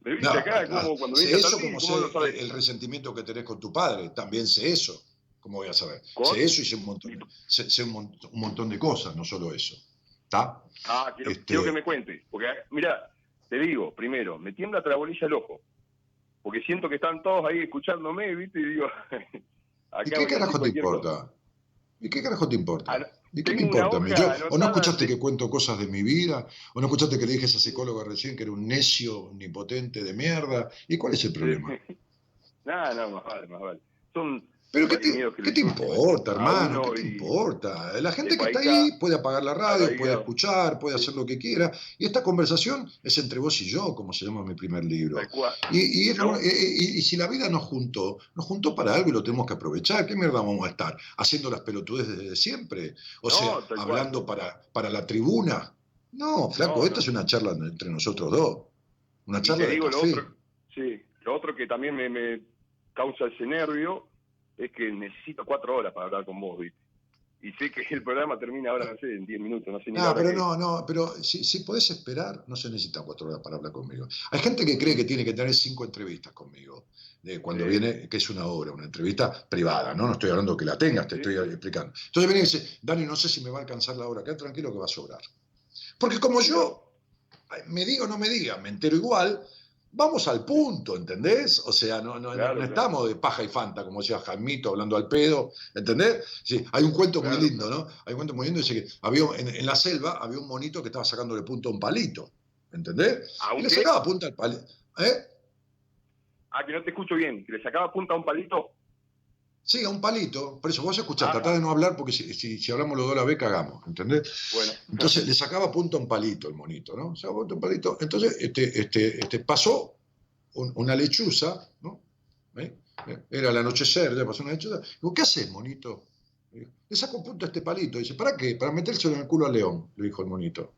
¿Me viste acá? ¿Cómo, cuando sé eso como sé el resentimiento que tenés con tu padre. También sé eso. ¿Cómo voy a saber? Sé eso y sé un montón, sé, un, montón de cosas, no solo eso. ¿Está? Ah, quiero, este quiero que me cuentes. Porque, mira, te digo, primero, me tiembla la bolilla el ojo. Porque siento que están todos ahí escuchándome, ¿viste? Y digo. ¿Y qué carajo te importa? ¿Y qué carajo te importa? Ah, ¿Y qué me importa a mí? ¿O no escuchaste que cuento cosas de mi vida? ¿O no escuchaste que le dije a esa psicóloga recién que era un necio omnipotente de mierda? ¿Y cuál es el problema? no, no, más vale, más vale. Son pero ¿qué te, importa, hermano? ¿Qué te importa? La gente que está ahí puede apagar la radio, puede escuchar, puede hacer lo que quiera. Y esta conversación es entre vos y yo, como se llama mi primer libro. Y, y, si la vida nos juntó, nos juntó para algo y lo tenemos que aprovechar. ¿Qué mierda vamos a estar? ¿Haciendo las pelotudes desde siempre? O sea, hablando para, para la tribuna. No, flaco, esta es una charla entre nosotros dos. Una charla de otro, sí, lo otro que también me causa ese nervio es que necesito cuatro horas para hablar con vos, ¿viste? Y sé que el programa termina ahora, no sé, en diez minutos, no sé ni No, pero no, no, pero si, si podés esperar, no se necesita cuatro horas para hablar conmigo. Hay gente que cree que tiene que tener cinco entrevistas conmigo, de cuando viene, que es una hora, una entrevista privada, ¿no? No estoy hablando que la tengas, te estoy explicando. Entonces viene y dice, Dani, no sé si me va a alcanzar la hora, quédate tranquilo que va a sobrar. Porque como yo, me digo o no me diga, me entero igual, vamos al punto, ¿entendés? O sea, no, no, no estamos de paja y fanta, como decía Jaimito hablando al pedo, ¿entendés? Sí, hay un cuento muy lindo, ¿no? Hay un cuento muy lindo, dice que había, en, la selva había un monito que estaba sacándole punto a un palito, ¿entendés? Y le sacaba punta al palito. ¿Eh? Ah, que no te escucho bien, que le sacaba punta a un palito. Sí, a un palito. Por eso vos escuchás, ah. tratá de no hablar porque si, si, hablamos los dos a la vez cagamos, ¿entendés? Bueno. Entonces le sacaba punto a un palito el monito, ¿no? Sacaba punto a un palito. Entonces este, este, este pasó una lechuza, ¿no? ¿Eh? Era el anochecer, ya pasó una lechuza. Digo, ¿qué haces, monito? Le saco punto a este palito. Dice, ¿para qué? Para metérselo en el culo al león, le dijo el monito.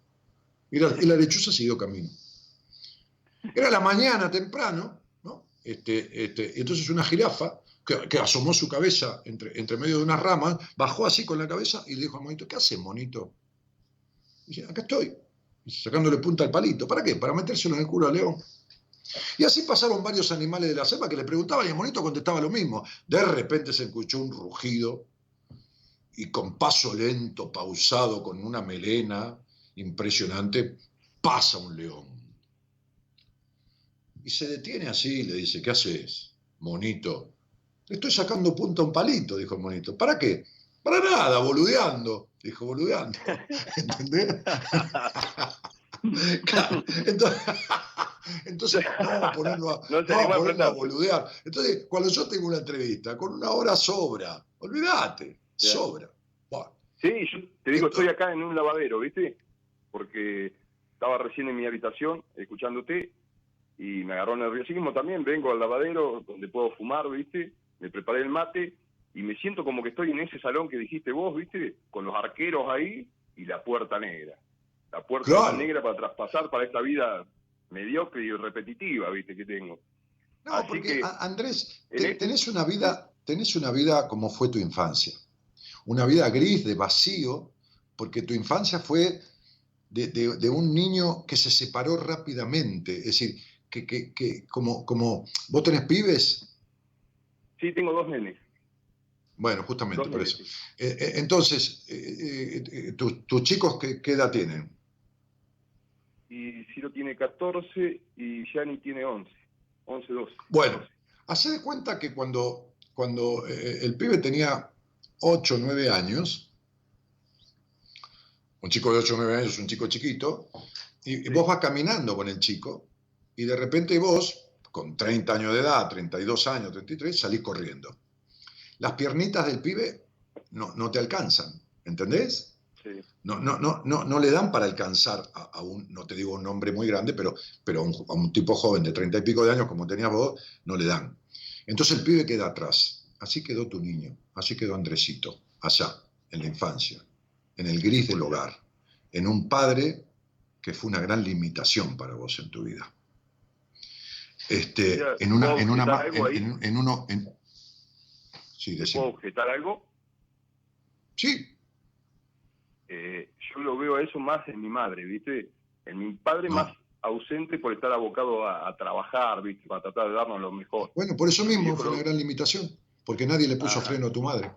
Y la, y la lechuza siguió camino. Era la mañana temprano, ¿no? Este, este, entonces una jirafa que, asomó su cabeza entre, entre medio de unas ramas, bajó así con la cabeza y le dijo al monito, ¿qué hace, monito? dice, acá estoy, sacándole punta al palito. ¿Para qué? Para metérselo en el culo al león. Y así pasaron varios animales de la selva que le preguntaban y el monito contestaba lo mismo. De repente se escuchó un rugido y con paso lento, pausado, con una melena impresionante, pasa un león. Y se detiene así y le dice, ¿qué haces, monito? Estoy sacando punta a un palito, dijo el monito. ¿Para qué? Para nada, boludeando. Dijo, boludeando. ¿Entendés? entonces, entonces, vamos a ponerlo a, no a, boludear. Entonces, cuando yo tengo una entrevista, con una hora sobra, olvídate, sobra. Sí, yo te digo, estoy acá en un lavadero, ¿viste? Porque estaba recién en mi habitación escuchándote y me agarró nerviosismo también. Vengo al lavadero donde puedo fumar, ¿viste? Me preparé el mate y me siento como que estoy en ese salón que dijiste vos, ¿viste? Con los arqueros ahí y la puerta negra. La puerta negra para traspasar para esta vida mediocre y repetitiva, ¿viste? Que tengo. No, porque Andrés, este tenés una vida, tenés una vida como fue tu infancia. Una vida gris, de vacío, porque tu infancia fue de, un niño que se separó rápidamente. Es decir, que, que, que como, como vos tenés pibes, Sí, tengo dos nenes. Bueno, justamente por eso. Eh, eh, entonces, eh, ¿tus chicos qué, edad tienen? Y Ciro tiene 14 y Yanni tiene 11. 11, 12. Bueno, hace de cuenta que cuando, cuando eh, el pibe tenía 8, 9 años, un chico de 8 o 9 años, un chico chiquito, y, vos vas caminando con el chico, y de repente vos, con 30 años de edad, 32 años, 33, salís corriendo. Las piernitas del pibe no, no te alcanzan, ¿entendés? No, no, no, no, no le dan para alcanzar a, un, no te digo un hombre muy grande, pero, pero a un tipo joven de treinta y pico de años como tenías vos, no le dan. Entonces el pibe queda atrás. Así quedó tu niño, así quedó Andresito, allá, en la infancia, en el gris del hogar, en un padre que fue una gran limitación para vos en tu vida. Este, en una, en una, en, en, uno, en, sí, ¿Puedo objetar algo? Sí, eh, yo lo veo a eso más en mi madre, ¿viste? En mi padre más ausente por estar abocado a, trabajar, ¿viste? Para tratar de darnos lo mejor. Bueno, por eso mismo fue una gran limitación, porque nadie le puso ah. freno a tu madre.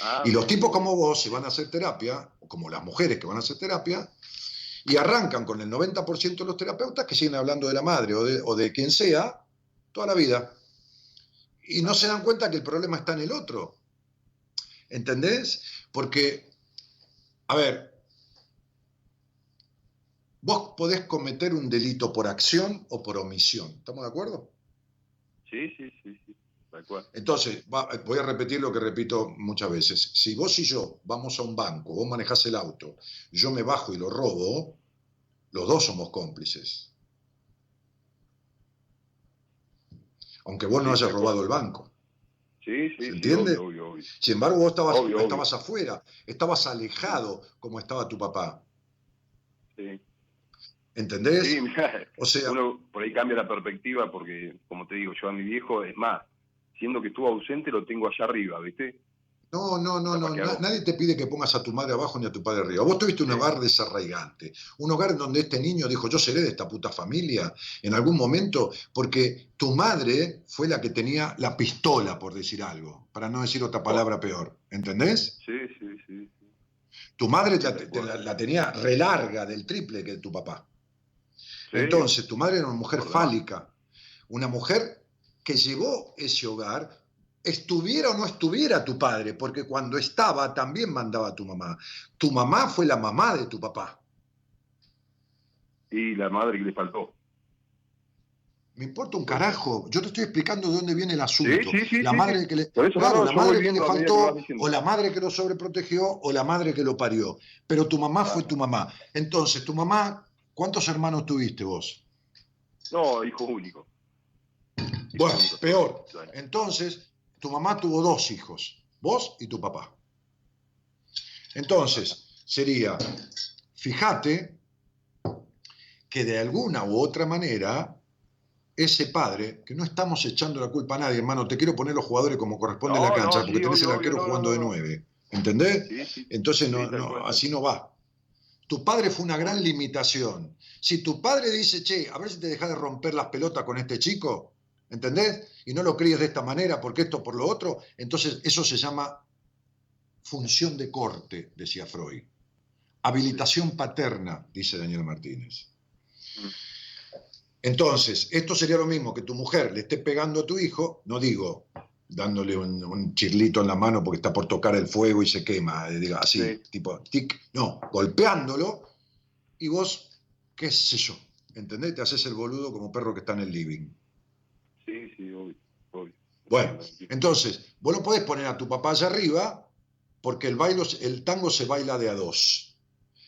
Ah, y los tipos como vos se van a hacer terapia, como las mujeres que van a hacer terapia, y arrancan con el 90% de los terapeutas que siguen hablando de la madre o de, o quien sea toda la vida. Y no se dan cuenta que el problema está en el otro. ¿Entendés? Porque a ver, vos podés cometer un delito por acción o por omisión. ¿Estamos de acuerdo? Sí, sí, sí, sí. Entonces, voy a repetir lo que repito muchas veces. Si vos y yo vamos a un banco, vos manejás el auto, yo me bajo y lo robo, los dos somos cómplices. Aunque vos no hayas robado el banco. Sí, sí. ¿Se entiende? Sin embargo, vos estabas, estabas afuera, estabas alejado como estaba tu papá. Sí. ¿Entendés? Sí, o sea, uno por ahí cambia la perspectiva porque, como te digo, yo a mi viejo, es más, siendo que estuvo ausente, lo tengo allá arriba, ¿viste? No, no, no, no. nadie te pide que pongas a tu madre abajo ni a tu padre arriba. Vos tuviste un hogar desarraigante. Un hogar en donde este niño dijo, yo seré de esta puta familia en algún momento, porque tu madre fue la que tenía la pistola, por decir algo, para no decir otra palabra peor. ¿Entendés? Sí, sí, sí. Tu madre la, tenía relarga del triple que tu papá. Entonces, tu madre era una mujer fálica, una mujer que llevó ese hogar estuviera o no estuviera tu padre, porque cuando estaba también mandaba a tu mamá. Tu mamá fue la mamá de tu papá. Y la madre que le faltó. Me importa un carajo. Yo te estoy explicando de dónde viene el asunto. Sí, sí, la madre que le, claro, la madre que le faltó, o la madre que lo sobreprotegió, o la madre que lo parió. Pero tu mamá fue tu mamá. Entonces, tu mamá, ¿cuántos hermanos tuviste vos? No, hijo único. Bueno, peor. Entonces, tu mamá tuvo dos hijos, vos y tu papá. Entonces, sería, fíjate que de alguna u otra manera, ese padre, que no estamos echando la culpa a nadie, hermano, te quiero poner los jugadores como corresponde en la cancha, porque tenés el arquero jugando de nueve, ¿entendés? Entonces, no, así no va. Tu padre fue una gran limitación. Si tu padre dice, che, a ver si te dejas de romper las pelotas con este chico, ¿entendés? Y no lo críes de esta manera porque esto por lo otro, entonces eso se llama función de corte, decía Freud. Habilitación paterna, dice Daniel Martínez. Entonces, esto sería lo mismo que tu mujer le esté pegando a tu hijo, no digo dándole un, chirlito en la mano porque está por tocar el fuego y se quema, eh, diga así, tipo tic, no, golpeándolo y vos, qué sé yo, ¿entendés? Te haces el boludo como perro que está en el living. Sí, sí, obvio, Bueno, entonces, vos lo podés poner a tu papá allá arriba porque el, bailo, el tango se baila de a dos.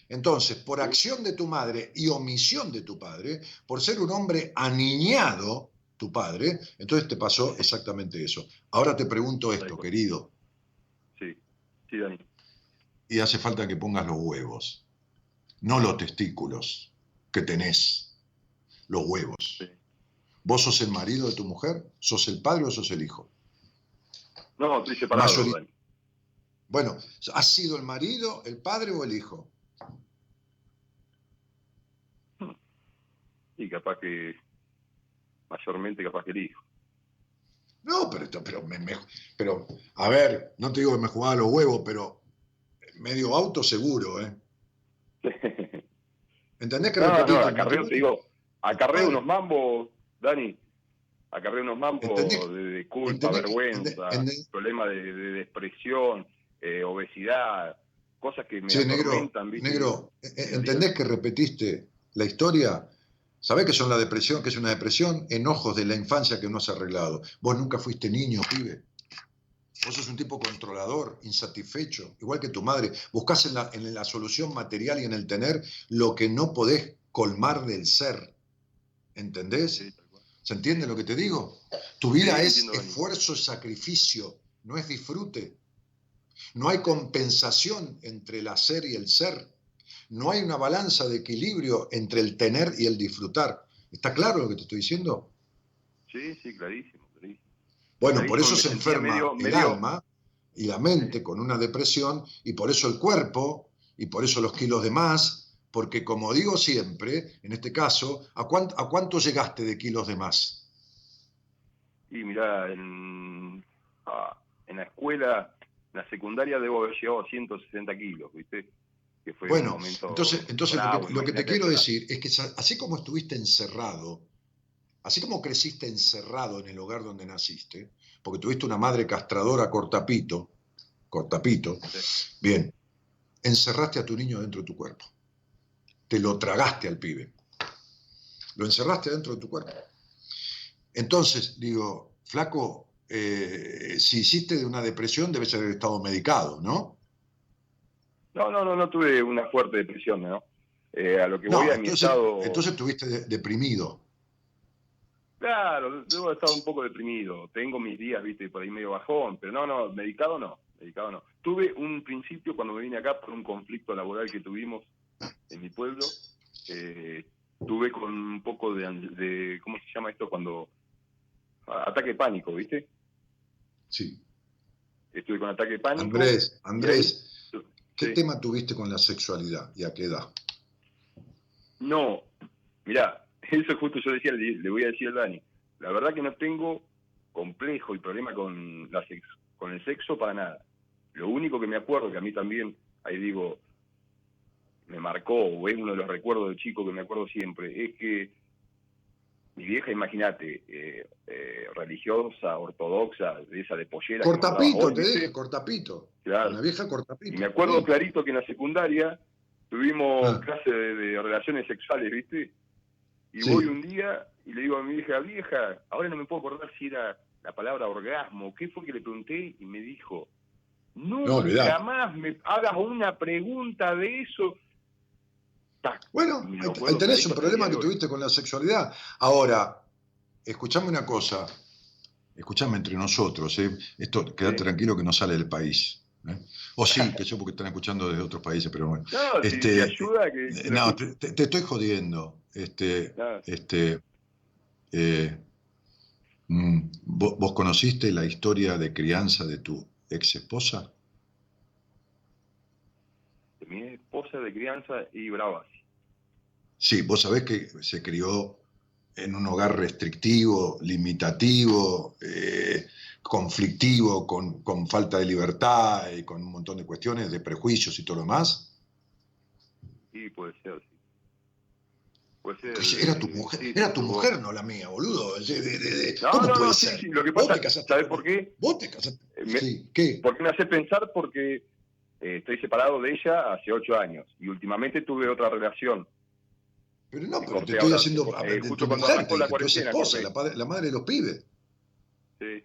Entonces, por acción de tu madre y omisión de tu padre, por ser un hombre aniñado, tu padre, entonces te pasó exactamente eso. Ahora te pregunto esto, querido. Sí, sí, Dani. Y hace falta que pongas los huevos, no los testículos que tenés, los huevos. Sí. ¿Vos sos el marido de tu mujer? ¿Sos el padre o sos el hijo? No, estoy separado. Bueno, ¿has sido el marido, el padre o el hijo? Y capaz que, mayormente capaz que el hijo. No, pero, pero, pero, a ver, no te digo que me jugaba los huevos, pero medio auto seguro, ¿eh? ¿Entendés que no, no, acarreo, te digo, acarreo unos mambos, Dani, acarreo unos mambos de, culpa, vergüenza, problemas de, de, depresión, eh, obesidad, cosas que me sí, negro, negro, eh, eh, ¿entendés que repetiste la historia? ¿Sabés qué son la depresión? ¿Qué es una depresión? Enojos de la infancia que no has arreglado. Vos nunca fuiste niño, pibe. Vos sos un tipo controlador, insatisfecho, igual que tu madre. Buscás en la, en la solución material y en el tener lo que no podés colmar del ser. ¿Entendés? ¿Se entiende lo que te digo? Tu vida es esfuerzo, sacrificio, no es disfrute. No hay compensación entre el hacer y el ser. No hay una balanza de equilibrio entre el tener y el disfrutar. ¿Está claro lo que te estoy diciendo? Sí, sí, clarísimo. Bueno, por eso se enferma el alma y la mente con una depresión y por eso el cuerpo y por eso los kilos de más, porque como digo siempre, en este caso, ¿a cuánto, a cuánto llegaste de kilos de más? Y mira, en, en la escuela, en la secundaria debo haber llegado a 160 kilos, ¿viste? Que fue bueno, entonces, entonces lo que te quiero decir es que así como estuviste encerrado así como creciste encerrado en el hogar donde naciste, porque tuviste una madre castradora cortapito, cortapito, bien, encerraste a tu niño dentro de tu cuerpo. Te lo tragaste al pibe. Lo encerraste dentro de tu cuerpo. Entonces, digo, flaco, eh, si hiciste de una depresión, debes haber estado medicado, ¿no? No, no, no, no tuve una fuerte depresión, ¿no? Eh, a lo que voy a mi estado... Entonces estuviste deprimido. Claro, debo estar un poco deprimido. Tengo mis días, viste, por ahí medio bajón, pero no, no, medicado no, medicado no. Tuve un principio cuando me vine acá por un conflicto laboral que tuvimos en mi pueblo. Eh, tuve con un poco de, ¿cómo se llama esto? Cuando ataque pánico, ¿viste? Sí. Estuve con ataque pánico. Andrés, Andrés, ¿qué tema tuviste con la sexualidad y a qué edad? No, mirá, eso justo yo decía, le, voy a decir a Dani, la verdad que no tengo complejo y problema con, la con el sexo para nada. Lo único que me acuerdo, que a mí también, ahí digo, me marcó, o es uno de los recuerdos de chico que me acuerdo siempre, es que mi vieja, imagínate, eh, eh, religiosa, ortodoxa, de esa de pollera. Cortapito, te dije, cortapito. Claro. La vieja cortapito. Y me acuerdo clarito que en la secundaria tuvimos ah. clase de, relaciones sexuales, ¿viste? Y voy un día y le digo a mi vieja, vieja, ahora no me puedo acordar si era la palabra orgasmo, ¿qué fue que le pregunté? Y me dijo, nunca más me hagas una pregunta de eso. Bueno, ahí tenés un problema que tuviste con la sexualidad. Ahora, escuchame una cosa, escuchame entre nosotros, ¿eh? esto, quédate tranquilo que no sale del país. ¿eh? O sí, que yo porque están escuchando desde otros países, pero bueno. No, este, ayuda que... Eh, no, te, estoy jodiendo. Este, este, eh, mm, ¿vos, conociste la historia de crianza de tu ex esposa? mi esposa de crianza y bravas. Sí, vos sabés que se crió en un hogar restrictivo, limitativo, eh, conflictivo, con, con, falta de libertad y con un montón de cuestiones, de prejuicios y todo lo demás? Sí, puede ser, sí. era tu mujer, era tu mujer, no la mía, boludo. ¿Cómo no, puede ser? lo que pasa, ¿sabes por qué? Vos te casaste. Eh, sí, ¿qué? Porque me hace pensar porque eh, estoy separado de ella hace ocho años y últimamente tuve otra relación. Pero no, pero te estoy haciendo eh, justo tu mujer, la, esposa, la, la, madre de los pibes. Sí.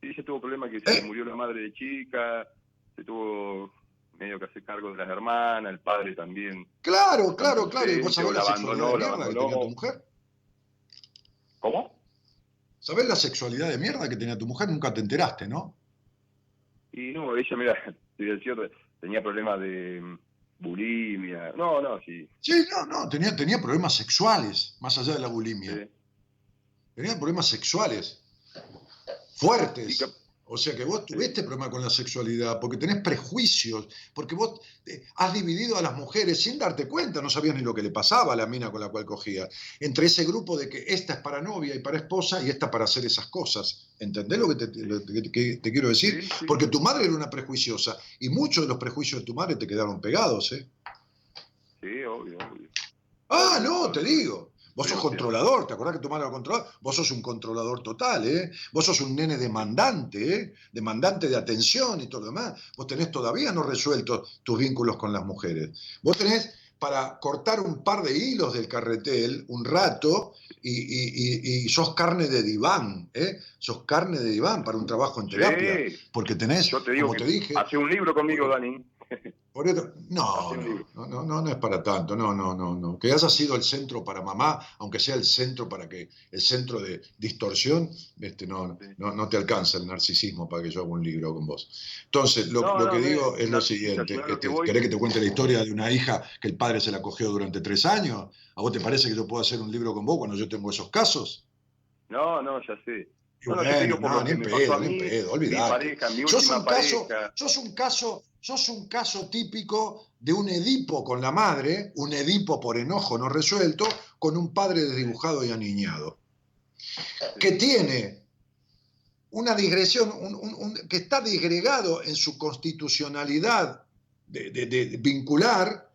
Sí, se tuvo problema que se ¿Eh? murió la madre de chica, se tuvo medio que hacer cargo de las hermanas, el padre también. Claro, claro, claro. ¿Y vos sabés la, sexualidad de mierda que tenía tu mujer? ¿Cómo? ¿Sabés la sexualidad de mierda que tenía tu mujer? Nunca te enteraste, ¿no? Y no, ella, mira, tenía problemas de bulimia. No, no, sí. Sí, no, no, tenía, tenía problemas sexuales, más allá de la bulimia. Tenía problemas sexuales fuertes. O sea que vos tuviste problema con la sexualidad, porque tenés prejuicios, porque vos eh, has dividido a las mujeres sin darte cuenta, no sabías ni lo que le pasaba a la mina con la cual cogía, entre ese grupo de que esta es para novia y para esposa y esta para hacer esas cosas. ¿Entendés lo que te, quiero decir? Porque tu madre era una prejuiciosa y muchos de los prejuicios de tu madre te quedaron pegados, ¿eh? Sí, obvio, obvio. Ah, no, te digo. Vos sos controlador, ¿te acordás que tu madre era controlador? Vos sos un controlador total, ¿eh? Vos sos un nene demandante, ¿eh? Demandante de atención y todo lo demás. Vos tenés todavía no resueltos tus vínculos con las mujeres. Vos tenés para cortar un par de hilos del carretel un rato y, sos carne de diván, ¿eh? Sos carne de diván para un trabajo en terapia. Porque tenés, Yo te digo como te dije... Hace un libro conmigo, Dani. No, no, no, no, no es para tanto, no, no, no, no. Que haya sido el centro para mamá, aunque sea el centro para que, el centro de distorsión, este, no, no, no te alcanza el narcisismo para que yo haga un libro con vos. Entonces, lo, que digo es lo siguiente, este, ¿querés que te cuente la historia de una hija que el padre se la cogió durante tres años? ¿A vos te parece que yo puedo hacer un libro con vos cuando yo tengo esos casos? No, no, ya sé. bueno, no, ni en pedo, ni en pedo, olvidate. Sos un, caso, sos un caso sos un caso típico de un Edipo con la madre, un Edipo por enojo no resuelto, con un padre desdibujado y aniñado, que tiene una digresión, que está disgregado en su constitucionalidad de, vincular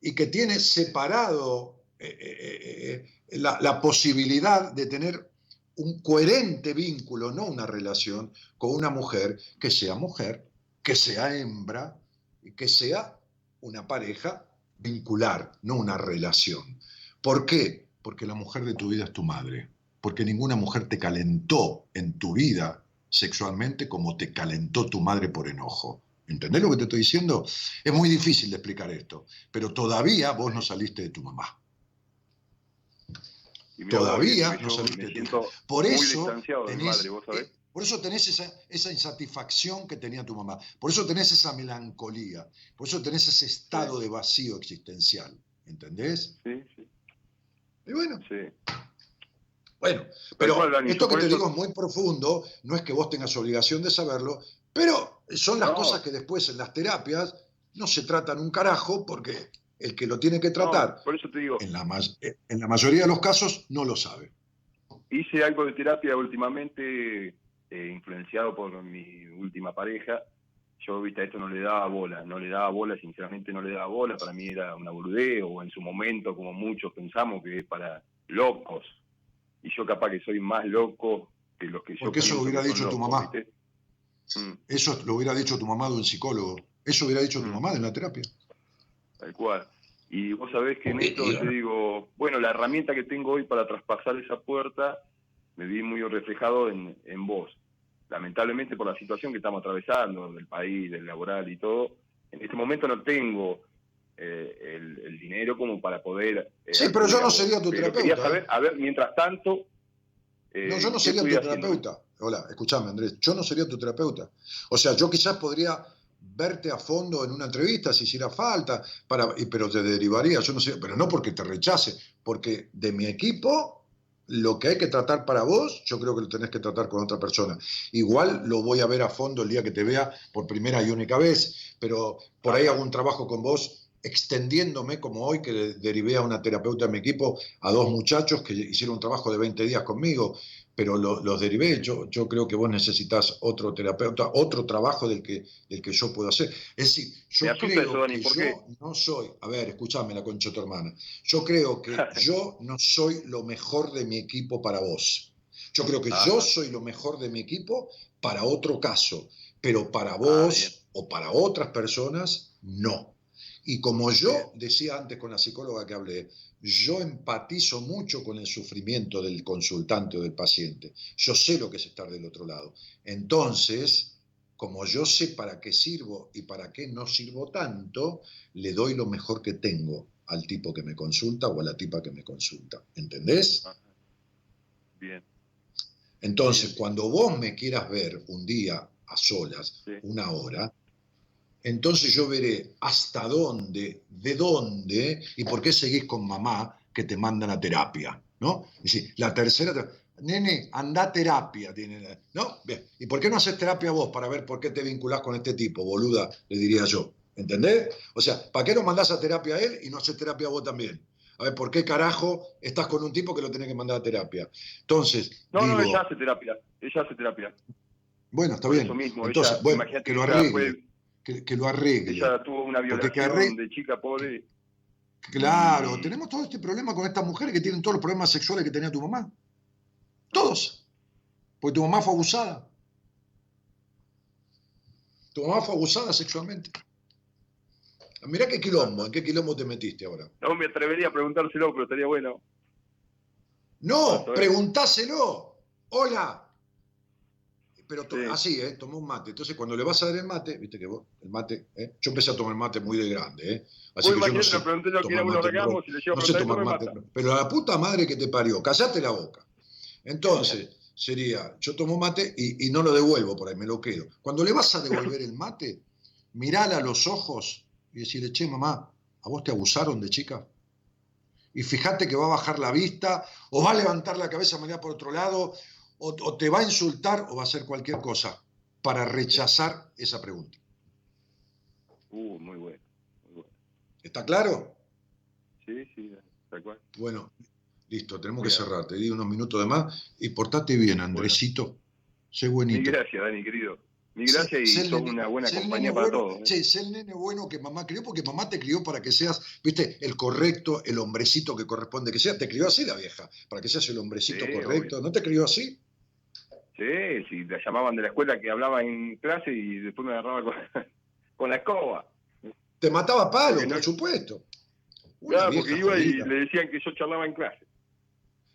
y que tiene separado eh, eh, eh, la posibilidad de tener un coherente vínculo, no una relación, con una mujer que sea mujer que sea hembra y que sea una pareja vincular, no una relación. ¿Por qué? Porque la mujer de tu vida es tu madre. Porque ninguna mujer te calentó en tu vida sexualmente como te calentó tu madre por enojo. ¿Entendés lo que te estoy diciendo? Es muy difícil de explicar esto, pero todavía vos no saliste de tu mamá. Todavía no saliste de tu mamá. Por eso, tenés, por eso tenés esa, esa, insatisfacción que tenía tu mamá. Por eso tenés esa melancolía. Por eso tenés ese estado de vacío existencial. ¿Entendés? Sí, sí. Y bueno. Sí. Bueno, pero esto que te digo es muy profundo. No es que vos tengas obligación de saberlo, pero son las cosas que después en las terapias no se tratan un carajo porque el que lo tiene que tratar, por eso te digo. En, la, en la mayoría de los casos, no lo sabe. Hice algo de terapia últimamente eh, influenciado por mi última pareja, yo viste esto no le daba bola, no le daba bola, sinceramente no le daba bola, para mí era una boludez, o en su momento, como muchos pensamos, que es para locos, y yo capaz que soy más loco que los que yo... Porque eso lo hubiera dicho tu mamá. Mm. Eso lo hubiera dicho tu mamá de un psicólogo. Eso hubiera dicho tu mm. mamá en la terapia. Tal cual. Y vos sabés que en esto te digo, bueno, la herramienta que tengo hoy para traspasar esa puerta, me vi muy reflejado en, en vos lamentablemente por la situación que estamos atravesando, del país, del laboral y todo, en este momento no tengo eh, el, dinero como para poder... Eh, sí, pero yo no sería tu terapeuta. Quería saber, a ver, mientras tanto... Eh, no, yo no sería tu terapeuta. Hola, escúchame Andrés, yo no sería tu terapeuta. O sea, yo quizás podría verte a fondo en una entrevista si hiciera falta, para, pero te derivaría, yo no sé, pero no porque te rechace, porque de mi equipo lo que hay que tratar para vos, yo creo que lo tenés que tratar con otra persona. Igual lo voy a ver a fondo el día que te vea por primera y única vez, pero por ahí hago un trabajo con vos extendiéndome como hoy que derivé a una terapeuta de mi equipo, a dos muchachos que hicieron un trabajo de 20 días conmigo, pero los derivé. Yo, yo creo que vos necesitas otro terapeuta, otro trabajo del que, del que yo puedo hacer. Es decir, yo creo que yo no soy, a ver, escúchame la concha de tu hermana, yo creo que yo no soy lo mejor de mi equipo para vos. Yo creo que ah. yo soy lo mejor de mi equipo para otro caso, pero para ah, vos o para otras personas, no. Y como yo decía antes con la psicóloga que hablé, yo empatizo mucho con el sufrimiento del consultante o del paciente. Yo sé lo que es estar del otro lado. Entonces, como yo sé para qué sirvo y para qué no sirvo tanto, le doy lo mejor que tengo al tipo que me consulta o a la tipa que me consulta. ¿Entendés? Bien. Entonces, cuando vos me quieras ver un día a solas, una hora, entonces yo veré hasta dónde, de dónde y por qué seguís con mamá que te mandan a terapia, ¿no? Es decir, la tercera, nene, anda a terapia, tiene, ¿no? Bien, ¿y por qué no haces terapia vos para ver por qué te vinculás con este tipo, boluda? Le diría yo, ¿entendés? O sea, ¿para qué no mandás a terapia a él y no haces terapia vos también? A ver, ¿por qué carajo estás con un tipo que lo tenés que mandar a terapia? Entonces. No, no, ella hace terapia. Ella hace terapia. Bueno, está bien. Entonces, bueno, que lo arregle que, lo arregle. Ella tuvo una violación de chica pobre. Claro, tenemos todo este problema con estas mujeres que tienen todos los problemas sexuales que tenía tu mamá. Todos. Porque tu mamá fue abusada. Tu mamá fue abusada sexualmente. Mirá qué quilombo, ¿en qué quilombo te metiste ahora? No me atrevería a preguntárselo, pero estaría bueno. No, preguntáselo. Hola. Pero así, ¿eh? Tomó un mate. Entonces, cuando le vas a dar el mate, viste que vos, el mate, ¿eh? yo empecé a tomar mate muy de grande, ¿eh? Así que yo no sé, tomar mate, no, sé tomar mate. Pero a la puta madre que te parió, callate la boca. Entonces, sería, yo tomo mate y, y, no lo devuelvo por ahí, me lo quedo. Cuando le vas a devolver el mate, mirala a los ojos y decirle, che, mamá, ¿a vos te abusaron de chica? Y fíjate que va a bajar la vista, o va a levantar la cabeza a mirar por otro lado, o, te va a insultar, o va a hacer cualquier cosa para rechazar esa pregunta. Uh, muy bueno. ¿Está claro? Sí, sí, tal cual. Bueno, listo, tenemos que cerrar. Te di unos minutos de más y portate bien, Andresito. Sé buenito. gracias, Dani, querido. Mi gracias y sos una buena compañía para todos. Sí, ¿eh? sé el nene bueno que mamá crió, porque mamá te crió para que seas, viste, el correcto, el hombrecito que corresponde que sea. Te crió así la vieja, para que seas el hombrecito correcto. ¿No te crió así? Sí, sí, la llamaban de la escuela que hablaba en clase y después me agarraba con, la escoba. Te mataba palo, por supuesto. claro, porque iba y le decían que yo charlaba en clase.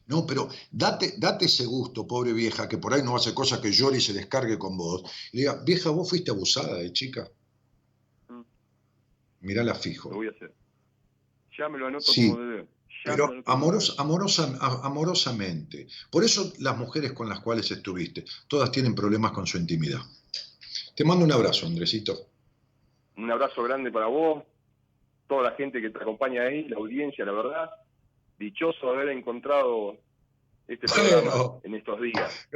No, pero date, date ese gusto, pobre vieja, que por ahí no hace cosas que llore y se descargue con vos. Y diga, vieja, vos fuiste abusada de chica. Mm. Mirá fijo. Lo voy a hacer. Ya me lo anoto sí, como pero amorosamente. Por eso las mujeres con las cuales estuviste, todas tienen problemas con su intimidad. Te mando un abrazo, Andresito. Un abrazo grande para vos, toda la gente que te acompaña ahí, la audiencia, la verdad dichoso haber encontrado este programa en estos días.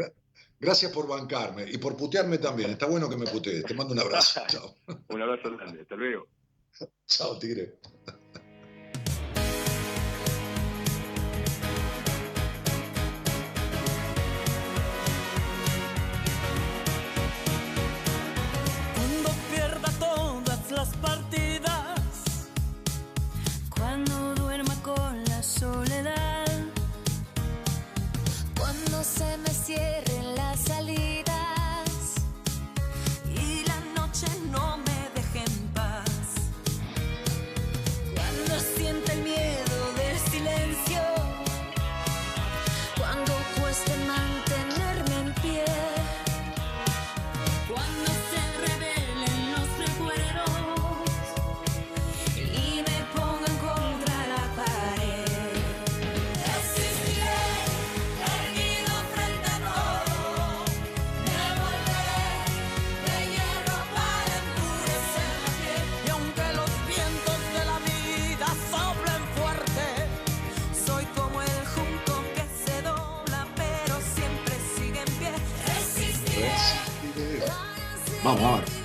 Gracias por bancarme y por putearme también. Está bueno que me putees. Te mando un abrazo. Chao. un abrazo grande. Hasta luego. Chao, Tigre. Golpes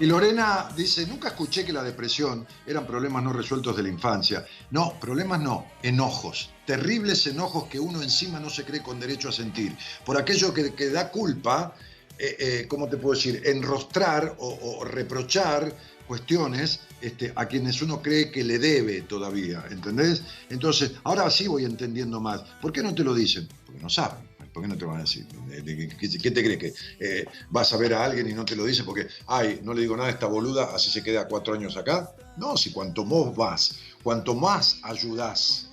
y Lorena dice, nunca escuché que la depresión eran problemas no resueltos de la infancia. No, problemas no, enojos. Terribles enojos que uno encima no se cree con derecho a sentir. Por aquello que, da culpa, eh, eh, ¿cómo te puedo decir? Enrostrar o reprochar cuestiones este, a quienes uno cree que le debe todavía, ¿entendés? Entonces, ahora sí voy entendiendo más. ¿Por qué no te lo dicen? Porque no saben. ¿Por qué no te van a decir? ¿De- de- ¿Qué, te crees? ¿Que eh, vas a ver a alguien y no te lo dice porque, ay, no le digo nada a esta boluda, así se queda cuatro años acá? No, si cuanto más vas, cuanto más ayudás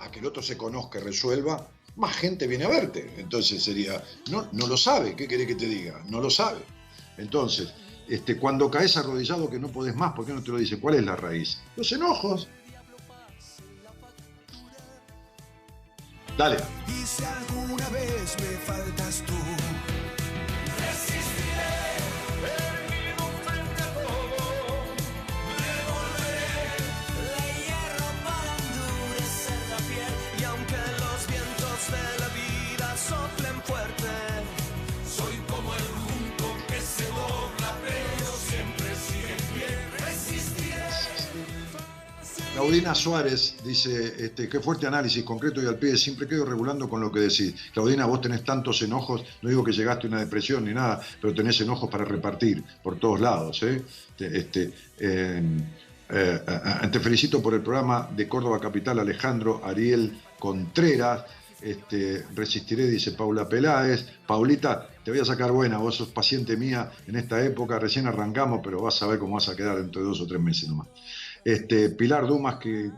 a que el otro se conozca y resuelva, más gente viene a verte. Entonces sería, no, no lo sabe, ¿qué querés que te diga? No lo sabe. Entonces, este, cuando caes arrodillado que no podés más, ¿por qué no te lo dice? ¿Cuál es la raíz? Los enojos. Dale. Claudina Suárez dice, este, qué fuerte análisis, concreto y al pie, siempre quedo regulando con lo que decís. Claudina, vos tenés tantos enojos, no digo que llegaste a una depresión ni nada, pero tenés enojos para repartir por todos lados. ¿eh? Este, em, eh, te felicito por el programa de Córdoba Capital, Alejandro Ariel Contreras. Este, resistiré, dice Paula Peláez. Paulita, te voy a sacar buena, vos sos paciente mía en esta época, recién arrancamos, pero vas a ver cómo vas a quedar dentro de dos o tres meses nomás. Este, Pilar Dumas que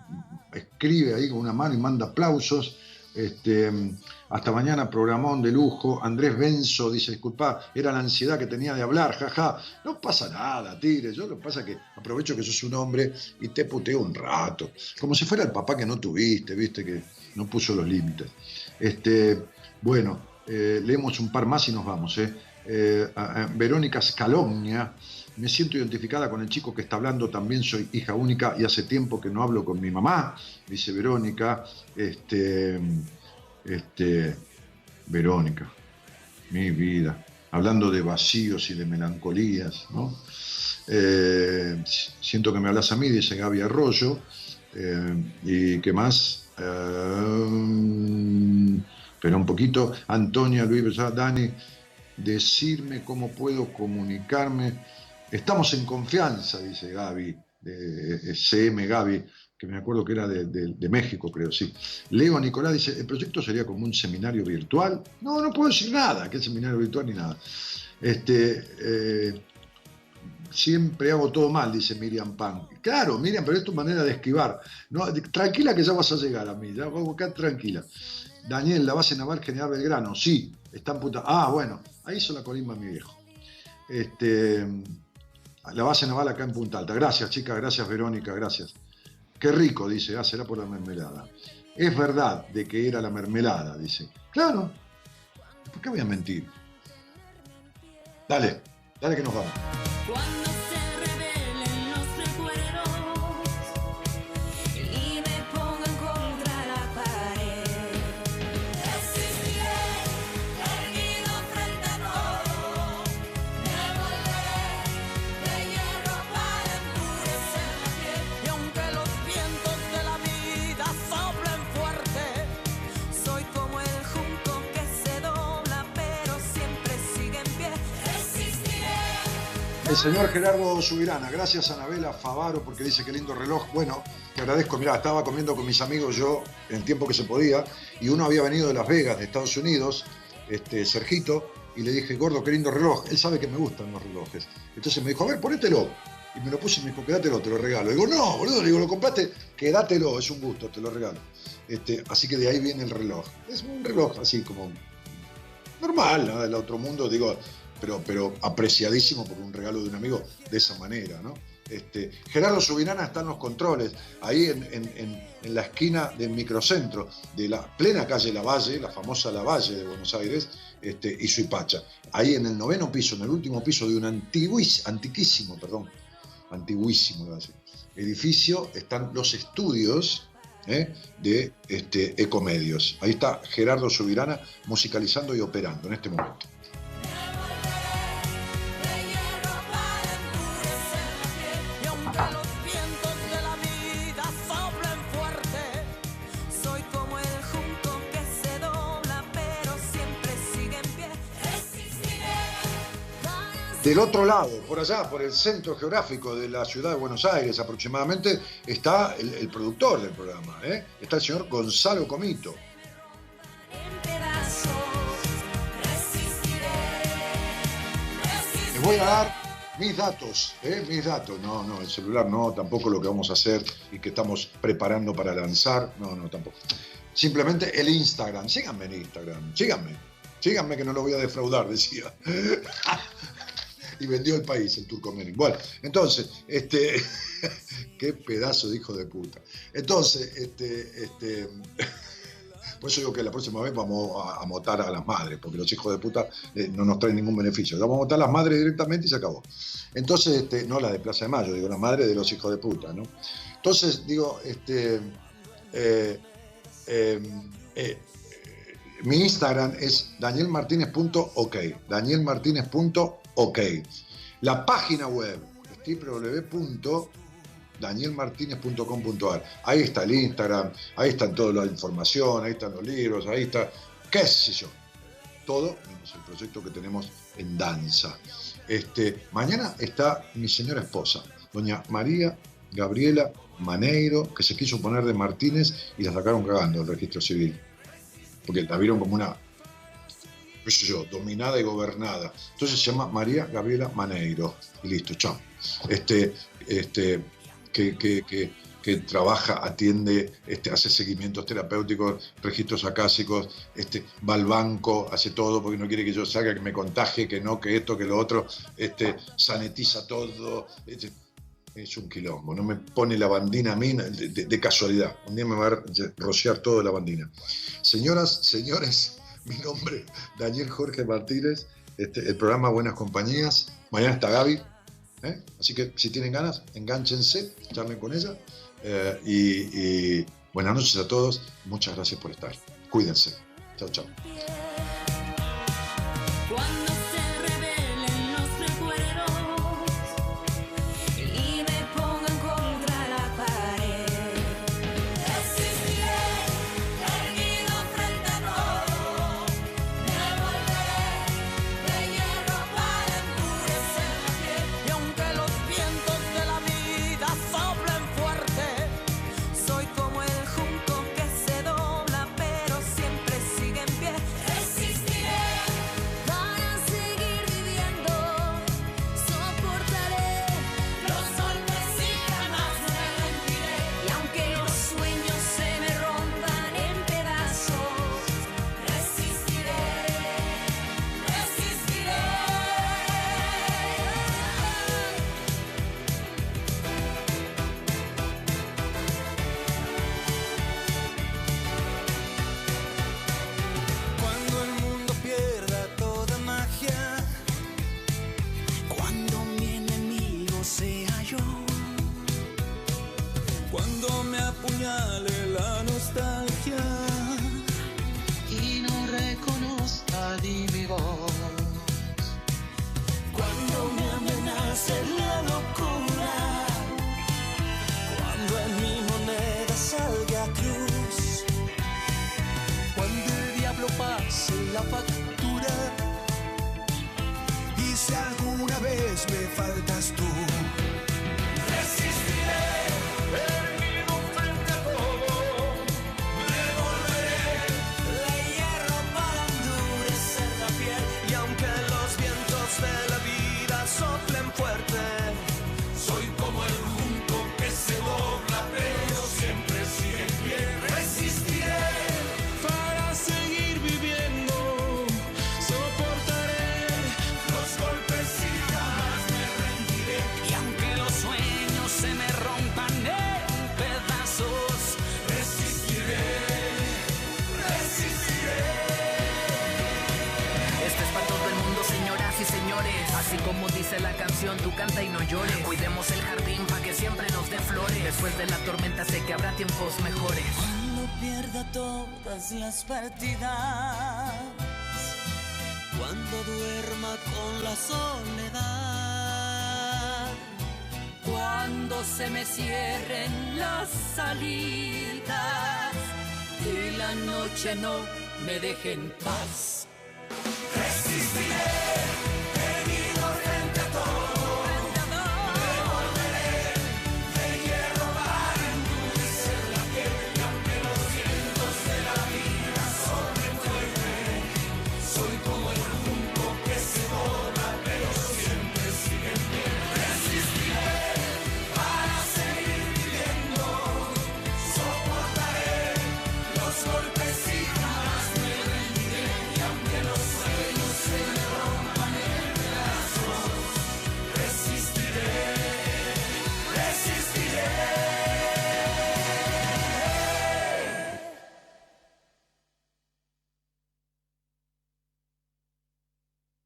escribe ahí con una mano y manda aplausos. Este, hasta mañana, programón de lujo. Andrés Benzo dice, disculpa, era la ansiedad que tenía de hablar, jaja. No pasa nada, tire. Yo lo que pasa es que aprovecho que sos un hombre y te puteo un rato. Como si fuera el papá que no tuviste, viste, que no puso los límites. Este, bueno, eh, leemos un par más y nos vamos. Eh. Eh, Verónica Scalogna me siento identificada con el chico que está hablando, también soy hija única y hace tiempo que no hablo con mi mamá, dice Verónica. Este, este, Verónica, mi vida, hablando de vacíos y de melancolías, ¿no? Eh, siento que me hablas a mí, dice Gaby Arroyo, eh, y qué más, eh, un poquito, Antonia, Luis, Dani, decirme cómo puedo comunicarme Estamos en confianza, dice Gaby, de CM Gaby, que me acuerdo que era de, México, creo, sí. Leo Nicolás dice, ¿el proyecto sería como un seminario virtual? No, no puedo decir nada, que seminario virtual ni nada. Este, eh, siempre hago todo mal, dice Miriam Pan. Claro, Miriam, pero es tu manera de esquivar. No, tranquila que ya vas a llegar a mí, ya voy a buscar tranquila. Daniel, la base naval General Belgrano, sí, está en puta. Ah, bueno, ahí hizo la colimba mi viejo. Este, la base naval acá en Punta Alta. Gracias, chicas, gracias, Verónica, gracias. Qué rico, dice, ah, será por la mermelada. Es verdad de que era la mermelada, dice. Claro, ¿por qué voy a mentir? Dale, dale que nos vamos. El señor Gerardo Subirana, gracias Anabela Favaro porque dice que lindo reloj. Bueno, te agradezco. Mira, estaba comiendo con mis amigos yo en el tiempo que se podía y uno había venido de Las Vegas, de Estados Unidos, este, Sergito, y le dije, gordo, qué lindo reloj. Él sabe que me gustan los relojes. Entonces me dijo, a ver, ponételo. Y me lo puse y me dijo, quédatelo, te lo regalo. digo, no, boludo, le digo, lo compraste, quédatelo, es un gusto, te lo regalo. Este, así que de ahí viene el reloj. Es un reloj así como normal, ¿no? del otro mundo, digo, pero, apreciadísimo por un regalo de un amigo de esa manera, ¿no? Este, Gerardo Subirana está en los controles, ahí en, la esquina del microcentro de la plena calle Lavalle, la famosa Lavalle de Buenos Aires, este, y Suipacha. Ahí en el noveno piso, en el último piso de un antiquísimo, perdón, antiguísimo edificio, están los estudios ¿eh? de este, Ecomedios. Ahí está Gerardo Subirana musicalizando y operando en este momento. Del otro lado, por allá, por el centro geográfico de la ciudad de Buenos Aires aproximadamente, está el, productor del programa, ¿eh? está el señor Gonzalo Comito. Les voy a dar mis datos, ¿eh? mis datos. No, no, el celular no, tampoco lo que vamos a hacer y que estamos preparando para lanzar. No, no, tampoco. Simplemente el Instagram. Síganme en Instagram, síganme. Síganme que no lo voy a defraudar, decía. Y vendió el país, el turco. Bueno, entonces, este, qué pedazo de hijo de puta. Entonces, este, este, por eso digo que la próxima vez vamos a, motar a las madres, porque los hijos de puta eh, no nos traen ningún beneficio. Vamos a motar a las madres directamente y se acabó. Entonces, este, no la de Plaza de Mayo, digo, la madre de los hijos de puta, ¿no? Entonces, digo, este, eh, eh, mi Instagram es danielmartinez.ok, danielmartinez.ok. La página web es danielmartinez.com.ar. Ahí está el Instagram, ahí están toda la información, ahí están los libros, ahí está, qué sé yo. Todo el proyecto que tenemos en danza. Este, mañana está mi señora esposa, doña María Gabriela Maneiro, que se quiso poner de Martínez y la sacaron cagando el registro civil. Porque la vieron como una, qué sé yo, dominada y gobernada. Entonces se llama María Gabriela Maneiro. Listo, chao. Este, este, que, que, que, trabaja, atiende, este, hace seguimientos terapéuticos, registros acásicos, este, va al banco, hace todo porque no quiere que yo salga, que me contagie, que no, que esto, que lo otro, este, sanitiza todo. Este, es un quilombo, no me pone la bandina a mí de, casualidad. Un día me va a rociar todo la bandina. Señoras, señores, mi nombre Daniel Jorge Martínez, este, el programa Buenas Compañías. Mañana está Gaby, ¿eh? así que si tienen ganas, enganchense, charlen con ella. Eh, y, y buenas noches a todos, muchas gracias por estar. Cuídense. Chao, chao.